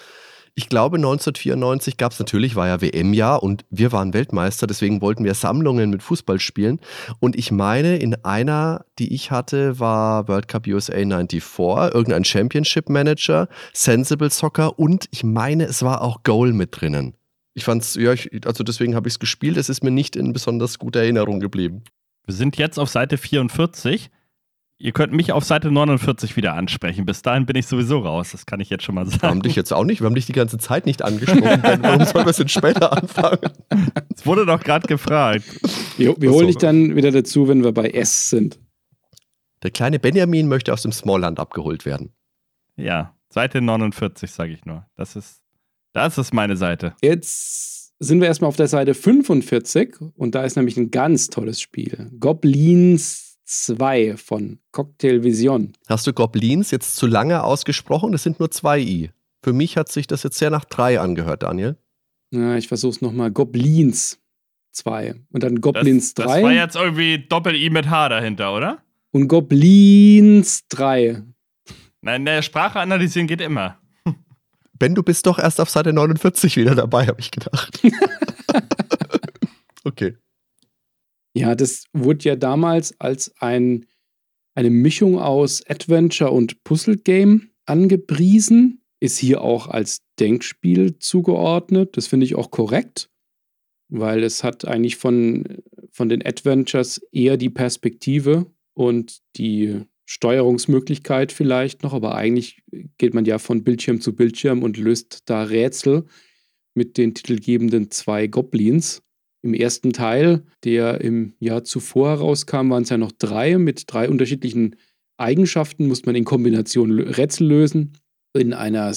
ich glaube, 1994 gab es natürlich, war ja WM-Jahr und wir waren Weltmeister, deswegen wollten wir Sammlungen mit Fußball spielen. Und ich meine, in einer, die ich hatte, war World Cup USA 94, irgendein Championship Manager, Sensible Soccer und ich meine, es war auch Goal mit drinnen. Ich fand's, ja, ich, also deswegen habe ich es gespielt. Es ist mir nicht in besonders guter Erinnerung geblieben. Wir sind jetzt auf Seite 44. Ihr könnt mich auf Seite 49 wieder ansprechen. Bis dahin bin ich sowieso raus. Das kann ich jetzt schon mal sagen. Wir haben dich jetzt auch nicht. Wir haben dich die ganze Zeit nicht angesprochen. Warum sollen wir es denn später anfangen? Es wurde doch gerade gefragt. Wir, wir holen dich dann wieder dazu, wenn wir bei S sind. Der kleine Benjamin möchte aus dem Smallland abgeholt werden. Ja, Seite 49, sage ich nur. Das ist, das ist meine Seite. Jetzt sind wir erstmal auf der Seite 45 und da ist nämlich ein ganz tolles Spiel. Goblins 2 von Cocktail Vision. Hast du Goblins jetzt zu lange ausgesprochen? Das sind nur zwei I. Für mich hat sich das jetzt sehr nach drei angehört, Daniel. Ja, ich versuch's nochmal. Goblins 2. Und dann Goblins 3. Das war jetzt irgendwie Doppel-I mit H dahinter, oder? Und Goblins 3. Nein, der Sprache analysieren geht immer. Ben, du bist doch erst auf Seite 49 wieder dabei, habe ich gedacht. okay. Ja, das wurde ja damals als ein, eine Mischung aus Adventure und Puzzle-Game angepriesen, ist hier auch als Denkspiel zugeordnet. Das finde ich auch korrekt, weil es hat eigentlich von, von den Adventures eher die Perspektive und die Steuerungsmöglichkeit vielleicht noch, aber eigentlich geht man ja von Bildschirm zu Bildschirm und löst da Rätsel mit den titelgebenden zwei Goblins. Im ersten Teil, der im Jahr zuvor herauskam, waren es ja noch drei. Mit drei unterschiedlichen Eigenschaften musste man in Kombination Rätsel lösen in einer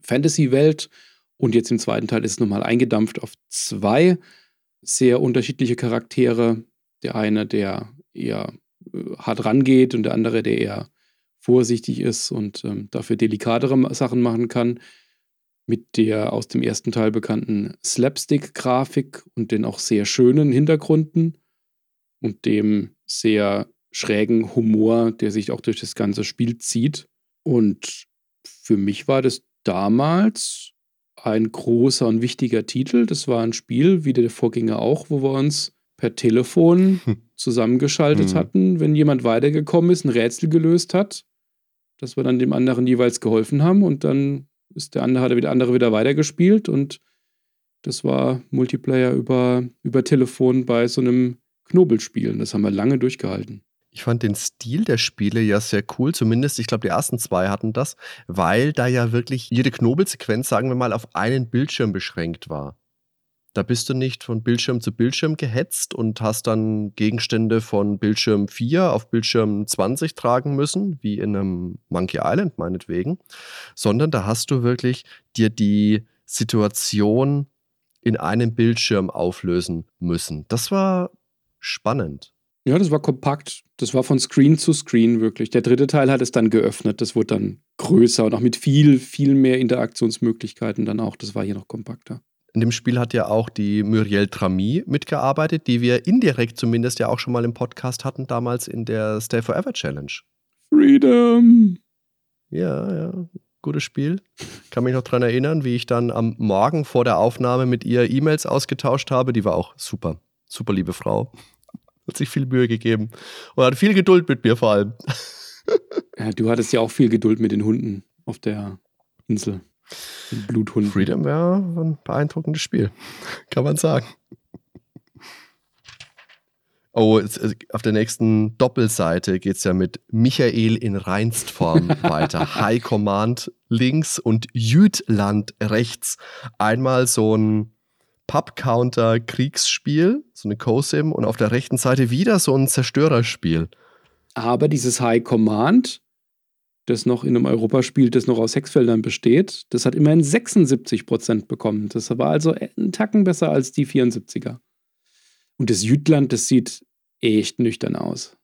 Fantasy-Welt. Und jetzt im zweiten Teil ist es nochmal eingedampft auf zwei sehr unterschiedliche Charaktere. Der eine, der eher äh, hart rangeht und der andere, der eher vorsichtig ist und ähm, dafür delikatere Sachen machen kann. Mit der aus dem ersten Teil bekannten Slapstick-Grafik und den auch sehr schönen Hintergründen und dem sehr schrägen Humor, der sich auch durch das ganze Spiel zieht. Und für mich war das damals ein großer und wichtiger Titel. Das war ein Spiel, wie der Vorgänger auch, wo wir uns per Telefon zusammengeschaltet hm. hatten, wenn jemand weitergekommen ist, ein Rätsel gelöst hat, dass wir dann dem anderen jeweils geholfen haben und dann ist der andere, hat der andere wieder weitergespielt und das war Multiplayer über, über Telefon bei so einem Knobelspiel. Das haben wir lange durchgehalten. Ich fand den Stil der Spiele ja sehr cool, zumindest ich glaube, die ersten zwei hatten das, weil da ja wirklich jede Knobelsequenz, sagen wir mal, auf einen Bildschirm beschränkt war. Da bist du nicht von Bildschirm zu Bildschirm gehetzt und hast dann Gegenstände von Bildschirm 4 auf Bildschirm 20 tragen müssen, wie in einem Monkey Island meinetwegen, sondern da hast du wirklich dir die Situation in einem Bildschirm auflösen müssen. Das war spannend. Ja, das war kompakt. Das war von Screen zu Screen wirklich. Der dritte Teil hat es dann geöffnet. Das wurde dann größer und auch mit viel, viel mehr Interaktionsmöglichkeiten dann auch. Das war hier noch kompakter. In dem Spiel hat ja auch die Muriel Trami mitgearbeitet, die wir indirekt zumindest ja auch schon mal im Podcast hatten, damals in der Stay Forever Challenge. Freedom! Ja, ja, gutes Spiel. Kann mich noch daran erinnern, wie ich dann am Morgen vor der Aufnahme mit ihr E-Mails ausgetauscht habe. Die war auch super. Super liebe Frau. Hat sich viel Mühe gegeben. Und hat viel Geduld mit mir vor allem. Ja, du hattest ja auch viel Geduld mit den Hunden auf der Insel. Den Bluthunden. Freedom wäre ein beeindruckendes Spiel. Kann man sagen. Oh, auf der nächsten Doppelseite geht es ja mit Michael in Reinstform weiter. High Command links und Jütland rechts. Einmal so ein Pub-Counter-Kriegsspiel, so eine COSIM, und auf der rechten Seite wieder so ein Zerstörerspiel. Aber dieses High Command, das noch in einem Europaspiel, das noch aus Hexfeldern besteht, das hat immerhin 76 Prozent bekommen. Das war also einen Tacken besser als die 74er. Und das Jütland, das sieht echt nüchtern aus.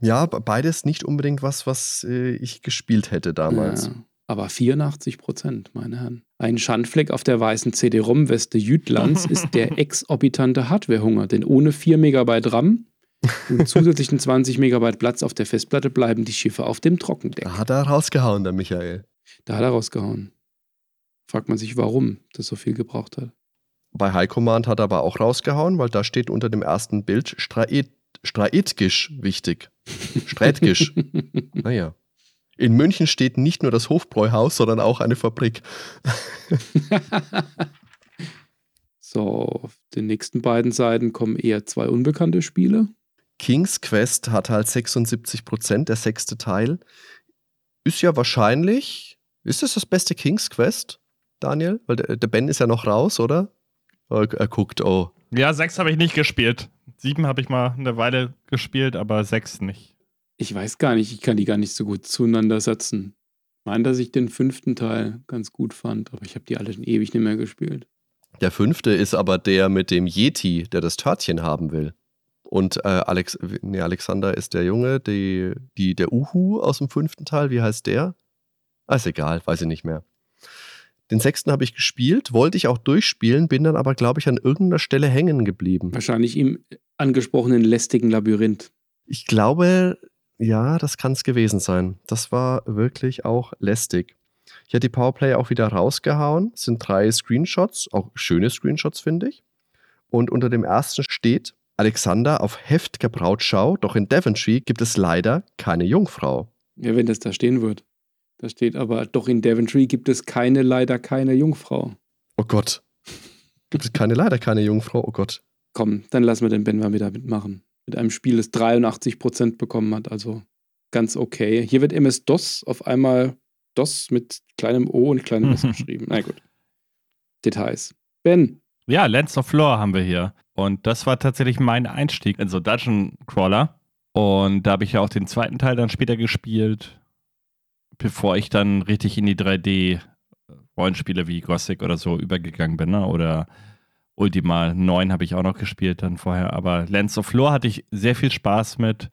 Ja, beides nicht unbedingt was, was äh, ich gespielt hätte damals. Ja. Aber 84 Prozent, meine Herren. Ein Schandfleck auf der weißen CD-ROM-Weste Jütlands ist der exorbitante Hardwarehunger, denn ohne 4 Megabyte RAM und zusätzlichen 20 Megabyte Platz auf der Festplatte bleiben die Schiffe auf dem Trockendeck. Da hat er rausgehauen, der Michael. Da hat er rausgehauen. Fragt man sich, warum das so viel gebraucht hat. Bei High Command hat er aber auch rausgehauen, weil da steht unter dem ersten Bild Straetgisch wichtig. Strätgisch. naja. In München steht nicht nur das Hofbräuhaus, sondern auch eine Fabrik. so, auf den nächsten beiden Seiten kommen eher zwei unbekannte Spiele. King's Quest hat halt 76 Prozent, der sechste Teil. Ist ja wahrscheinlich, ist das das beste King's Quest, Daniel? Weil der, der Ben ist ja noch raus, oder? Er, er guckt, oh. Ja, sechs habe ich nicht gespielt. Sieben habe ich mal eine Weile gespielt, aber sechs nicht. Ich weiß gar nicht, ich kann die gar nicht so gut zueinander setzen. Ich meine, dass ich den fünften Teil ganz gut fand, aber ich habe die alle schon ewig nicht mehr gespielt. Der fünfte ist aber der mit dem Yeti, der das Törtchen haben will. Und äh, Alex, nee, Alexander ist der Junge, die, die, der Uhu aus dem fünften Teil. Wie heißt der? Ah, ist egal, weiß ich nicht mehr. Den sechsten habe ich gespielt, wollte ich auch durchspielen, bin dann aber, glaube ich, an irgendeiner Stelle hängen geblieben. Wahrscheinlich im angesprochenen lästigen Labyrinth. Ich glaube, ja, das kann es gewesen sein. Das war wirklich auch lästig. Ich hatte die Powerplay auch wieder rausgehauen. Es sind drei Screenshots, auch schöne Screenshots, finde ich. Und unter dem ersten steht Alexander auf heftiger Brautschau, doch in Devontree gibt es leider keine Jungfrau. Ja, wenn das da stehen wird. Da steht aber, doch in Devontree gibt es keine, leider keine Jungfrau. Oh Gott. Gibt es keine, leider keine Jungfrau? Oh Gott. Komm, dann lassen wir den Ben mal wieder mitmachen mit einem Spiel, das 83 Prozent bekommen hat. Also ganz okay. Hier wird MS-DOS auf einmal DOS mit kleinem O und kleinem S geschrieben. Na gut. Details. Ben. Ja, Lands of Lore haben wir hier. Und das war tatsächlich mein Einstieg in so Dungeon Crawler. Und da habe ich ja auch den zweiten Teil dann später gespielt, bevor ich dann richtig in die 3D-Rollenspiele wie Gothic oder so übergegangen bin. Ne? Oder Ultima 9 habe ich auch noch gespielt dann vorher. Aber Lands of Lore hatte ich sehr viel Spaß mit.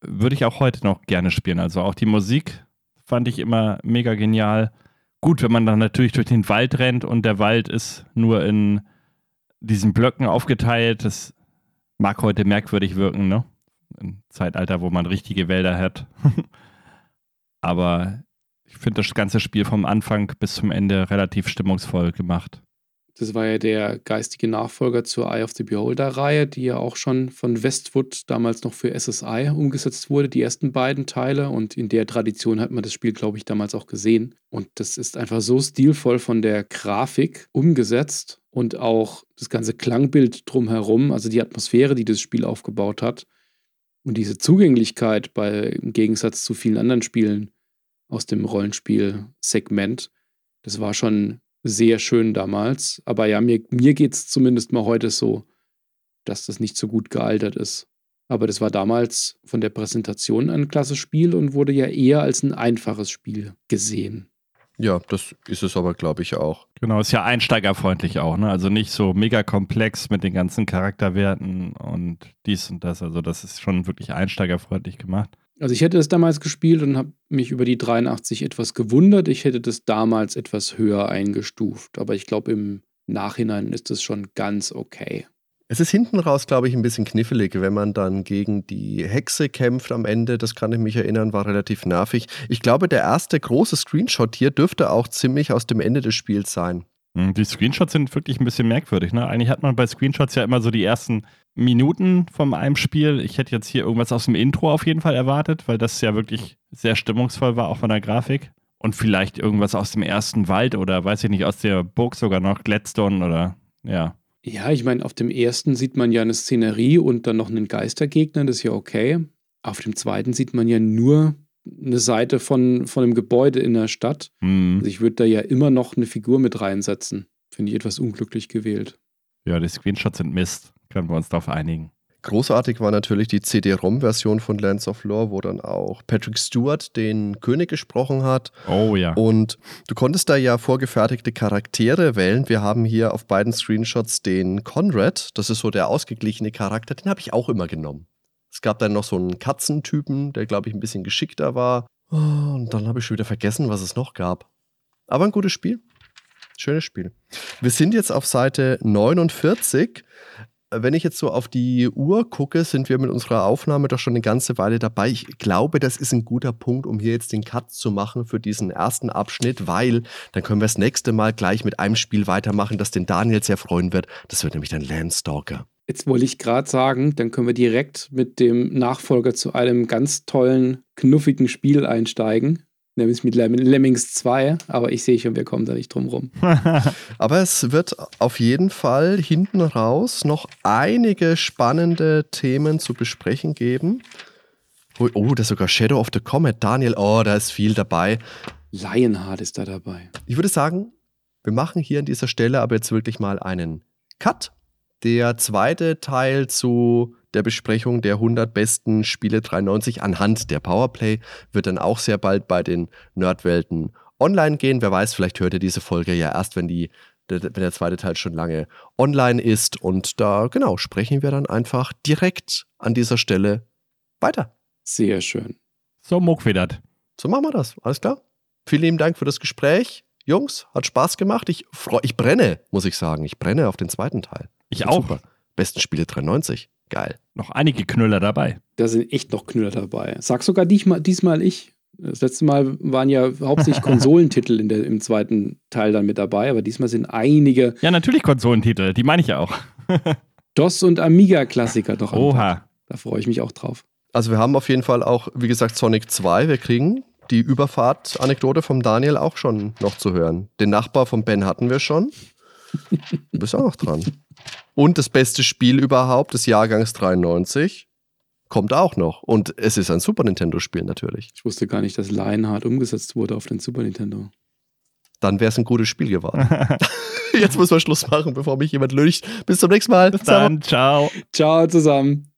Würde ich auch heute noch gerne spielen. Also auch die Musik fand ich immer mega genial. Gut, wenn man dann natürlich durch den Wald rennt und der Wald ist nur in diesen Blöcken aufgeteilt. Das mag heute merkwürdig wirken, ne? Im Zeitalter, wo man richtige Wälder hat. Aber ich finde das ganze Spiel vom Anfang bis zum Ende relativ stimmungsvoll gemacht. Das war ja der geistige Nachfolger zur Eye of the Beholder-Reihe, die ja auch schon von Westwood damals noch für SSI umgesetzt wurde, die ersten beiden Teile. Und in der Tradition hat man das Spiel, glaube ich, damals auch gesehen. Und das ist einfach so stilvoll von der Grafik umgesetzt und auch das ganze Klangbild drumherum, also die Atmosphäre, die das Spiel aufgebaut hat. Und diese Zugänglichkeit bei, im Gegensatz zu vielen anderen Spielen aus dem Rollenspiel-Segment, das war schon sehr schön damals. Aber ja, mir, mir geht es zumindest mal heute so, dass das nicht so gut gealtert ist. Aber das war damals von der Präsentation ein klasse Spiel und wurde ja eher als ein einfaches Spiel gesehen. Ja, das ist es aber, glaube ich, auch. Genau, ist ja einsteigerfreundlich auch, ne? Also nicht so mega komplex mit den ganzen Charakterwerten und dies und das. Also, das ist schon wirklich einsteigerfreundlich gemacht. Also ich hätte es damals gespielt und habe mich über die 83 etwas gewundert. Ich hätte das damals etwas höher eingestuft, aber ich glaube im Nachhinein ist es schon ganz okay. Es ist hinten raus, glaube ich, ein bisschen knifflig, wenn man dann gegen die Hexe kämpft am Ende. Das kann ich mich erinnern, war relativ nervig. Ich glaube, der erste große Screenshot hier dürfte auch ziemlich aus dem Ende des Spiels sein. Hm, die Screenshots sind wirklich ein bisschen merkwürdig. Ne? Eigentlich hat man bei Screenshots ja immer so die ersten Minuten von einem Spiel. Ich hätte jetzt hier irgendwas aus dem Intro auf jeden Fall erwartet, weil das ja wirklich sehr stimmungsvoll war, auch von der Grafik. Und vielleicht irgendwas aus dem ersten Wald oder weiß ich nicht, aus der Burg sogar noch, Gladstone oder ja. Ja, ich meine, auf dem ersten sieht man ja eine Szenerie und dann noch einen Geistergegner, das ist ja okay. Auf dem zweiten sieht man ja nur eine Seite von, von einem Gebäude in der Stadt. Mhm. Also ich würde da ja immer noch eine Figur mit reinsetzen. Finde ich etwas unglücklich gewählt. Ja, die Screenshots sind Mist. Können wir uns darauf einigen. Großartig war natürlich die CD-ROM-Version von Lands of Lore, wo dann auch Patrick Stewart den König gesprochen hat. Oh ja. Und du konntest da ja vorgefertigte Charaktere wählen. Wir haben hier auf beiden Screenshots den Conrad. Das ist so der ausgeglichene Charakter. Den habe ich auch immer genommen. Es gab dann noch so einen Katzentypen, der, glaube ich, ein bisschen geschickter war. Oh, und dann habe ich schon wieder vergessen, was es noch gab. Aber ein gutes Spiel. Schönes Spiel. Wir sind jetzt auf Seite 49. Wenn ich jetzt so auf die Uhr gucke, sind wir mit unserer Aufnahme doch schon eine ganze Weile dabei. Ich glaube, das ist ein guter Punkt, um hier jetzt den Cut zu machen für diesen ersten Abschnitt, weil dann können wir das nächste Mal gleich mit einem Spiel weitermachen, das den Daniel sehr freuen wird. Das wird nämlich dann Landstalker. Jetzt wollte ich gerade sagen, dann können wir direkt mit dem Nachfolger zu einem ganz tollen, knuffigen Spiel einsteigen. Nämlich mit Lemmings 2, aber ich sehe schon, wir kommen da nicht drum rum. aber es wird auf jeden Fall hinten raus noch einige spannende Themen zu besprechen geben. Oh, das ist sogar Shadow of the Comet. Daniel, oh, da ist viel dabei. Lionheart ist da dabei. Ich würde sagen, wir machen hier an dieser Stelle aber jetzt wirklich mal einen Cut der zweite Teil zu der Besprechung der 100 besten Spiele 93 anhand der Powerplay wird dann auch sehr bald bei den Nerdwelten online gehen. Wer weiß, vielleicht hört ihr diese Folge ja erst, wenn die wenn der zweite Teil schon lange online ist. Und da, genau, sprechen wir dann einfach direkt an dieser Stelle weiter. Sehr schön. So muckfedert. So machen wir das. Alles klar. Vielen lieben Dank für das Gespräch. Jungs, hat Spaß gemacht. Ich, freu, ich brenne, muss ich sagen. Ich brenne auf den zweiten Teil. Ich auch. Super. Besten Spiele 93. Geil. Noch einige Knüller dabei. Da sind echt noch Knüller dabei. Sag sogar diesmal, diesmal ich. Das letzte Mal waren ja hauptsächlich Konsolentitel in der, im zweiten Teil dann mit dabei, aber diesmal sind einige. Ja, natürlich Konsolentitel, die meine ich ja auch. DOS und Amiga-Klassiker doch. Oha. Da freue ich mich auch drauf. Also, wir haben auf jeden Fall auch, wie gesagt, Sonic 2. Wir kriegen die Überfahrt-Anekdote vom Daniel auch schon noch zu hören. Den Nachbar von Ben hatten wir schon. Du bist auch noch dran. Und das beste Spiel überhaupt des Jahrgangs 93 kommt auch noch. Und es ist ein Super Nintendo-Spiel natürlich. Ich wusste gar nicht, dass Lionheart umgesetzt wurde auf den Super Nintendo. dann wäre es ein gutes Spiel geworden. Jetzt müssen wir Schluss machen, bevor mich jemand löcht. Bis zum nächsten Mal. Bis dann. Ciao. Ciao zusammen.